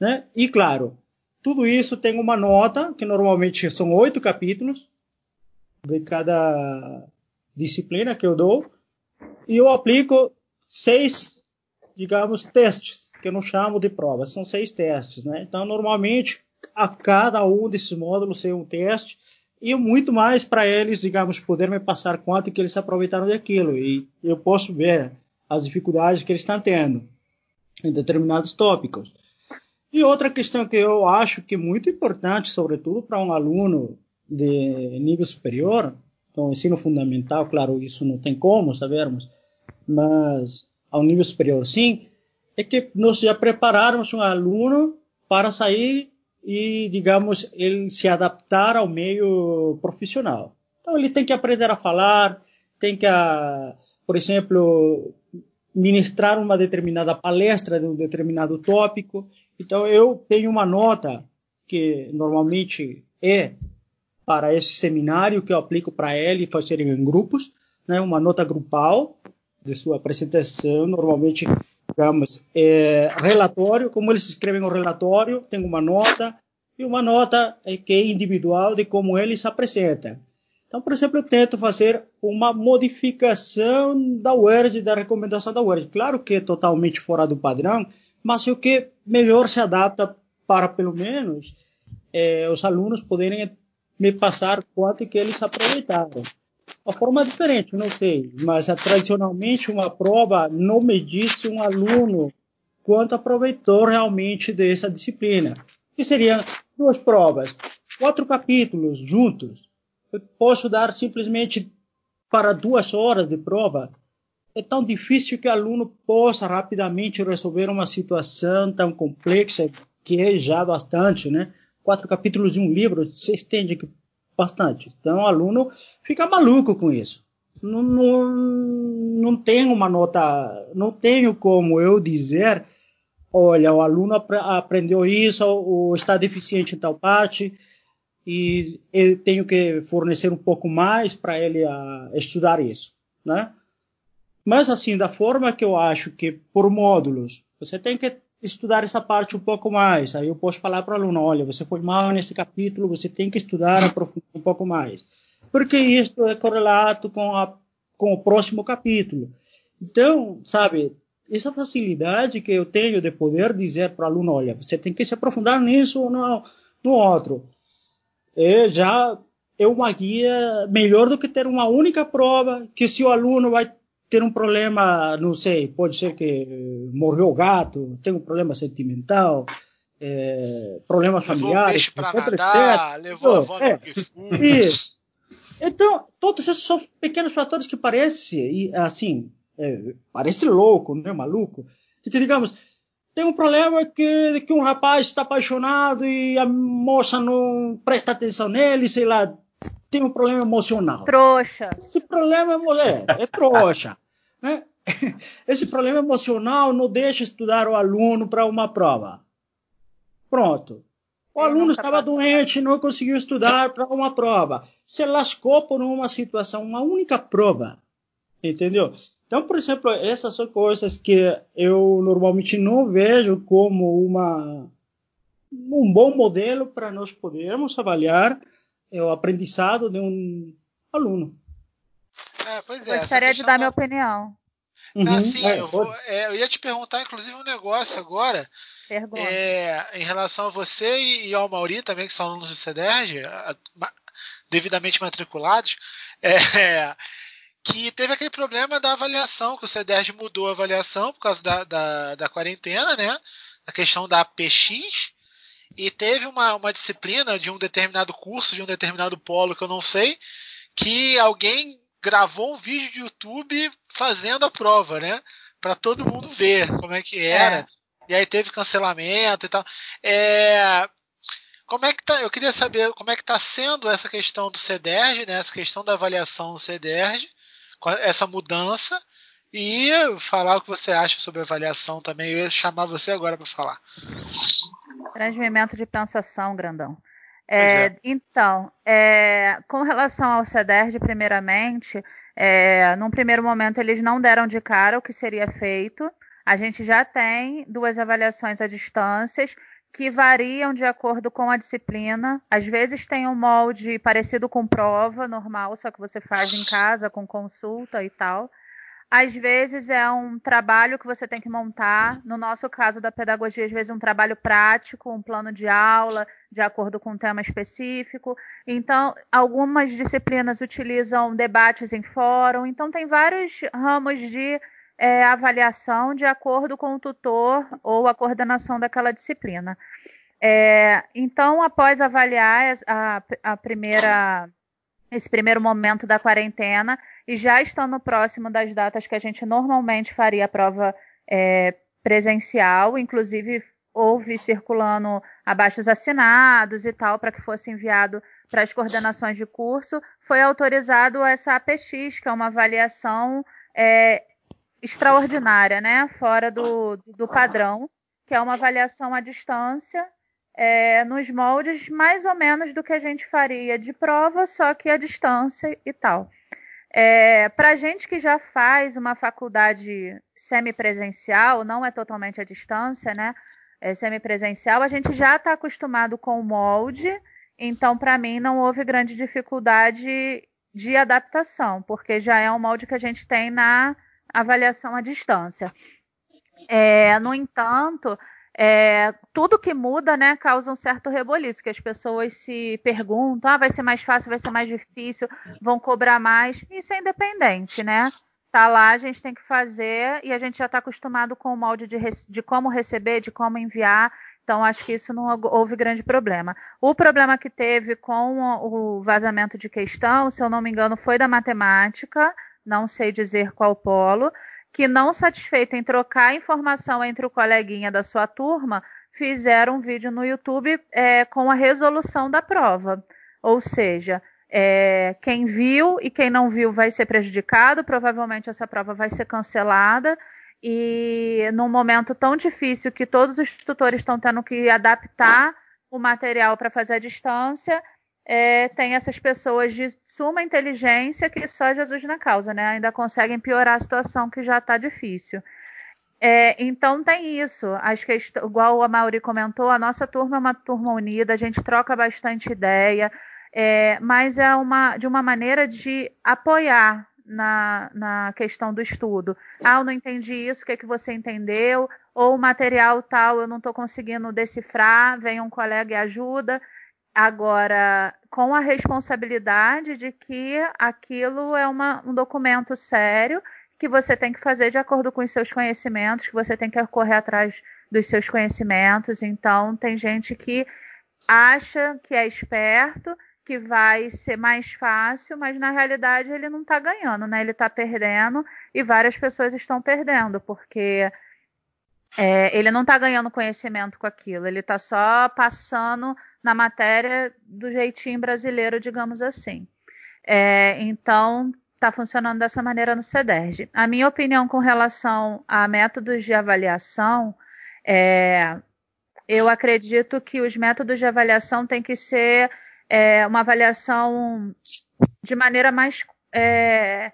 Né? E claro, tudo isso tem uma nota, que normalmente são oito capítulos de cada disciplina que eu dou, e eu aplico seis, digamos, testes, que eu não chamo de provas, são seis testes. Né? Então, normalmente, a cada um desses módulos ser um teste e muito mais para eles, digamos, poder me passar quanto que eles aproveitaram daquilo e eu posso ver as dificuldades que eles estão tendo em determinados tópicos. E outra questão que eu acho que é muito importante, sobretudo para um aluno de nível superior, então ensino fundamental, claro, isso não tem como sabermos, mas ao nível superior sim, é que nós já prepararmos um aluno para sair e, digamos, ele se adaptar ao meio profissional. Então, ele tem que aprender a falar, tem que, ah, por exemplo, ministrar uma determinada palestra de um determinado tópico. Então, eu tenho uma nota que normalmente é para esse seminário que eu aplico para ele fazer em grupos, né, uma nota grupal de sua apresentação, normalmente digamos, é, relatório, como eles escrevem o relatório, tem uma nota, e uma nota é, que é individual de como eles apresentam. Então, por exemplo, eu tento fazer uma modificação da UERJ, da recomendação da UERJ. Claro que é totalmente fora do padrão, mas o que melhor se adapta para, pelo menos, é, os alunos poderem me passar quanto que eles aproveitaram. Uma forma diferente, não sei, mas tradicionalmente uma prova não me disse um aluno quanto aproveitou realmente dessa disciplina. Que seriam duas provas, quatro capítulos juntos eu posso dar simplesmente para duas horas de prova. É tão difícil que o aluno possa rapidamente resolver uma situação tão complexa, que é já bastante, né? Quatro capítulos de um livro, você estende bastante. Então, o aluno fica maluco com isso. Não, não, não tenho uma nota, não tenho como eu dizer, olha, o aluno aprendeu isso ou está deficiente em tal parte e eu tenho que fornecer um pouco mais para ele a, estudar isso, né? Mas assim, da forma que eu acho que por módulos, você tem que estudar essa parte um pouco mais. Aí eu posso falar para o aluno, olha, você foi mal nesse capítulo, você tem que estudar aprofundar um pouco mais. Porque isso é correlato com, a, com o próximo capítulo. Então, sabe, essa facilidade que eu tenho de poder dizer para o aluno, olha, você tem que se aprofundar nisso ou no, no outro é já é uma guia melhor do que ter uma única prova que se o aluno vai ter um problema, não sei, pode ser que morreu o gato, tem um problema sentimental, é, problemas familiares, etc, nadar, etc. Levou a volta é, Isso. Então, todos esses são pequenos fatores que parecem, assim, é, parece louco, né, maluco, que digamos, tem um problema que, que um rapaz está apaixonado e a moça não presta atenção nele, sei lá, tem um problema emocional. Trouxa. Esse problema é, é trouxa. Né? Esse problema emocional não deixa estudar o aluno para uma prova. Pronto. O aluno estava doente, não conseguiu estudar para uma prova. Se lascou por uma situação, uma única prova. Entendeu? Então, por exemplo, essas são coisas que eu normalmente não vejo como uma, um bom modelo para nós podermos avaliar o aprendizado de um aluno. É, pois é, Gostaria de dar da... minha opinião. Uhum, assim, é, eu, vou, é, eu, ia te perguntar, inclusive, um negócio agora. É, em relação a você e, e, ao Mauri também, que são alunos do CEDERJ, devidamente matriculados. É, que teve aquele problema da avaliação, que o CEDERJ mudou a avaliação por causa da, da, da quarentena, né? A questão da APX. E teve uma, uma disciplina de um determinado curso, de um determinado polo que eu não sei, que alguém gravou um vídeo de YouTube fazendo a prova, né? Para todo mundo ver como é que era. É. E aí teve cancelamento e tal. É, como é que tá? Eu queria saber como é que está sendo essa questão do CEDERJ, né? Essa questão da avaliação do CEDERJ essa mudança e falar o que você acha sobre a avaliação também. Eu ia chamar você agora para falar. Transmimento de pensação, grandão. É, é. Então, é, com relação ao CEDERJ, primeiramente, é, num primeiro momento eles não deram de cara o que seria feito. A gente já tem duas avaliações à distância que variam de acordo com a disciplina. Às vezes tem um molde parecido com prova normal, só que você faz em casa com consulta e tal. Às vezes é um trabalho que você tem que montar. No nosso caso da pedagogia, às vezes é um trabalho prático, um plano de aula, de acordo com um tema específico. Então, algumas disciplinas utilizam debates em fórum. Então, tem vários ramos de é, avaliação de acordo com o tutor ou a coordenação daquela disciplina. É, então, após avaliar a, a primeira, esse primeiro momento da quarentena e já estando próximo das datas que a gente normalmente faria a prova é, presencial, inclusive houve circulando abaixos assinados e tal para que fosse enviado para as coordenações de curso, foi autorizado essa APX, que é uma avaliação é, extraordinária, né? Fora do, do padrão, que é uma avaliação à distância, é, nos moldes mais ou menos do que a gente faria de prova, só que à distância e tal. É, Para gente que já faz uma faculdade semipresencial, não é totalmente à distância, né? É semipresencial, a gente já está acostumado com o molde, então para mim não houve grande dificuldade de adaptação, porque já é um molde que a gente tem na avaliação à distância. É, no entanto, é, tudo que muda, né, causa um certo reboliço, que as pessoas se perguntam, ah, vai ser mais fácil, vai ser mais difícil, vão cobrar mais. Isso é independente, né? Tá lá, a gente tem que fazer e a gente já está acostumado com o molde de, de como receber, de como enviar. Então, acho que isso não houve grande problema. O problema que teve com o vazamento de questão, se eu não me engano, foi da matemática, não sei dizer qual polo, que não satisfeito em trocar informação entre o coleguinha da sua turma, fizeram um vídeo no YouTube é, com a resolução da prova. Ou seja, é, quem viu e quem não viu vai ser prejudicado, provavelmente essa prova vai ser cancelada. E num momento tão difícil que todos os tutores estão tendo que adaptar o material para fazer a distância, é, tem essas pessoas de suma inteligência que só Jesus na causa, né? Ainda conseguem piorar a situação que já está difícil. É, então tem isso. Acho que igual a Mauri comentou, a nossa turma é uma turma unida, a gente troca bastante ideia, é, mas é uma de uma maneira de apoiar na, na questão do estudo. Ah, eu não entendi isso, o que, é que você entendeu? Ou o material tal, eu não estou conseguindo decifrar, vem um colega e ajuda. Agora, com a responsabilidade de que aquilo é uma, um documento sério que você tem que fazer de acordo com os seus conhecimentos, que você tem que correr atrás dos seus conhecimentos. Então, tem gente que acha que é esperto, que vai ser mais fácil, mas na realidade ele não está ganhando, né? Ele está perdendo e várias pessoas estão perdendo, porque é, ele não está ganhando conhecimento com aquilo, ele está só passando na matéria do jeitinho brasileiro, digamos assim. É, então, está funcionando dessa maneira no CEDERJ. A minha opinião com relação a métodos de avaliação é, eu acredito que os métodos de avaliação têm que ser é, uma avaliação de maneira mais é,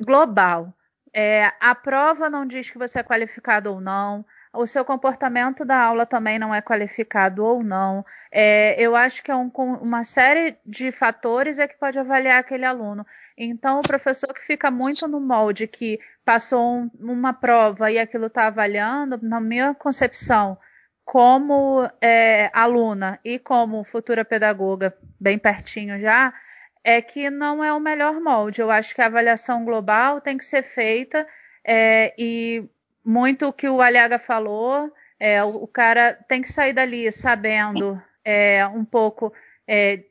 global. É, a prova não diz que você é qualificado ou não. O seu comportamento da aula também não é qualificado ou não. É, eu acho que é um, uma série de fatores é que pode avaliar aquele aluno. Então, o professor que fica muito no molde que passou um, uma prova e aquilo está avaliando, na minha concepção, como é, aluna e como futura pedagoga, bem pertinho já, é que não é o melhor molde. Eu acho que a avaliação global tem que ser feita é, e muito o que o Aliaga falou, é, o, cara tem que sair dali sabendo é, um pouco é,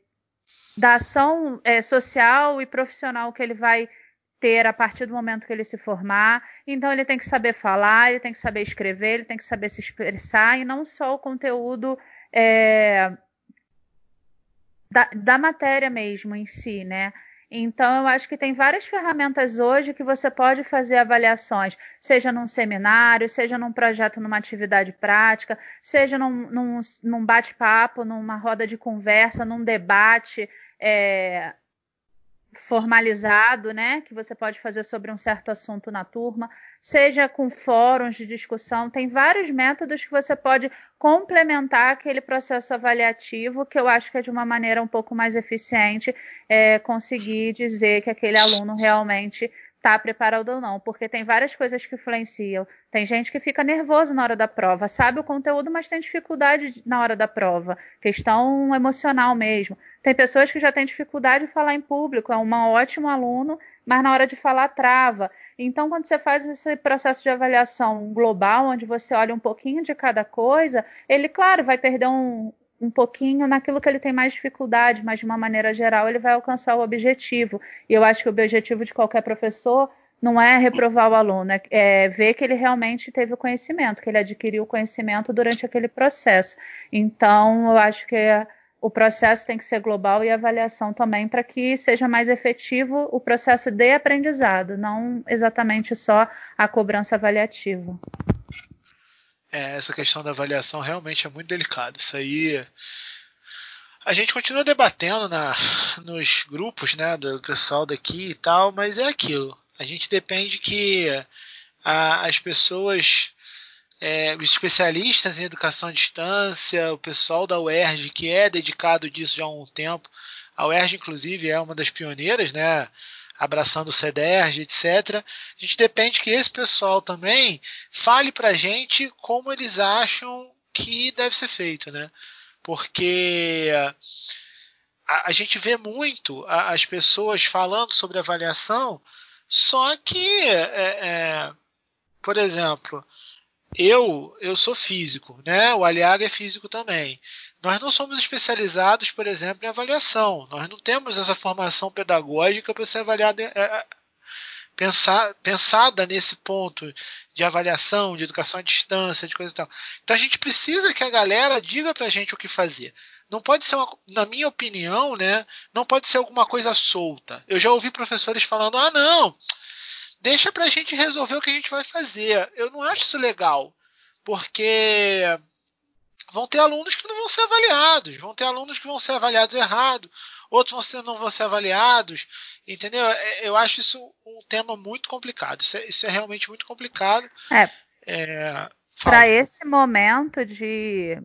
da ação é, social e profissional que ele vai ter a partir do momento que ele se formar. Então ele tem que saber falar, ele tem que saber escrever, ele tem que saber se expressar e não só o conteúdo é, da, da matéria mesmo em si, né? Então, eu acho que tem várias ferramentas hoje que você pode fazer avaliações, seja num seminário, seja num projeto, numa atividade prática, seja num, num, num bate-papo, numa roda de conversa, num debate. É, formalizado, né, que você pode fazer sobre um certo assunto na turma, seja com fóruns de discussão, tem vários métodos que você pode complementar aquele processo avaliativo, que eu acho que é de uma maneira um pouco mais eficiente é, conseguir dizer que aquele aluno realmente está preparado ou não, porque tem várias coisas que influenciam. Tem gente que fica nervoso na hora da prova, sabe o conteúdo, mas tem dificuldade na hora da prova, questão emocional mesmo. Tem pessoas que já têm dificuldade de falar em público, é um ótimo aluno, mas na hora de falar trava. Então, quando você faz esse processo de avaliação global, onde você olha um pouquinho de cada coisa, ele, claro, vai perder um, um pouquinho naquilo que ele tem mais dificuldade, mas de uma maneira geral ele vai alcançar o objetivo. E eu acho que o objetivo de qualquer professor não é reprovar o aluno, é, é ver que ele realmente teve o conhecimento, que ele adquiriu o conhecimento durante aquele processo. Então, eu acho que o processo tem que ser global e avaliação também para que seja mais efetivo o processo de aprendizado, não exatamente só a cobrança avaliativa. É, essa questão da avaliação realmente é muito delicada. Isso aí. A gente continua debatendo na, nos grupos né, do pessoal daqui e tal, mas é aquilo. A gente depende que a, as pessoas, é, os especialistas em educação à distância, o pessoal da UERJ, que é dedicado disso já há um tempo, A UERJ, inclusive, é uma das pioneiras, né? Abraçando o CEDERJ, etc. A gente depende que esse pessoal também fale para a gente como eles acham que deve ser feito, né? Porque a, a gente vê muito a, as pessoas falando sobre avaliação, só que, é, é, por exemplo, eu eu sou físico, né? O Aliaga é físico também. Nós não somos especializados, por exemplo, em avaliação. Nós não temos essa formação pedagógica para ser avaliada, é, é, pensar, pensada nesse ponto de avaliação, de educação à distância, de coisa e tal. Então a gente precisa que a galera diga para a gente o que fazer. Não pode ser, uma, na minha opinião, né? Não pode ser alguma coisa solta. Eu já ouvi professores falando: ah, não, deixa para a gente resolver o que a gente vai fazer. Eu não acho isso legal, porque vão ter alunos que não vão ser avaliados, vão ter alunos que vão ser avaliados errado, outros vão ser, não vão ser avaliados, entendeu? É, eu acho isso um tema muito complicado. Isso é, isso é realmente muito complicado. É. é Para esse momento de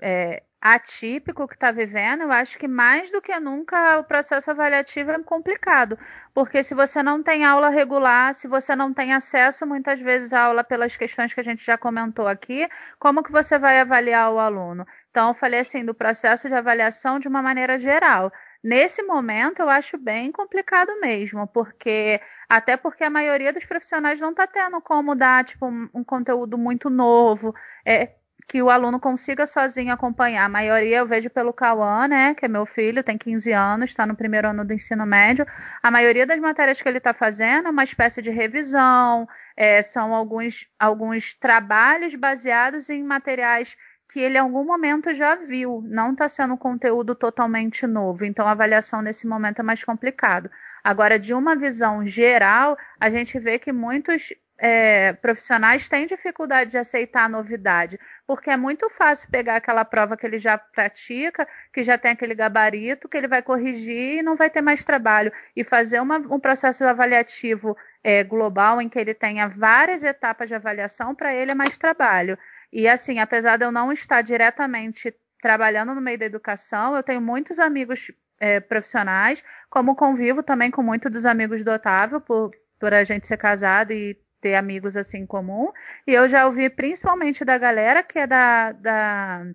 é, atípico que está vivendo, eu acho que mais do que nunca o processo avaliativo é complicado, porque se você não tem aula regular, se você não tem acesso muitas vezes à aula pelas questões que a gente já comentou aqui, como que você vai avaliar o aluno? Então, eu falei assim do processo de avaliação de uma maneira geral. Nesse momento, eu acho bem complicado mesmo, porque até porque a maioria dos profissionais não está tendo como dar tipo um, um conteúdo muito novo. É, que o aluno consiga sozinho acompanhar. A maioria eu vejo pelo Cauã, né, que é meu filho, tem 15 anos, está no primeiro ano do ensino médio. A maioria das matérias que ele está fazendo é uma espécie de revisão, é, são alguns, alguns trabalhos baseados em materiais que ele em algum momento já viu, não está sendo conteúdo totalmente novo, então a avaliação nesse momento é mais complicado. Agora, de uma visão geral, a gente vê que muitos é, profissionais têm dificuldade de aceitar a novidade, porque é muito fácil pegar aquela prova que ele já pratica, que já tem aquele gabarito, que ele vai corrigir e não vai ter mais trabalho, e fazer uma, um processo avaliativo é, global em que ele tenha várias etapas de avaliação, para ele é mais trabalho. E assim, apesar de eu não estar diretamente trabalhando no meio da educação, eu tenho muitos amigos é, profissionais, como convivo também com muitos dos amigos do Otávio, por, por a gente ser casado e ter amigos assim em comum. E eu já ouvi principalmente da galera que é da, da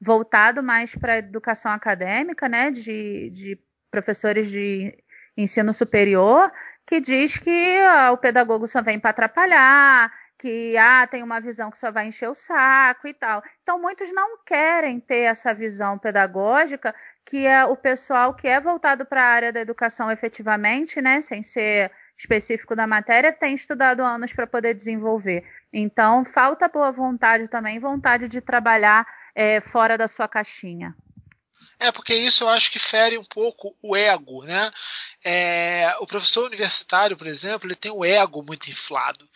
voltado mais para a educação acadêmica, né, de, de professores de ensino superior, que diz que ah, o pedagogo só vem para atrapalhar, que ah, tem uma visão que só vai encher o saco e tal. Então, muitos não querem ter essa visão pedagógica, que é o pessoal que é voltado para a área da educação efetivamente, né, sem ser específico da matéria, tem estudado anos para poder desenvolver. Então, falta boa vontade também, vontade de trabalhar é, fora da sua caixinha. É, porque isso eu acho que fere um pouco o ego, né? É, o professor universitário, por exemplo, ele tem o ego muito inflado.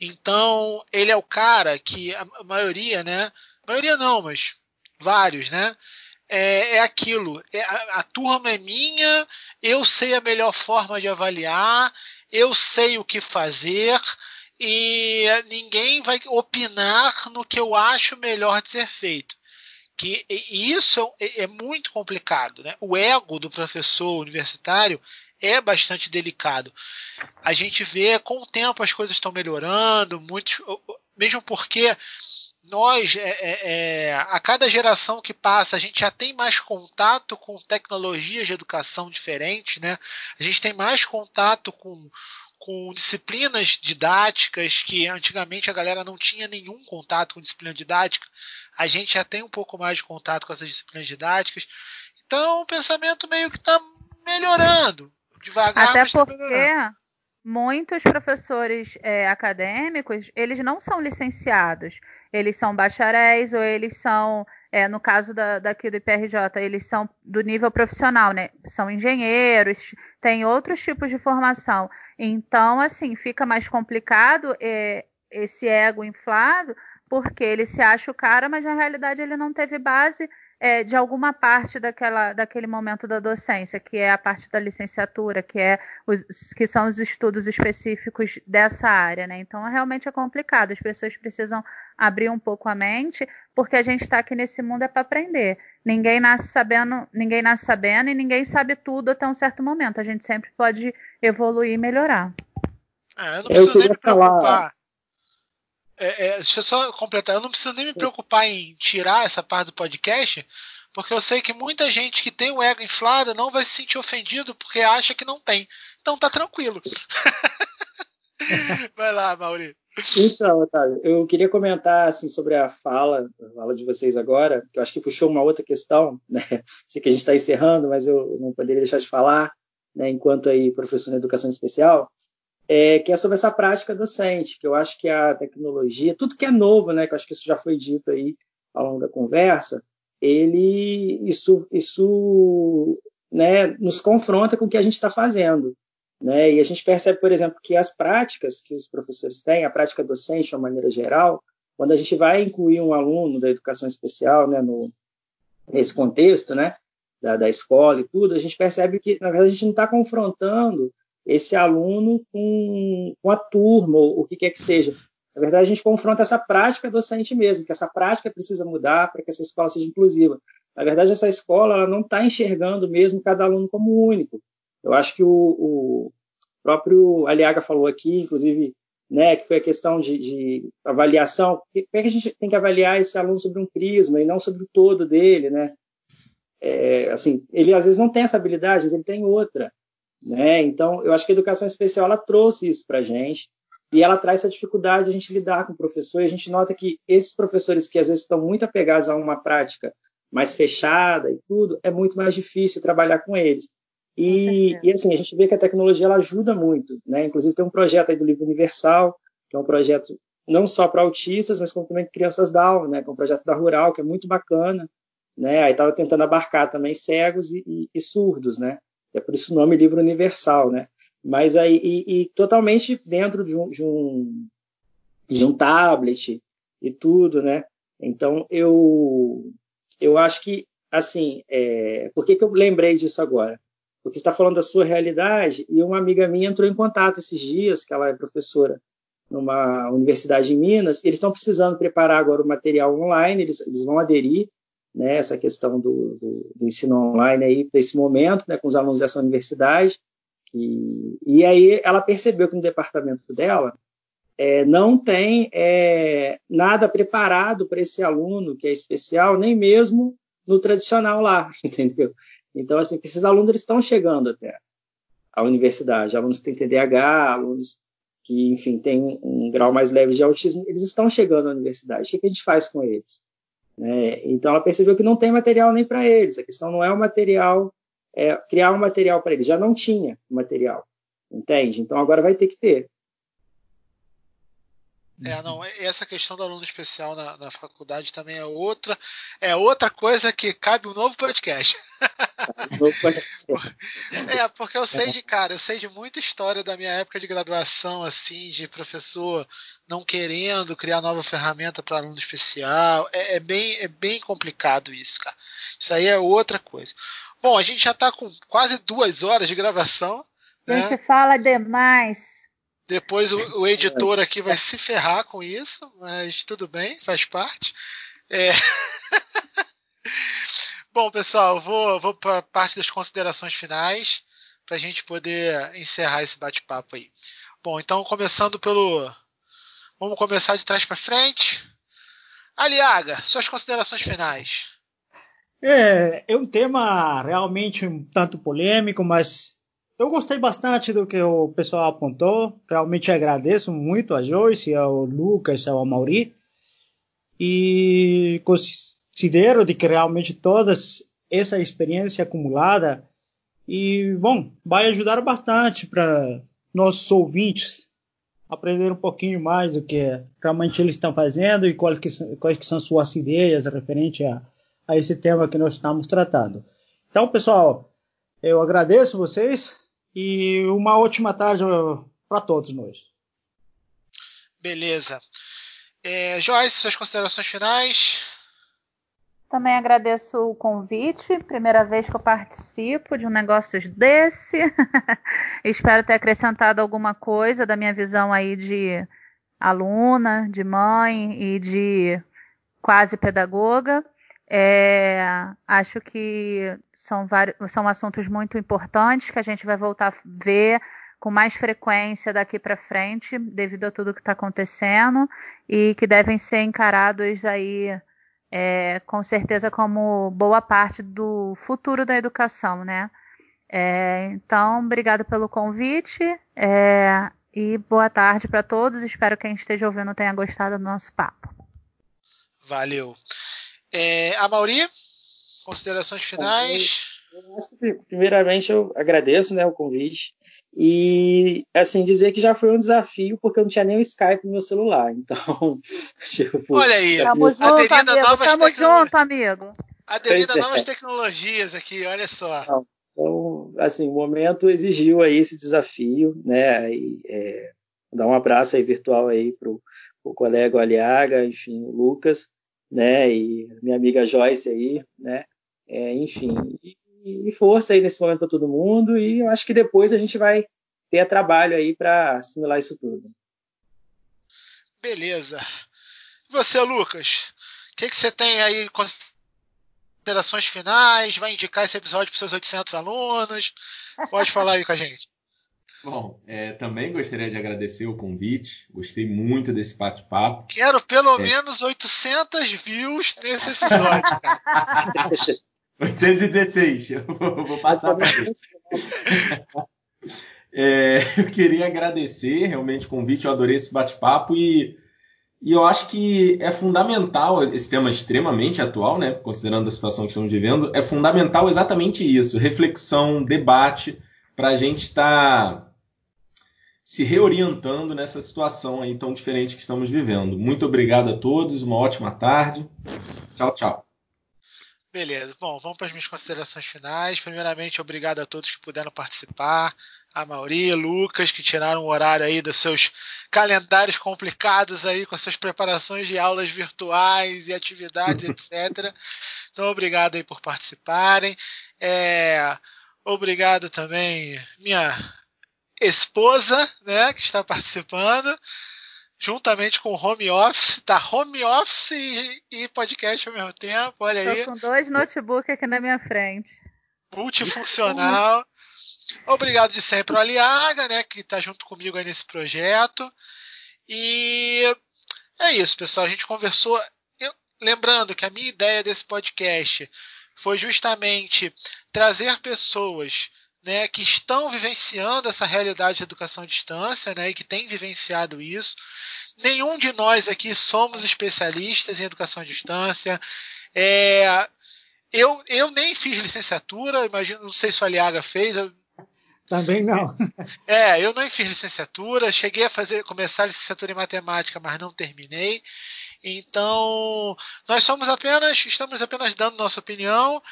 Então, ele é o cara que a maioria, né? A maioria não, mas vários, né? É, é aquilo. É, a, a turma é minha, eu sei a melhor forma de avaliar, eu sei o que fazer e ninguém vai opinar no que eu acho melhor de ser feito. Que isso é, é muito complicado, né? O ego do professor universitário é bastante delicado. A gente vê com o tempo as coisas estão melhorando, muitos, mesmo porque nós, é, é, é, a cada geração que passa, a gente já tem mais contato com tecnologias de educação diferentes, né? A gente tem mais contato com, com disciplinas didáticas que antigamente a galera não tinha nenhum contato com disciplina didática. A gente já tem um pouco mais de contato com essas disciplinas didáticas. Então o pensamento meio que está melhorando. Devagar, Até tá porque muitos professores é, acadêmicos, eles não são licenciados eles são bacharéis ou eles são, é, no caso da, daqui do IPRJ, eles são do nível profissional, né? São engenheiros, tem outros tipos de formação. Então, assim, fica mais complicado é, esse ego inflado, porque ele se acha o cara, mas na realidade ele não teve base é, de alguma parte daquela, daquele momento da docência, que é a parte da licenciatura, que, é os, que são os estudos específicos dessa área, né? Então realmente é complicado. As pessoas precisam abrir um pouco a mente, porque a gente está aqui nesse mundo é para aprender. Ninguém nasce sabendo, ninguém nasce sabendo e ninguém sabe tudo até um certo momento. A gente sempre pode evoluir e melhorar. É, eu não preciso eu nem me preocupar. Falar... É, é, deixa eu só completar. Eu não preciso nem me preocupar em tirar essa parte do podcast, porque eu sei que muita gente que tem o ego inflado não vai se sentir ofendido porque acha que não tem. Então tá tranquilo. vai lá, Mauri. Então, Otávio, eu queria comentar assim, sobre a fala, a fala de vocês agora, que eu acho que puxou uma outra questão, né? Sei que a gente está encerrando, mas eu não poderia deixar de falar, né, enquanto aí professor de educação especial, é, que é sobre essa prática docente, que eu acho que a tecnologia, tudo que é novo, né, que eu acho que isso já foi dito aí ao longo da conversa, ele isso, isso né, nos confronta com o que a gente está fazendo. Né? E a gente percebe, por exemplo, que as práticas que os professores têm, a prática docente de uma maneira geral, quando a gente vai incluir um aluno da educação especial né, no, nesse contexto né, da, da escola e tudo, a gente percebe que, na verdade, a gente não está confrontando esse aluno com, com a turma, ou o que quer que seja. Na verdade, a gente confronta essa prática docente mesmo, que essa prática precisa mudar para que essa escola seja inclusiva. Na verdade, essa escola ela não está enxergando mesmo cada aluno como único. Eu acho que o, o próprio Aliaga falou aqui, inclusive, né, que foi a questão de, de avaliação. Por que a gente tem que avaliar esse aluno sobre um prisma e não sobre o todo dele, né? É, assim, ele às vezes não tem essa habilidade, mas ele tem outra. Né? Então, eu acho que a educação especial ela trouxe isso para a gente e ela traz essa dificuldade de a gente lidar com o professor e a gente nota que esses professores que às vezes estão muito apegados a uma prática mais fechada e tudo, é muito mais difícil trabalhar com eles. E, e, assim, a gente vê que a tecnologia ela ajuda muito, né? Inclusive tem um projeto aí do Livro Universal, que é um projeto não só para autistas, mas como também crianças Down, né? Que é um projeto da Rural, que é muito bacana, né? Aí estava tentando abarcar também cegos e, e, e surdos, né? É por isso o nome livro universal, né? Mas aí e, e totalmente dentro de um, de um, de um tablet e tudo, né? Então eu eu acho que assim, é, por que, que eu lembrei disso agora? Porque está falando da sua realidade e uma amiga minha entrou em contato esses dias, que ela é professora numa universidade em Minas, eles estão precisando preparar agora o material online, eles, eles vão aderir né, essa questão do, do, do ensino online aí para esse momento, né, com os alunos dessa universidade. E, e aí ela percebeu que no departamento dela é, não tem é, nada preparado para esse aluno que é especial, nem mesmo no tradicional lá, entendeu? Então, assim, esses alunos eles estão chegando até a universidade, alunos que têm TDAH, alunos que, enfim, têm um, grau mais leve de autismo, eles estão chegando à universidade. O que a gente faz com eles? Né? Então ela percebeu que não tem material nem para eles. A questão não é o material, é criar um material para eles. Já não tinha material, entende? Então agora vai ter que ter. É, não, essa questão do aluno especial na, na, faculdade também é outra, é outra coisa que cabe um novo podcast. é, porque eu sei de, cara, eu sei de muita história da minha época de graduação, assim, de professor não querendo criar nova ferramenta para aluno especial. É, é, bem, é bem complicado isso, cara. Isso aí é outra coisa. Bom, a gente já está com quase duas horas de gravação. A gente né? fala demais. Depois o, o, editor aqui vai se ferrar com isso, mas tudo bem, faz parte. É... Bom, pessoal, vou, vou para a parte das considerações finais para a gente poder encerrar esse bate-papo aí. Bom, então começando pelo. Vamos começar de trás para frente. Aliaga, suas considerações finais. É, é um tema realmente um tanto polêmico, mas eu gostei bastante do que o pessoal apontou. Realmente agradeço muito a Joyce, ao Lucas, ao Mauri. E considero de que realmente toda essa experiência acumulada e bom, vai ajudar bastante para nossos ouvintes aprender um pouquinho mais do que realmente eles estão fazendo e quais, que, quais que são suas ideias referente a, a esse tema que nós estamos tratando. Então, pessoal, eu agradeço vocês e uma ótima tarde para todos nós. Beleza. É, Joyce, suas considerações finais? Também agradeço o convite, primeira vez que eu participo de um negócio desse. Espero ter acrescentado alguma coisa da minha visão aí de aluna, de mãe e de quase pedagoga. É, acho que são, vários, são assuntos muito importantes que a gente vai voltar a ver com mais frequência daqui para frente, devido a tudo que está acontecendo, e que devem ser encarados aí é, com certeza como boa parte do futuro da educação, né? É, então, obrigado pelo convite é, e boa tarde para todos. Espero que quem esteja ouvindo tenha gostado do nosso papo. Valeu. É, a Mauri, considerações finais? Eu, acho que, primeiramente, eu agradeço né, o convite. E, assim, dizer que já foi um desafio, porque eu não tinha nem o Skype no meu celular. Então, tipo, Olha aí, tamo junto, amigo. Tamo junto, amigo. Aderindo a novas é. tecnologias aqui, olha só. Não, então, assim, o momento exigiu aí esse desafio, né? E, é, dar um abraço aí virtual aí pro, pro colega Aliaga, enfim, o Lucas, né? E minha amiga Joyce aí, né? É, enfim, e e força aí nesse momento para todo mundo. E eu acho que depois a gente vai ter trabalho aí para assimilar isso tudo. Beleza. E você, Lucas? O que, que você tem aí considerações finais? Vai indicar esse episódio para seus 800 alunos? Pode falar aí com a gente. Bom, é, também gostaria de agradecer o convite. Gostei muito desse bate-papo. Quero pelo é. menos 800 views nesse episódio, cara. 816. Eu vou, passar para é, Eu queria agradecer realmente o convite, eu adorei esse bate-papo e, e eu acho que é fundamental, esse tema extremamente atual, né, considerando a situação que estamos vivendo, é fundamental exatamente isso, reflexão, debate, para a gente estar tá se reorientando nessa situação aí tão diferente que estamos vivendo. Muito obrigado a todos, uma ótima tarde. Tchau, tchau. Beleza. Bom, vamos para as minhas considerações finais. Primeiramente, obrigado a todos que puderam participar. A Mauri, Lucas, que tiraram o horário aí dos seus calendários complicados aí, com suas preparações de aulas virtuais e atividades, etc. Então, obrigado aí por participarem. É, obrigado também minha esposa, né, que está participando juntamente com o home office, tá home office e, e podcast ao mesmo tempo, olha Tô aí. Tô com dois notebooks aqui na minha frente. Multifuncional. Obrigado de sempre ao Aliaga, né, que está junto comigo aí nesse projeto. E é isso, pessoal. A gente conversou. Eu, lembrando que a minha ideia desse podcast foi justamente trazer pessoas né, que estão vivenciando essa realidade de educação à distância né, e que têm vivenciado isso. Nenhum de nós aqui somos especialistas em educação à distância. É, eu, eu nem fiz licenciatura, imagino, não sei se o Aliaga fez. Eu, Também não. É, eu não fiz licenciatura, cheguei a fazer começar a licenciatura em matemática, mas não terminei. Então, nós somos apenas, estamos apenas dando nossa opinião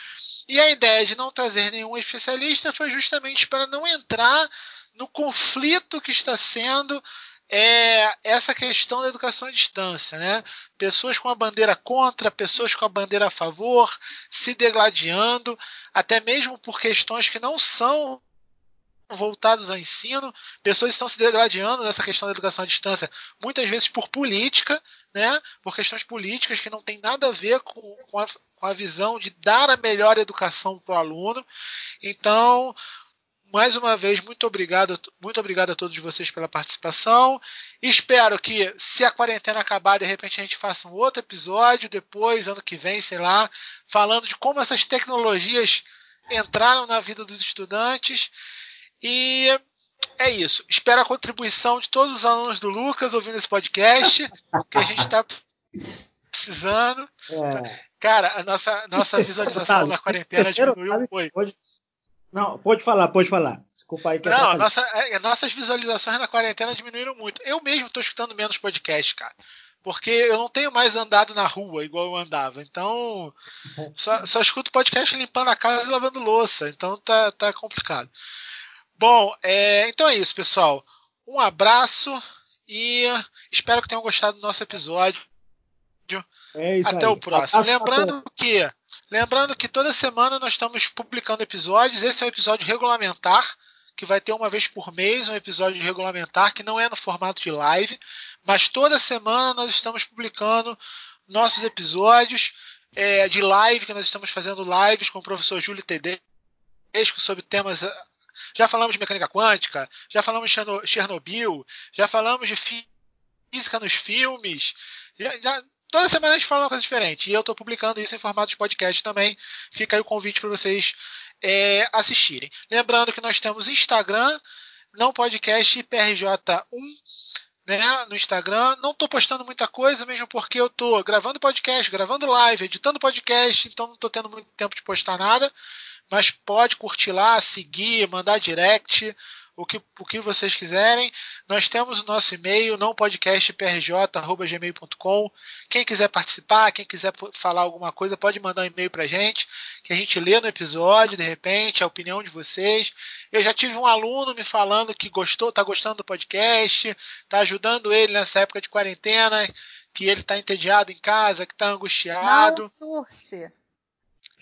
e a ideia de não trazer nenhum especialista foi justamente para não entrar no conflito que está sendo é, essa questão da educação à distância. Né? Pessoas com a bandeira contra, pessoas com a bandeira a favor, se degladiando, até mesmo por questões que não são voltados ao ensino, pessoas estão se degradando nessa questão da educação à distância, muitas vezes por política, né, por questões políticas que não tem nada a ver com, com, a, com a visão de dar a melhor educação para o aluno. Então, mais uma vez, muito obrigado, muito obrigado a todos vocês pela participação. Espero que, se a quarentena acabar, de repente a gente faça um outro episódio depois, ano que vem, sei lá, falando de como essas tecnologias entraram na vida dos estudantes. E é isso. Espero a contribuição de todos os alunos do Lucas ouvindo esse podcast, que a gente está precisando. É. Cara, a nossa, nossa visualização na quarentena diminuiu muito. Pode... Não, pode falar, pode falar. Desculpa aí que Não, nossa, é, nossas visualizações na quarentena diminuíram muito. Eu mesmo estou escutando menos podcast, cara. Porque eu não tenho mais andado na rua igual eu andava. Então, só, só escuto podcast limpando a casa e lavando louça. Então tá, tá complicado. Bom, é, então é isso, pessoal. Um abraço e espero que tenham gostado do nosso episódio. É isso Até aí. o próximo. Abraço Lembrando que, lembrando que toda semana nós estamos publicando episódios. Esse é um episódio regulamentar, que vai ter uma vez por mês um episódio regulamentar, que não é no formato de live, mas toda semana nós estamos publicando nossos episódios é, de live, que nós estamos fazendo lives com o professor Júlio Tedesco sobre temas. Já falamos de mecânica quântica, já falamos de Cherno- Chernobyl, já falamos de física nos filmes. Já, já- toda semana a gente fala uma coisa diferente. E eu estou publicando isso em formato de podcast também. Fica aí o convite para vocês é, assistirem. Lembrando que nós temos Instagram, não podcast PRJ1 né, no Instagram. Não estou postando muita coisa, mesmo porque eu estou gravando podcast, gravando live, editando podcast, então não estou tendo muito tempo de postar nada. Mas pode curtir lá, seguir, mandar direct, o que, o que vocês quiserem. Nós temos o nosso e-mail, nãopodcastprj.gmail.com. Quem quiser participar, quem quiser falar alguma coisa, pode mandar um e-mail pra gente, que a gente lê no episódio, de repente, a opinião de vocês. Eu já tive um aluno me falando que gostou, tá gostando do podcast, tá ajudando ele nessa época de quarentena, que ele tá entediado em casa, que tá angustiado. Não surte.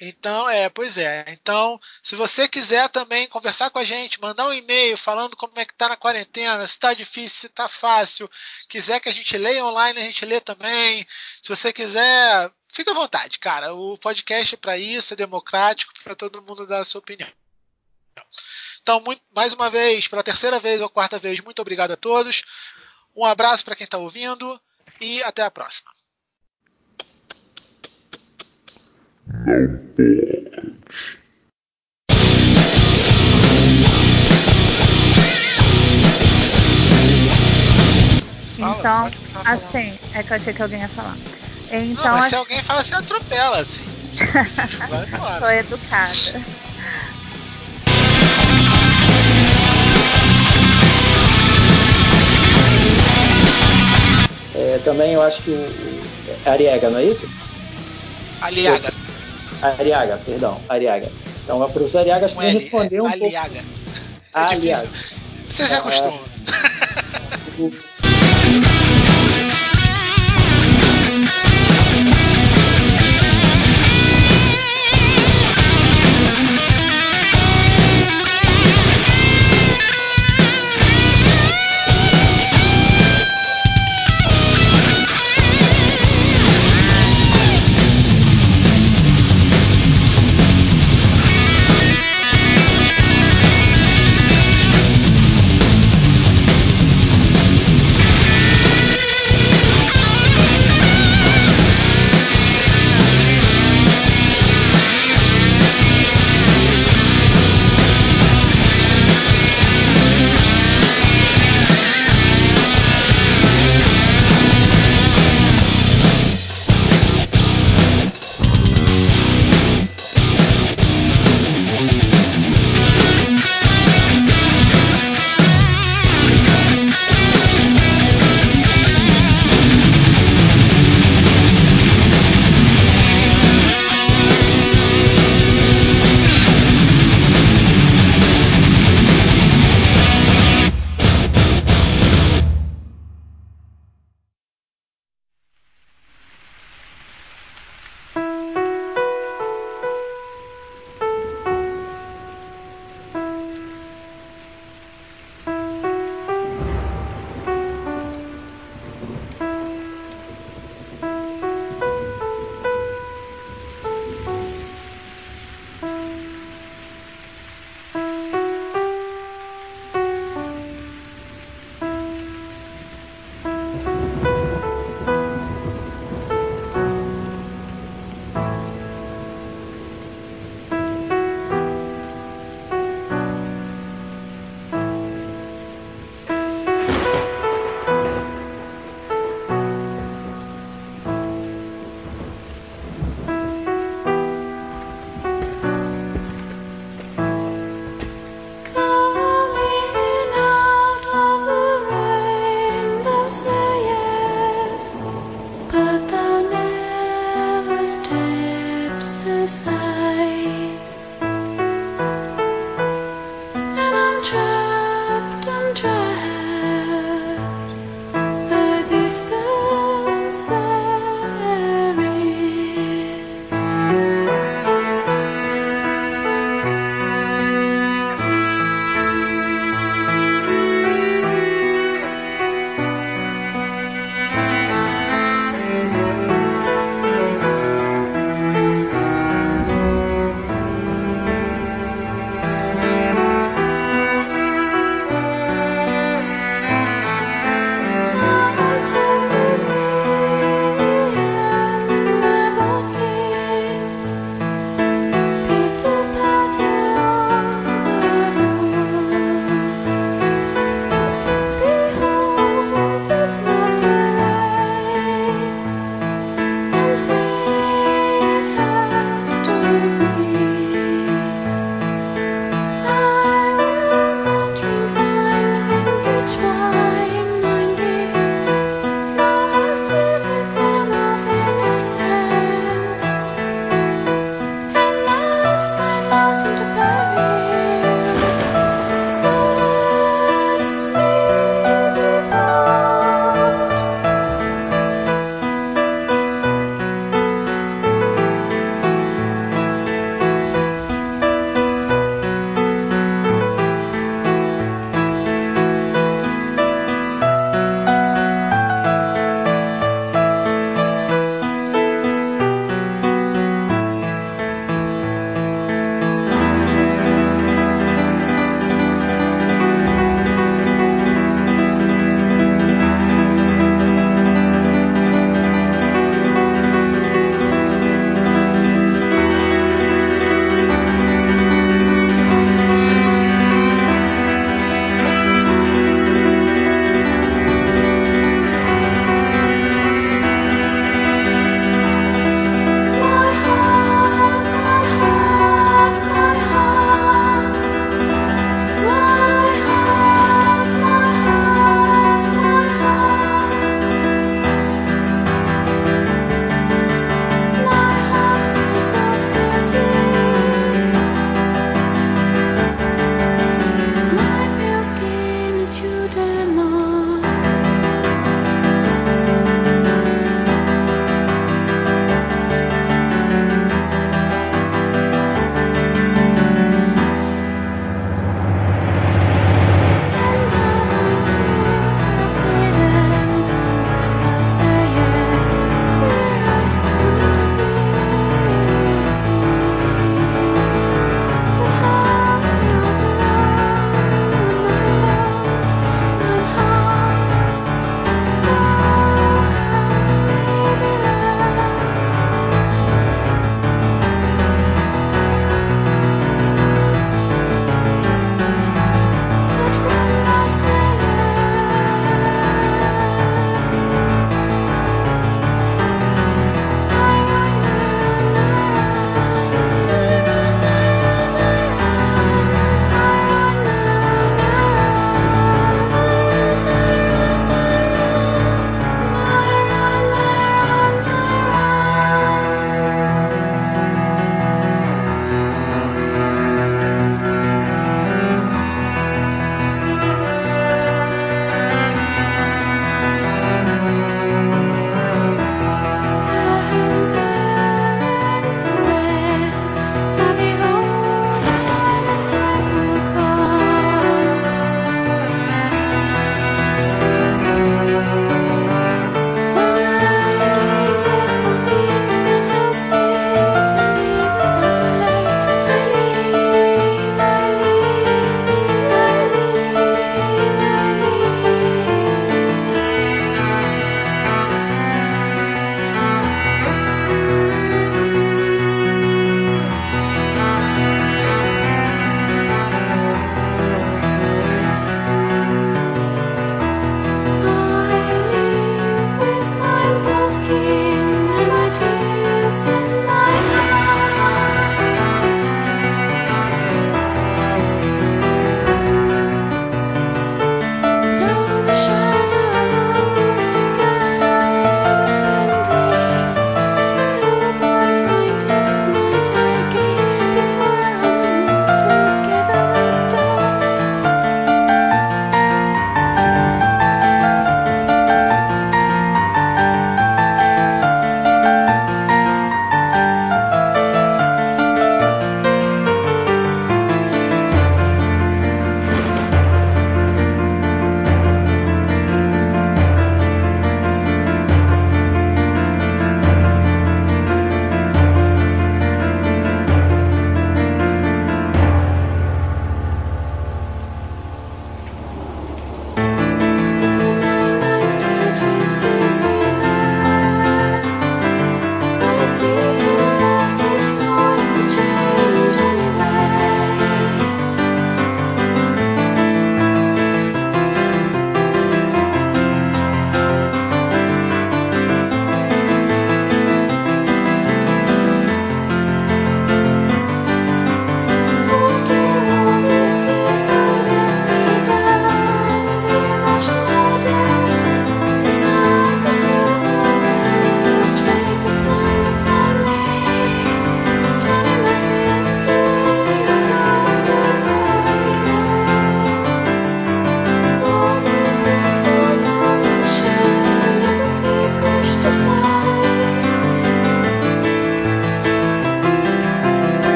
Então, é, pois é. Então, se você quiser também conversar com a gente, mandar um e-mail falando como é que tá na quarentena, se tá difícil, se tá fácil, quiser que a gente leia online, a gente lê também. Se você quiser, fica à vontade, cara. O podcast é para isso, é democrático, para todo mundo dar a sua opinião. Então, muito- mais uma vez, pela terceira vez ou quarta vez, muito obrigado a todos. Um abraço para quem está ouvindo e até a próxima. Então, pode falando. assim, é que eu achei que alguém ia falar. Não, Então, mas se assim, alguém fala, você atropela, assim. Sou educada. É, também eu acho que o, o é Ariega, não é isso? Aliaga. Ariaga, perdão, Ariaga. Então a professora Ariaga acho que responder é, um Aliaga. pouco. Aliaga. Aliaga. Você se então, acostuma. É,